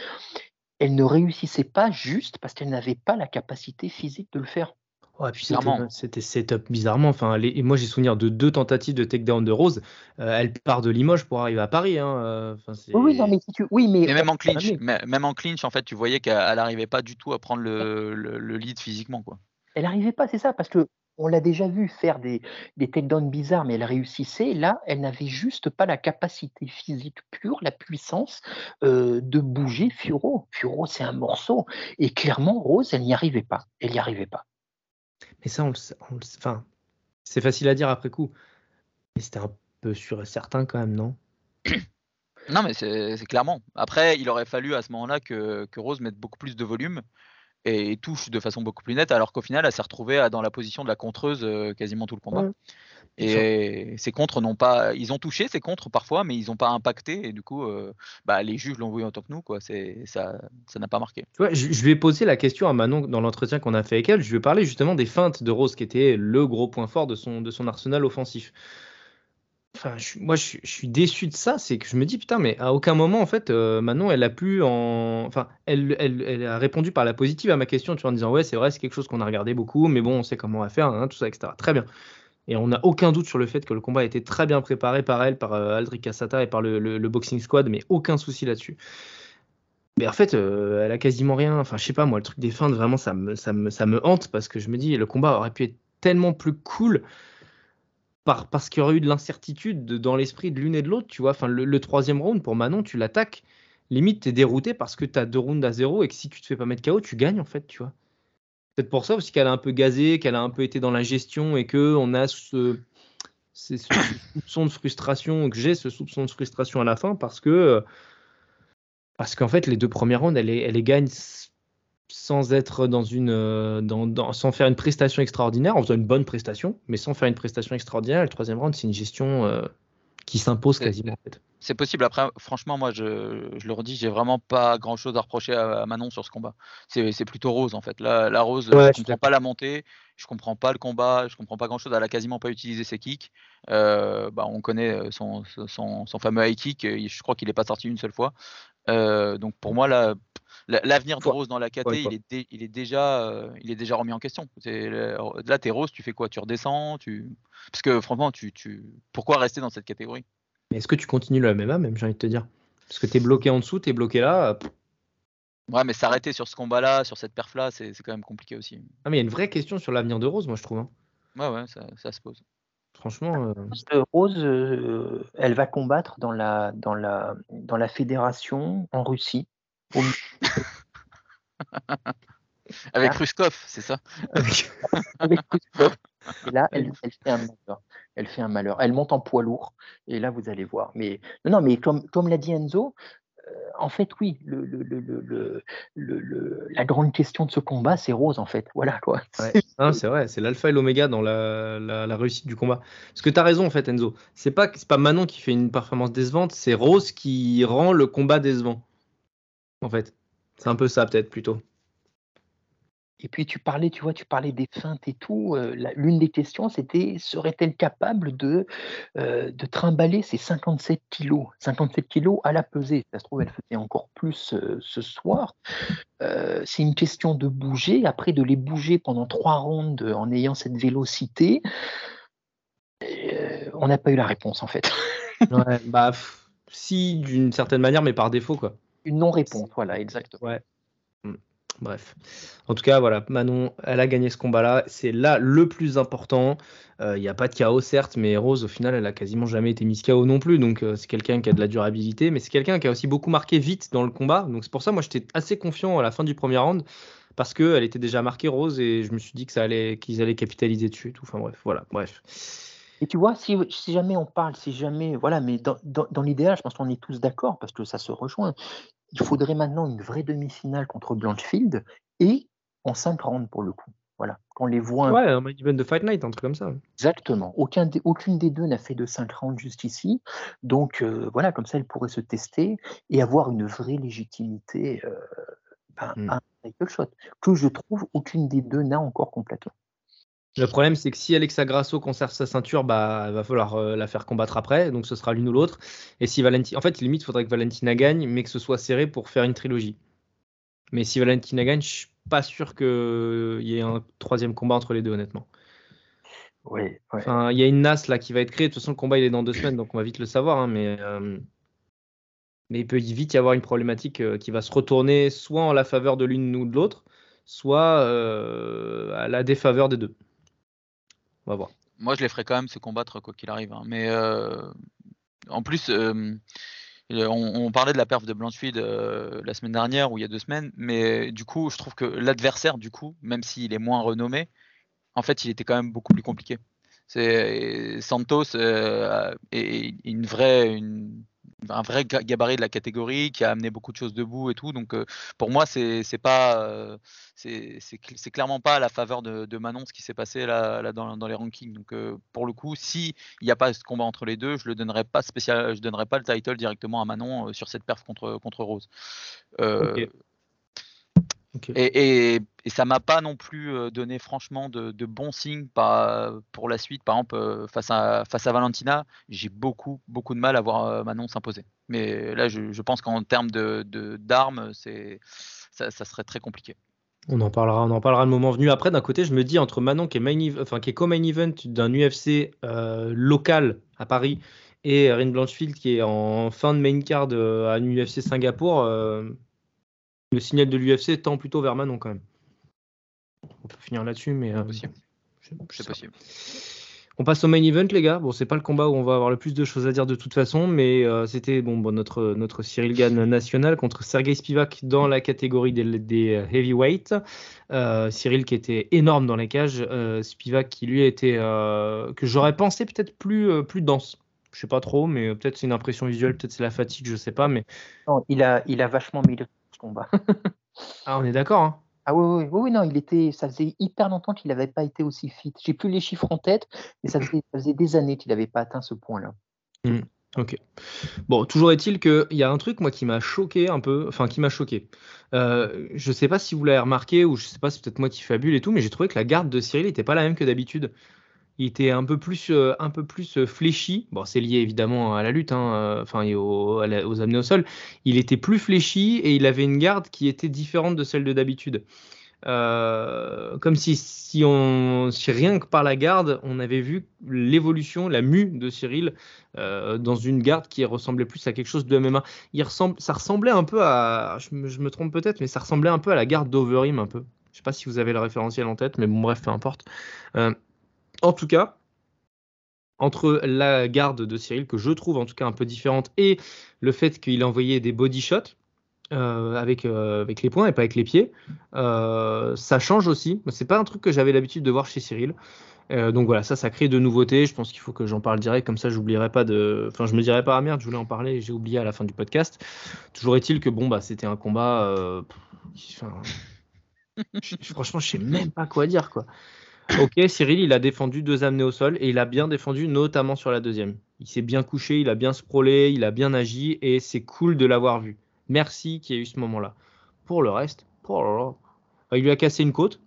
elle ne réussissait pas juste parce qu'elle n'avait pas la capacité physique de le faire. Ouais, puis c'était setup bizarrement. Enfin, les- et moi, j'ai souvenir de deux tentatives de takedown de Rose. Euh, elle part de Limoges pour arriver à Paris. Hein. enfin, c'est- Oui, non, mais si tu. Oui, mais. Mais même en clinch, même en clinch, en fait, tu voyais qu'elle n'arrivait pas du tout à prendre le, le- le lead physiquement, quoi. Elle n'arrivait pas, c'est ça, parce que on l'a déjà vu faire des, des takedowns bizarres, mais elle réussissait. Là, elle n'avait juste pas la capacité physique pure, la puissance euh, de bouger Furo. Furo, c'est un morceau. Et clairement, Rose, elle n'y arrivait pas. Elle n'y arrivait pas. Mais ça, on le sait- on le sait- Enfin, c'est facile à dire après coup. Mais c'était un peu sûr et certain quand même, non? Non, mais c'est c'est clairement. Après, il aurait fallu à ce moment-là que, que Rose mette beaucoup plus de volume et, touche de façon beaucoup plus nette, alors qu'au final, elle s'est retrouvée dans la position de la contreuse euh, quasiment tout le combat. Ouais. Et ces contres n'ont pas, ils ont touché ces contres parfois, mais ils n'ont pas impacté. Et du coup, euh, bah, les juges l'ont vu en tant que nous, quoi. C'est ça, ça n'a pas marqué. Tu vois, je, je lui ai posé la question à Manon dans l'entretien qu'on a fait avec elle. Je lui ai parlé justement des feintes de Rose, qui était le gros point fort de son, de son arsenal offensif. Moi, je, suis- déçu de ça. C'est que je me dis, putain, mais à aucun moment, en fait, euh, Manon, elle a pu en. Enfin, elle, a répondu par la positive à ma question, tu vois, en disant, ouais, c'est vrai, c'est quelque chose qu'on a regardé beaucoup, mais bon, on sait comment on va faire, hein, tout ça, etc. Très bien. Et on n'a aucun doute sur le fait que le combat a été très bien préparé par elle, par euh, Cassata et par le boxing squad, mais aucun souci là-dessus. Mais en fait, euh, elle a quasiment rien. Enfin, je sais pas, moi, le truc des feintes, vraiment, ça me, ça me, ça me hante parce que je me dis, le combat aurait pu être tellement plus cool par, parce qu'il y aurait eu de l'incertitude de- dans l'esprit de l'une et de l'autre, tu vois. Enfin, le, troisième round, pour Manon, tu l'attaques. Limite, t'es dérouté parce que t'as deux rounds à zéro et que si tu te fais pas mettre KO, tu gagnes, en fait, tu vois. Peut-être pour ça aussi qu'elle a un peu gazé, qu'elle a un peu été dans la gestion et que on a ce, ce (coughs) soupçon de frustration, que j'ai ce soupçon de frustration à la fin parce que euh, parce qu'en fait les deux premières rounds elle elle les gagne sans être dans une euh, dans, dans- sans faire une prestation extraordinaire en faisant une bonne prestation mais sans faire une prestation extraordinaire le troisième round c'est une gestion euh, qui s'impose quasiment en fait. C'est possible. Après, franchement, moi, je, je le redis, j'ai vraiment pas grand chose à reprocher à, à Manon sur ce combat. C'est c'est plutôt Rose, en fait. La, la Rose, Ouais, je comprends pas la montée, je comprends pas le combat, je comprends pas grand chose. Elle a quasiment pas utilisé ses kicks. Euh, bah, on connaît son, son, son fameux high kick. Je crois qu'il est pas sorti une seule fois. Euh, donc pour moi, là, l'avenir de Rose dans la KT, Ouais, il est, dé- il est déjà, euh, il est déjà remis en question. Là, t'es Rose, tu fais quoi? Tu redescends tu... Parce que franchement, tu, tu... pourquoi rester dans cette catégorie? Mais est-ce que tu continues le MMA même j'ai envie de te dire? Parce que t'es bloqué en dessous, t'es bloqué là. Ouais, mais s'arrêter sur ce combat-là, sur cette perf-là, c'est c'est quand même compliqué aussi. Ah mais il y a une vraie question sur l'avenir de Rose moi je trouve. hein. Ouais, ouais, ça, ça se pose. Franchement. euh, Rose, euh, Rose, euh, elle va combattre dans la, dans la, dans la fédération en Russie. Au- (laughs) Avec Ah. Ruskov, c'est ça (laughs) avec Kuskov. Et là, elle, elle fait un malheur. Elle fait un malheur. Elle monte en poids lourd. Et là, vous allez voir. Mais non, non, mais comme, comme l'a dit Enzo, en fait, oui, le, le- le- la grande question de ce combat, c'est Rose, en fait. Voilà, quoi. Ouais. C'est vrai, c'est l'alpha et l'oméga dans la, la- la réussite du combat. Parce que tu as raison, en fait, Enzo. C'est pas, c'est pas Manon qui fait une performance décevante, c'est Rose qui rend le combat décevant. En fait. C'est un peu ça, peut-être, plutôt. Et puis tu parlais, tu vois, tu parlais des feintes et tout. euh, L'une des questions, c'était serait-elle capable de, euh, de trimballer ces 57 kilos? 57 kilos à la pesée. Ça se trouve, elle faisait encore plus euh, ce soir. C'est une question de bouger, après de les bouger pendant trois rondes en ayant cette vélocité. On n'a pas eu la réponse en fait. Ouais, bah, si, d'une certaine manière, mais par défaut, quoi. Une non-réponse, voilà, exactement. Ouais. Bref. En tout cas, voilà, Manon, elle a gagné ce combat-là. C'est là le plus important. Euh, Il n'y a pas de KO, certes, mais Rose, au final, elle a quasiment jamais été mise KO non plus. Donc, euh, c'est quelqu'un qui a de la durabilité, mais c'est quelqu'un qui a aussi beaucoup marqué vite dans le combat. Donc, c'est pour ça, moi, j'étais assez confiant à la fin du premier round parce qu'elle était déjà marquée Rose et je me suis dit que ça allait, qu'ils allaient capitaliser dessus. Enfin, bref, voilà, bref. Et tu vois, si, si jamais on parle, si jamais, voilà, mais dans, dans, dans l'idéal, je pense qu'on est tous d'accord parce que ça se rejoint. Il faudrait maintenant une vraie demi-finale contre Blanchfield et en 5 rounds pour le coup. Voilà, qu'on les voit Ouais, un main event de Fight Night, un truc comme ça. exactement. Aucun des- aucune des deux n'a fait de 5 rounds jusqu'ici. Donc euh, voilà, comme ça, elle pourrait se tester et avoir une vraie légitimité euh, ben, Mm. à un title shot que je trouve aucune des deux n'a encore complètement. Le problème, c'est que si Alexa Grasso conserve sa ceinture, bah, il va falloir euh, la faire combattre après. Donc, ce sera l'une ou l'autre. Et si Valentina. En fait, limite, il faudrait que Valentina gagne, mais que ce soit serré pour faire une trilogie. Mais si Valentina gagne, je pas sûr qu'il y ait un troisième combat entre les deux, honnêtement. Oui, ouais. Enfin, il y a une NAS là qui va être créée. De toute façon, le combat il est dans deux semaines, donc on va vite le savoir. hein, mais, euh, mais il peut vite y avoir une problématique euh, qui va se retourner soit en la faveur de l'une ou de l'autre, soit euh, à la défaveur des deux. Moi, je les ferais quand même se combattre quoi qu'il arrive. hein. Mais euh, en plus, euh, on, on parlait de la perf de Blanchfield euh, la semaine dernière ou il y a deux semaines, mais du coup, je trouve que l'adversaire, du coup, même s'il est moins renommé, en fait, il était quand même beaucoup plus compliqué. C'est Santos euh, est une vraie, une- un vrai ga- gabarit de la catégorie qui a amené beaucoup de choses debout et tout. Donc, euh, pour moi, euh, c'est c'est cl- c'est clairement pas à la faveur de, Manon ce qui s'est passé là, dans, les rankings. Donc, euh, pour le coup, si il n'y a pas ce combat entre les deux, je le donnerais pas je pas le title directement à Manon sur cette perf contre Rose. Et, et, et ça m'a pas non plus euh, donné franchement de, de bons signes par- pour la suite. Par exemple, euh, face à, face à Valentina, j'ai beaucoup, beaucoup de mal à voir euh, Manon s'imposer. Mais là, je, je pense qu'en termes de- d'armes, ça, ça serait très compliqué. On en parlera, on en parlera le moment venu. Après, d'un côté, je me dis entre Manon qui est, main enfin, qui est co-main event d'un UFC euh, local à Paris et Rin Blanchfield qui est en fin de main card euh, à un UFC Singapour, euh, le signal de l'UFC tend plutôt vers Manon quand même. On peut finir là-dessus, mais euh, Possible. je- je C'est possible. On passe au main event, les gars. Bon, c'est pas le combat où on va avoir le plus de choses à dire de toute façon, mais euh, c'était bon, bon, notre, notre Cyril Gann national contre Sergei Spivak dans la catégorie des, des euh, heavyweight. Euh, Cyril qui était énorme dans les cages, euh, Spivak qui lui était euh, que j'aurais pensé peut-être plus, euh, plus dense. Je sais pas trop, mais peut-être c'est une impression visuelle, peut-être c'est la fatigue, je sais pas. Mais Non, il a, il a vachement mis le combat. (laughs) ah, on est d'accord. Hein Ah oui, oui, non, il était, ça faisait hyper longtemps qu'il n'avait pas été aussi fit. J'ai plus les chiffres en tête, mais ça faisait, ça faisait des années qu'il n'avait pas atteint ce point-là. Ok. Bon, toujours est-il qu'il y a un truc, moi, qui m'a choqué un peu, enfin, qui m'a choqué. Euh, je sais pas si vous l'avez remarqué, ou je sais pas, c'est peut-être moi qui fabule et tout, mais j'ai trouvé que la garde de Cyril n'était pas la même que d'habitude. Il était un peu plus, euh, un peu plus euh, fléchi. Bon, c'est lié évidemment à la lutte, hein, euh, enfin, aux amenés au sol. Il était plus fléchi et il avait une garde qui était différente de celle de d'habitude. Comme si, rien que par la garde, on avait vu l'évolution, la mue de Cyril dans une garde qui ressemblait plus à quelque chose de MMA. Il ça ressemblait un peu à, je me, trompe peut-être, mais ça ressemblait un peu à la garde d'Overim un peu. Je sais pas si vous avez le référentiel en tête, mais bon bref, peu importe. En tout cas, entre la garde de Cyril, que je trouve en tout cas un peu différente, et le fait qu'il envoyait des body shots euh, avec, euh, avec les poings et pas avec les pieds, euh, ça change aussi. C'est pas un truc que j'avais l'habitude de voir chez Cyril. Donc voilà, ça, ça crée de nouveautés. Je pense qu'il faut que j'en parle direct, comme ça, j'oublierai pas de. Enfin, je me dirais pas, ah merde, je voulais en parler et j'ai oublié à la fin du podcast. Toujours est-il que bon, bah, c'était un combat. enfin, (laughs) franchement, je sais même pas quoi dire, quoi. Ok, Cyril, il a défendu deux amenés au sol et il a bien défendu, notamment sur la deuxième. Il s'est bien couché, il a bien sprawlé, il a bien agi et c'est cool de l'avoir vu. Merci qu'il y ait eu ce moment-là. Pour le reste. Euh, il lui a cassé une côte.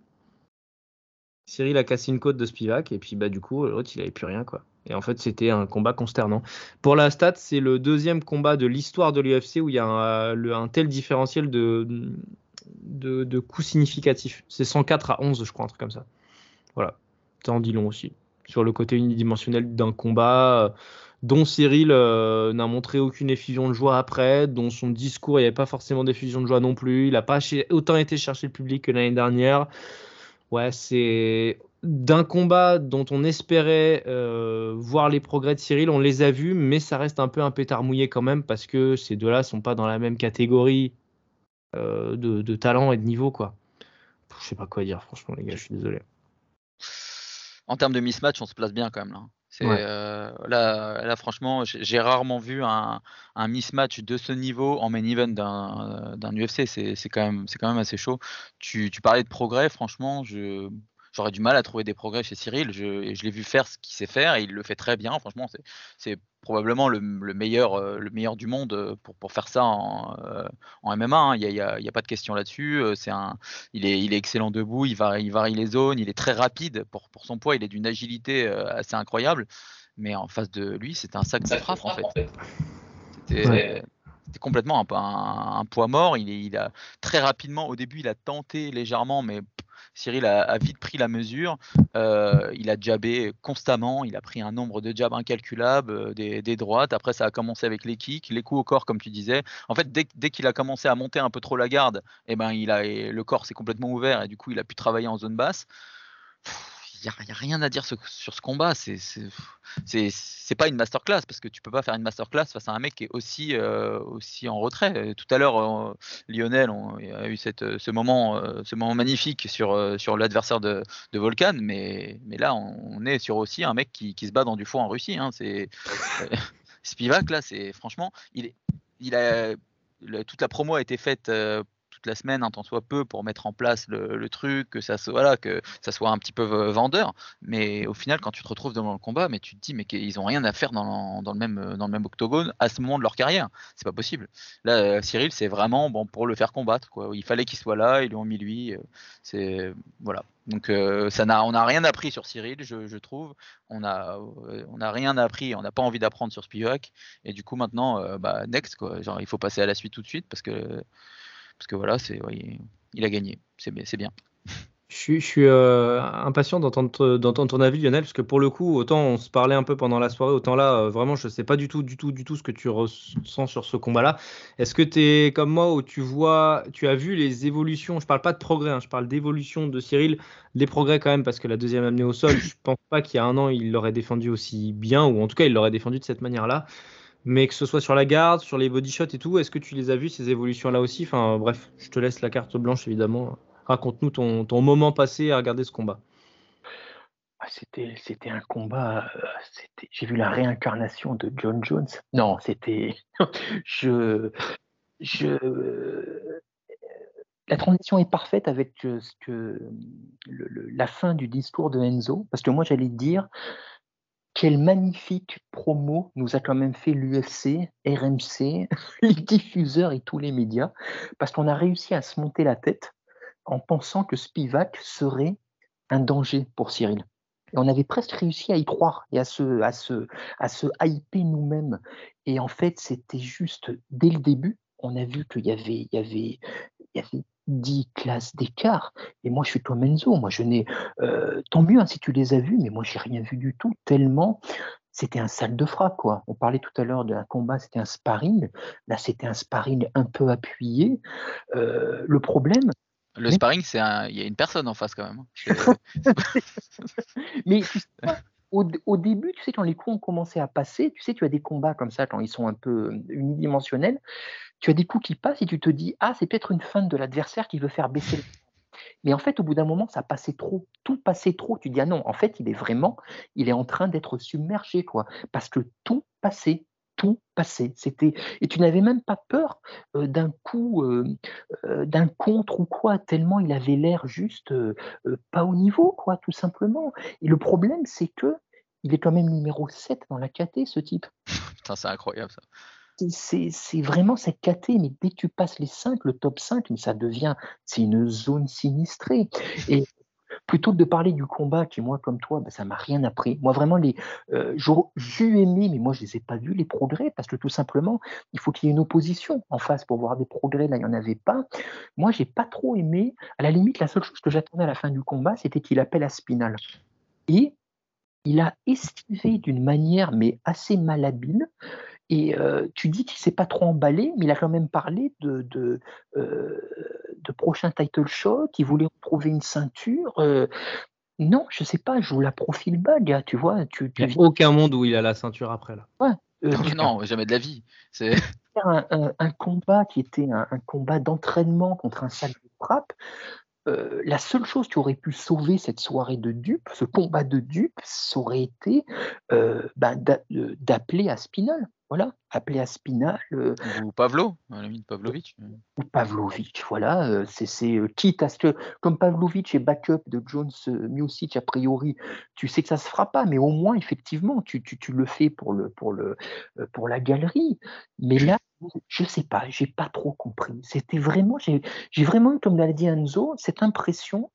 Cyril a cassé une côte de Spivak et puis bah du coup l'autre il avait plus rien quoi. Et en fait c'était un combat consternant. Pour la stat c'est le deuxième combat de l'histoire de l'UFC où il y a un tel différentiel de, de, de coups significatifs. C'est 104 à 11 je crois un truc comme ça. Voilà. Ça en dit long aussi. Sur le côté unidimensionnel d'un combat euh, dont Cyril euh, n'a montré aucune effusion de joie après, dont son discours il n'y avait pas forcément d'effusion de joie non plus. Il n'a pas autant été chercher le public que l'année dernière. Ouais, c'est d'un combat dont on espérait euh, voir les progrès de Cyril, on les a vus, mais ça reste un peu un pétard mouillé quand même parce que ces deux-là sont pas dans la même catégorie de, de talent et de niveau, quoi. Je sais pas quoi dire, franchement, les gars, je suis désolé. En termes de mismatch, on se place bien quand même là. Ouais. euh, là, là, franchement, j'ai rarement vu un, un mismatch de ce niveau en main event d'un UFC. C'est quand, même- c'est quand même assez chaud. Tu, tu parlais de progrès, franchement, j'aurais du mal à trouver des progrès chez Cyril. Je, je l'ai vu faire ce qu'il sait faire et il le fait très bien. Franchement, c'est probablement le, le meilleur, euh, le meilleur du monde euh, pour, pour faire ça en, euh, en MMA. hein. Il n'y a, pas de question là-dessus. C'est un, il, est, il est excellent debout, il varie, il varie les zones, il est très rapide pour, pour son poids, il est d'une agilité assez incroyable. Mais en face de lui, c'était un sac de frappe en fait. C'était Ouais. complètement un, poids mort. Il, il, a très rapidement, au début, il a tenté légèrement, mais Cyril a, vite pris la mesure. Euh, il a jabé constamment. Il a pris un nombre de jabs incalculable, euh, des, droites. Après, ça a commencé avec les kicks, les coups au corps, comme tu disais. En fait, dès, qu'il a commencé à monter un peu trop la garde, eh ben, le corps s'est complètement ouvert et du coup, il a pu travailler en zone basse n'y a, rien à dire sur ce combat. C'est c'est pas une masterclass parce que tu peux pas faire une masterclass face à un mec qui est aussi, euh, aussi en retrait. Tout à l'heure, euh, Lionel on, a eu cette, ce, moment, euh, ce moment magnifique sur, sur l'adversaire de, de, Volcan, mais, mais là, on, est sur aussi un mec qui, qui, se bat dans du four en Russie. Hein. C'est (laughs) Spivak, là, c'est franchement, il, il a, toute la promo a été faite la semaine, un tant soit peu, pour mettre en place le, truc, que ça, soit, voilà, que ça soit un petit peu vendeur. Mais au final, quand tu te retrouves devant le combat, mais tu te dis, mais qu'ils ont rien à faire dans, le même, dans le même octogone à ce moment de leur carrière. C'est pas possible. Là, euh, Cyril, c'est vraiment bon pour le faire combattre. Il fallait qu'il soit là, ils lui ont mis lui. Euh, c'est voilà. Donc euh, ça n'a, on n'a rien appris sur Cyril, je, trouve. On a, on a rien appris, on n'a pas envie d'apprendre sur Spivak. Et du coup maintenant, bah, next quoi. Genre il faut passer à la suite tout de suite parce que parce que voilà, c'est, il a gagné, c'est bien. Je suis, euh, impatient d'entendre, ton avis, Lionel, parce que pour le coup, autant on se parlait un peu pendant la soirée, autant là, euh, vraiment, je ne sais pas du tout, du tout, du tout ce que tu ressens sur ce combat-là. Est-ce que tu es comme moi où tu vois, tu as vu les évolutions, je ne parle pas de progrès, hein, je parle d'évolution de Cyril, les progrès quand même, parce que la deuxième amenée au sol, je ne pense pas qu'il y a un an, il l'aurait défendu aussi bien, ou en tout cas, il l'aurait défendu de cette manière-là. Mais que ce soit sur la garde, sur les body shots et tout, est-ce que tu les as vus ces évolutions-là aussi? Enfin bref, je te laisse la carte blanche évidemment. Raconte-nous ton, moment passé à regarder ce combat. Ah, c'était, c'était un combat. Euh, j'ai vu la réincarnation de John Jones. Non, c'était. (laughs) je, la transition est parfaite avec euh, ce que, la fin du discours de Enzo, parce que moi j'allais dire, quelle magnifique promo nous a quand même fait l'UFC, RMC, (laughs) les diffuseurs et tous les médias, parce qu'on a réussi à se monter la tête en pensant que Spivak serait un danger pour Cyril. Et on avait presque réussi à y croire et à se, à se, à se hyper nous-mêmes. Et en fait, c'était juste dès le début, on a vu qu'il y avait, il y avait, il y avait 10 classes d'écart. Et moi, je suis comme Enzo. Moi, je n'ai. Euh, tant mieux hein, si tu les as vus, mais moi, j'ai rien vu du tout, tellement c'était un salle de frappe, quoi. On parlait tout à l'heure d'un combat, c'était un sparring. Là, c'était un sparring un peu appuyé. Euh, le problème. Le sparring, c'est il y a une personne en face quand même. Hein. (laughs) mais au, au, début, tu sais, quand les coups ont commencé à passer, tu sais, tu as des combats comme ça, quand ils sont un peu unidimensionnels, tu as des coups qui passent et tu te dis ah c'est peut-être une feinte de l'adversaire qui veut faire baisser le mais en fait, au bout d'un moment, ça passait trop, tout passait trop. Tu dis ah non, en fait, il est vraiment, il est en train d'être submergé, quoi, parce que tout passait, tout passait. C'était et tu n'avais même pas peur euh, d'un coup, euh, euh, d'un contre ou quoi, tellement il avait l'air juste pas au niveau, quoi, tout simplement. Et le problème, c'est que il est quand même numéro 7 dans la KT, ce type. (laughs) Putain, c'est incroyable ça c'est vraiment cette caté, mais dès que tu passes les 5, le top 5, ça devient, c'est une zone sinistrée. Et plutôt que de parler du combat qui, moi, comme toi, ben, ça m'a rien appris. Moi, vraiment, les, euh, j'ai aimé, mais moi, je les ai pas vus, les progrès, parce que tout simplement, il faut qu'il y ait une opposition en face pour voir des progrès. Là, il n'y en avait pas. Moi, j'ai pas trop aimé. À la limite, la seule chose que j'attendais à la fin du combat, c'était qu'il appelle à Spinal. Et il a esquivé d'une manière, mais assez malhabile. Et tu dis qu'il s'est pas trop emballé, mais il a quand même parlé de, de, de prochain title shot, il voulait retrouver une ceinture. non, je sais pas, je joue la profil bag, tu vois. Tu, il n'y a aucun monde où il a la ceinture après là. Ouais, non, jamais de la vie. C'est (laughs) un, un, combat qui était un, un combat d'entraînement contre un sac de frappe. La seule chose qui aurait pu sauver cette soirée de dupes, ce combat de dupes, ça aurait été ben, d'appeler à Spinal. Voilà, appelé à Spinal. Euh, ou Pavlo, à la Pavlovic. Ou Pavlovic, voilà. Euh, c'est euh, quitte à ce que, comme Pavlovic est backup de Jones Music, a priori, tu sais que ça se fera pas, mais au moins, effectivement, tu, tu, tu le fais pour, le, pour, le, pour la galerie. Mais là, je sais pas, j'ai pas trop compris. C'était vraiment, j'ai vraiment comme l'a dit Enzo, cette impression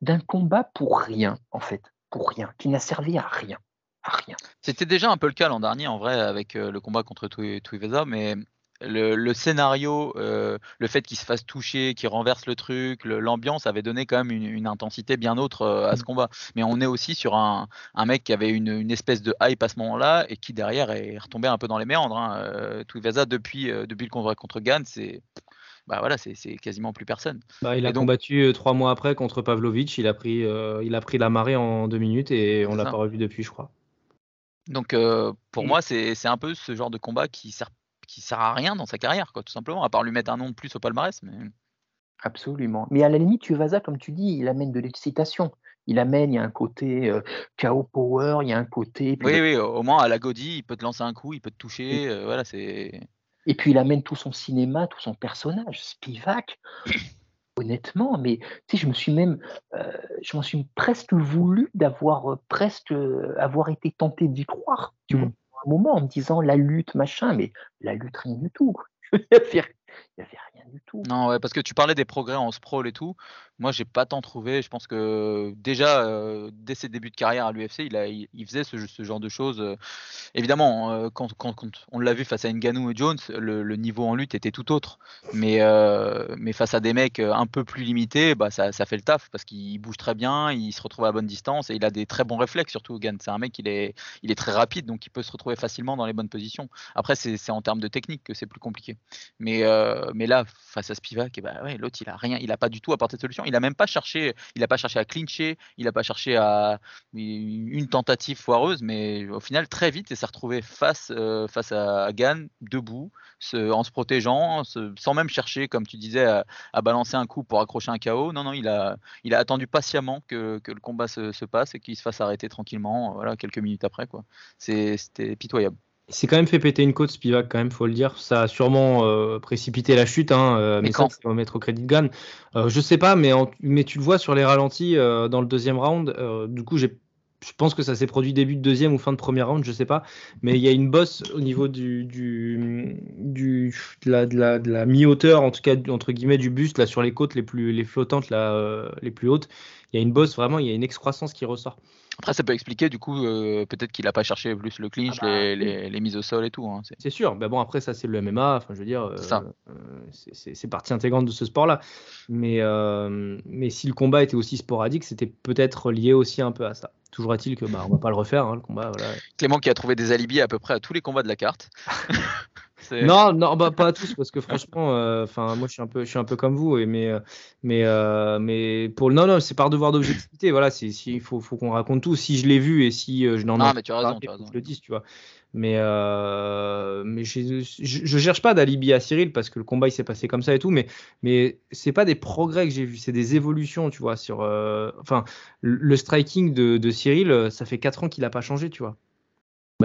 d'un combat pour rien, en fait, pour rien, qui n'a servi à rien rien. C'était déjà un peu le cas l'an dernier en vrai avec euh, le combat contre Tuivasa, mais le, scénario, euh, le fait qu'il se fasse toucher, qu'il renverse le truc, l'ambiance avait donné quand même une, intensité bien autre euh, à ce mmh. combat. Mais on est aussi sur un, mec qui avait une, espèce de hype à ce moment-là et qui derrière est retombé un peu dans les méandres. Hein. Euh, depuis, depuis le combat contre Gann, c'est bah voilà, c'est quasiment plus personne. Bah, il a combattu trois mois après contre Pavlovich, il a pris, il a pris la marée en deux minutes et on l'a pas revu depuis, je crois. Donc pour mmh. moi, c'est un peu ce genre de combat qui sert qui sert à rien dans sa carrière, quoi, tout simplement, à part lui mettre un nom de plus au palmarès. Mais... Absolument. Mais à la limite, Tuivasa, comme tu dis, il amène de l'excitation. Il amène, il y a un côté euh, KO power, il y a un côté. Oui, oui, au moins à la Godi, il peut te lancer un coup, il peut te toucher. Euh, voilà, c'est. Et puis il amène tout son cinéma, tout son personnage, Spivak. (clears throat) honnêtement, mais tu sais, je me suis même, euh, je m'en suis presque voulu d'avoir presque avoir été tenté d'y croire, tu vois. Moment en me disant la lutte, machin, mais la lutte, rien du tout. (laughs) Il n'y avait rien du tout. Non, parce que tu parlais des progrès en sprawl et tout. Moi, j'ai pas tant trouvé. Je pense que déjà, euh, dès ses débuts de carrière à l'UFC, il, faisait ce, genre de choses. Euh. évidemment, euh, quand, on l'a vu face à Ngannou et Jones, le, niveau en lutte était tout autre. Mais, face à des mecs un peu plus limités, bah, ça, fait le taf parce qu'il bouge très bien, il se retrouve à bonne distance et il a des très bons réflexes, surtout Gann. C'est un mec, il est, est très rapide, donc il peut se retrouver facilement dans les bonnes positions. Après, c'est en termes de technique que c'est plus compliqué. Mais, mais là, face à Spivak, bah, ouais, l'autre, il a rien, il a pas du tout apporté de solution. Il a même pas cherché, il a pas cherché à clincher, il a pas cherché à une tentative foireuse, mais au final très vite il s'est retrouvé face euh, face à Gann debout, en se protégeant, sans même chercher, comme tu disais, à, balancer un coup pour accrocher un KO. Non non, il a il a attendu patiemment que, le combat se, passe et qu'il se fasse arrêter tranquillement, voilà quelques minutes après quoi. C'était pitoyable. Il s'est quand même fait péter une côte, Spivak, quand même, faut le dire. Ça a sûrement euh, précipité la chute, hein, euh, mais, quand ça, va mettre au crédit de Gann. Euh, je sais pas, mais, mais tu le vois sur les ralentis dans le deuxième round. du coup, je pense que ça s'est produit début de deuxième ou fin de premier round, je sais pas. Mais il y a une bosse au niveau du, du, du de la, de la, mi-hauteur, en tout cas entre guillemets du buste, là sur les côtes les plus les flottantes, là, les plus hautes. Il y a une bosse vraiment, il y a une excroissance qui ressort. Après, ça peut expliquer du coup, euh, peut-être qu'il n'a pas cherché plus le clinch, ah bah, les, mises au sol et tout. Hein, c'est sûr, mais bon, après, ça c'est le MMA, enfin je veux dire, euh, euh, c'est partie intégrante de ce sport-là. Mais, mais si le combat était aussi sporadique, c'était peut-être lié aussi un peu à ça. Toujours est-il que bah, on va pas le refaire, hein, le combat. Clément qui a trouvé des alibis à peu près à tous les combats de la carte. (laughs) Non, non, bah, pas à tous, parce que franchement, euh, enfin, moi, je suis un peu, je suis un peu comme vous, et, mais, euh, mais, euh, mais pour non, non, c'est par devoir d'objectivité. Voilà, c'est, il faut, faut qu'on raconte tout. Si je l'ai vu et si je n'en ai pas, tu as raison, je le dis, tu vois. Mais, mais je, je, cherche pas d'alibi à Cyril parce que le combat il s'est passé comme ça et tout, mais, mais c'est pas des progrès que j'ai vus, c'est des évolutions, tu vois. Sur, enfin, le striking de, de Cyril, ça fait 4 ans qu'il a pas changé, tu vois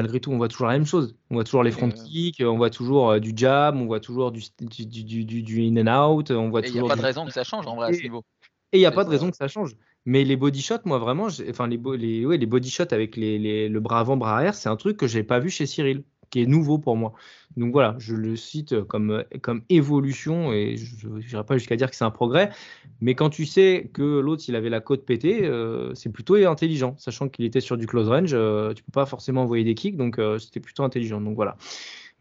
malgré tout, on voit toujours la même chose. On voit toujours les front kicks, on voit toujours euh, du jab, on voit toujours du, du, in and out. On voit il n'y a pas de raison que ça change en vrai à ce niveau. Et il n'y a pas de raison que ça change. Mais les body shots, moi vraiment, enfin les, les, ouais, les body shots avec les, le bras avant, bras arrière, c'est un truc que j'ai pas vu chez Cyril qui est nouveau pour moi. Donc voilà, je le cite comme, comme évolution et je n'irai pas jusqu'à dire que c'est un progrès, mais quand tu sais que l'autre il avait la côte pétée, euh, c'est plutôt intelligent, sachant qu'il était sur du close range, euh, tu peux pas forcément envoyer des kicks, donc euh, c'était plutôt intelligent. Donc voilà.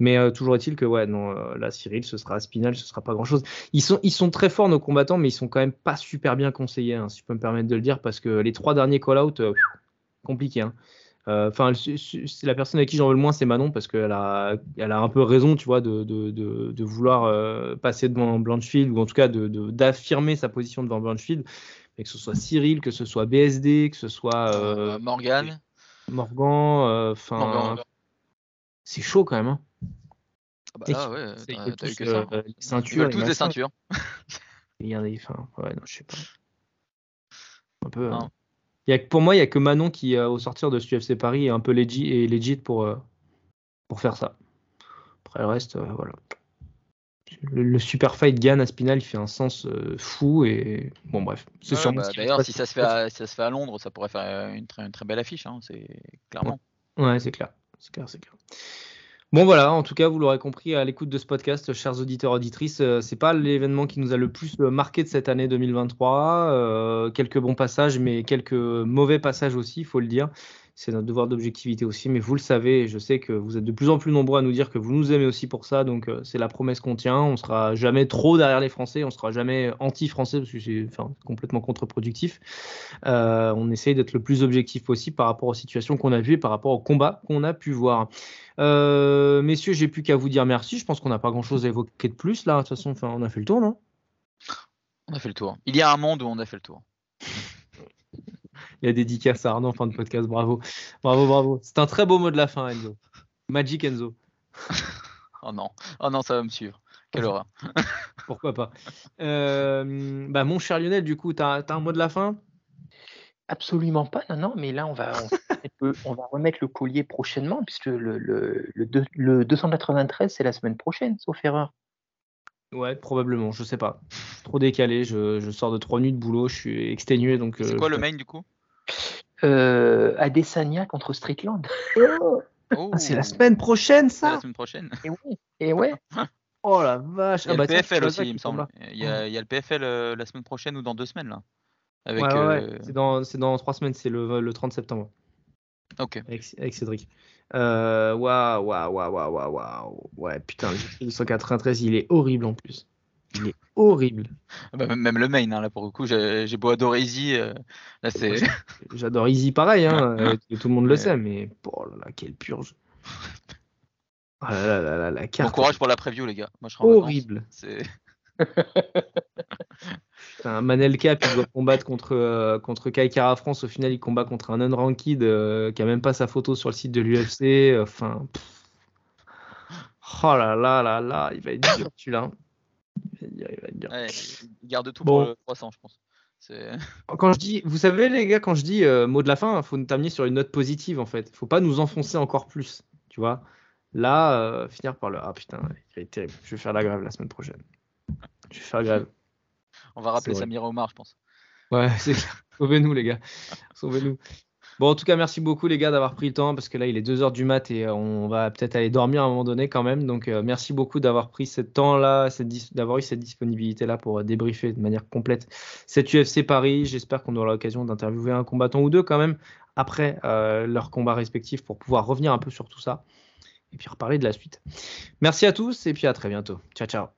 Mais toujours est-il que ouais, non, là Cyril, ce sera Spinal, ce sera pas grand chose. Ils sont, ils sont très forts nos combattants, mais ils sont quand même pas super bien conseillés, hein, si je peux me permettre de le dire, parce que les trois derniers call-out, compliqué. Hein. Euh, enfin, la personne à qui j'en veux le moins, c'est Manon, parce qu'elle a, elle a un peu raison, tu vois, de, de, de, vouloir euh, passer devant Blanchfield, ou en tout cas d'affirmer sa position devant Blanchfield. Mais que ce soit Cyril, que ce soit BSD, que ce soit. Euh, Morgan. Morgan, enfin. c'est chaud quand même. Hein. Ah bah ouais, t'as eu que ça. les ceintures. tous des ceintures. Il y a des. Enfin, ouais, non, je sais pas. Un peu. Hein pour moi, il n'y a que Manon qui, euh, au sortir de ce UFC Paris, est un peu legit, et legit pour, euh, pour faire ça. Après le reste, euh, voilà. Le, super fight Gann à Spinal, il fait un sens fou et bon bref. Bah, d'ailleurs, si ça se fait à, ça se fait à Londres, ça pourrait faire une très, une très belle affiche, hein, c'est clairement. Ouais, c'est clair, c'est clair, c'est clair. Bon voilà, en tout cas, vous l'aurez compris à l'écoute de ce podcast, chers auditeurs auditrices, euh, c'est pas l'événement qui nous a le plus euh, marqué de cette année 2023. Euh, quelques bons passages, mais quelques mauvais passages aussi, il faut le dire. C'est notre devoir d'objectivité aussi, mais vous le savez, je sais que vous êtes de plus en plus nombreux à nous dire que vous nous aimez aussi pour ça, donc euh, c'est la promesse qu'on tient. On sera jamais trop derrière les Français, on sera jamais anti-français parce que c'est complètement contre-productif. Euh, on essaye d'être le plus objectif possible par rapport aux situations qu'on a vues et par rapport au combat qu'on a pu voir. Euh, messieurs, j'ai plus qu'à vous dire merci. Je pense qu'on n'a pas grand-chose à évoquer de plus là. De toute façon, enfin, on a fait le tour, non? On a fait le tour. Il y a un monde où on a fait le tour. Il y a dédicace à Arnaud en fin de podcast. Bravo. Bravo, bravo. C'est un très beau mot de la fin, Enzo. Magic Enzo. (laughs) oh non. Oh non, ça va me suivre. Quelle horreur. (laughs) Pourquoi pas. Euh, bah, mon cher Lionel, du coup, tu as, un mot de la fin? Absolument pas, non, non, mais là, on va, on, va (laughs) remettre le collier prochainement, puisque le, le, le, 293, c'est la semaine prochaine, sauf erreur. Ouais, probablement, je sais pas. Trop décalé, je, je, sors de trois nuits de boulot, je suis exténué. donc. C'est euh, quoi le main du coup? Euh, Adesanya contre Streetland. Oh. Ah, c'est la semaine prochaine, ça La semaine prochaine. Et ouais. Et ouais. (laughs) oh la vache. Il y a ah, le bah, PFL aussi, il me semble. Il y, a, il y, a, le PFL euh, la semaine prochaine ou dans deux semaines là. Avec, ouais, ouais, euh... C'est dans, dans trois semaines, c'est le, le 30 septembre. Ok. Avec, avec Cédric. Euh, waouh, waouh, waouh, waouh, waouh. Ouais, putain, le 293, il est horrible en plus. Il est horrible. Ah bah, même le main, hein, là pour le coup, j'ai beau adorer Easy. Euh, là, c'est... (laughs) J'adore Easy pareil, hein, (laughs) euh, tout le monde le sait, mais oh là là, quelle purge. (laughs) Oh là là là, la carte. Bon courage pour la preview, les gars. Moi, je horrible. C'est. un Manelka qui doit combattre contre, euh, contre Kai Kara France. Au final, il combat contre un unranked euh, qui a même pas sa photo sur le site de l'UFC. Enfin. Oh là là là là, il va être dur (coughs) celui-là. Il va être dur. il garde tout pour le 300, je pense. Quand je dis, vous savez les gars, quand je dis euh, mot de la fin, il faut nous terminer sur une note positive en fait. Il faut pas nous enfoncer encore plus, tu vois. Là, finir par le ah putain, il est terrible. Je vais faire la grève la semaine prochaine. Je vais faire grève. On va rappeler Samir Omar, je pense. Ouais, (laughs) c'est Sauvez-nous, les gars. Sauvez-nous. Bon, en tout cas, merci beaucoup, les gars, d'avoir pris le temps parce que là, il est 2h du mat et euh, on va peut-être aller dormir à un moment donné quand même. Donc, euh, merci beaucoup d'avoir pris ce temps-là, d'avoir eu cette disponibilité-là pour euh, débriefer de manière complète cette UFC Paris. J'espère qu'on aura l'occasion d'interviewer un combattant ou deux quand même après leur combat respectif pour pouvoir revenir un peu sur tout ça et puis reparler de la suite. Merci à tous et puis à très bientôt. Ciao, ciao.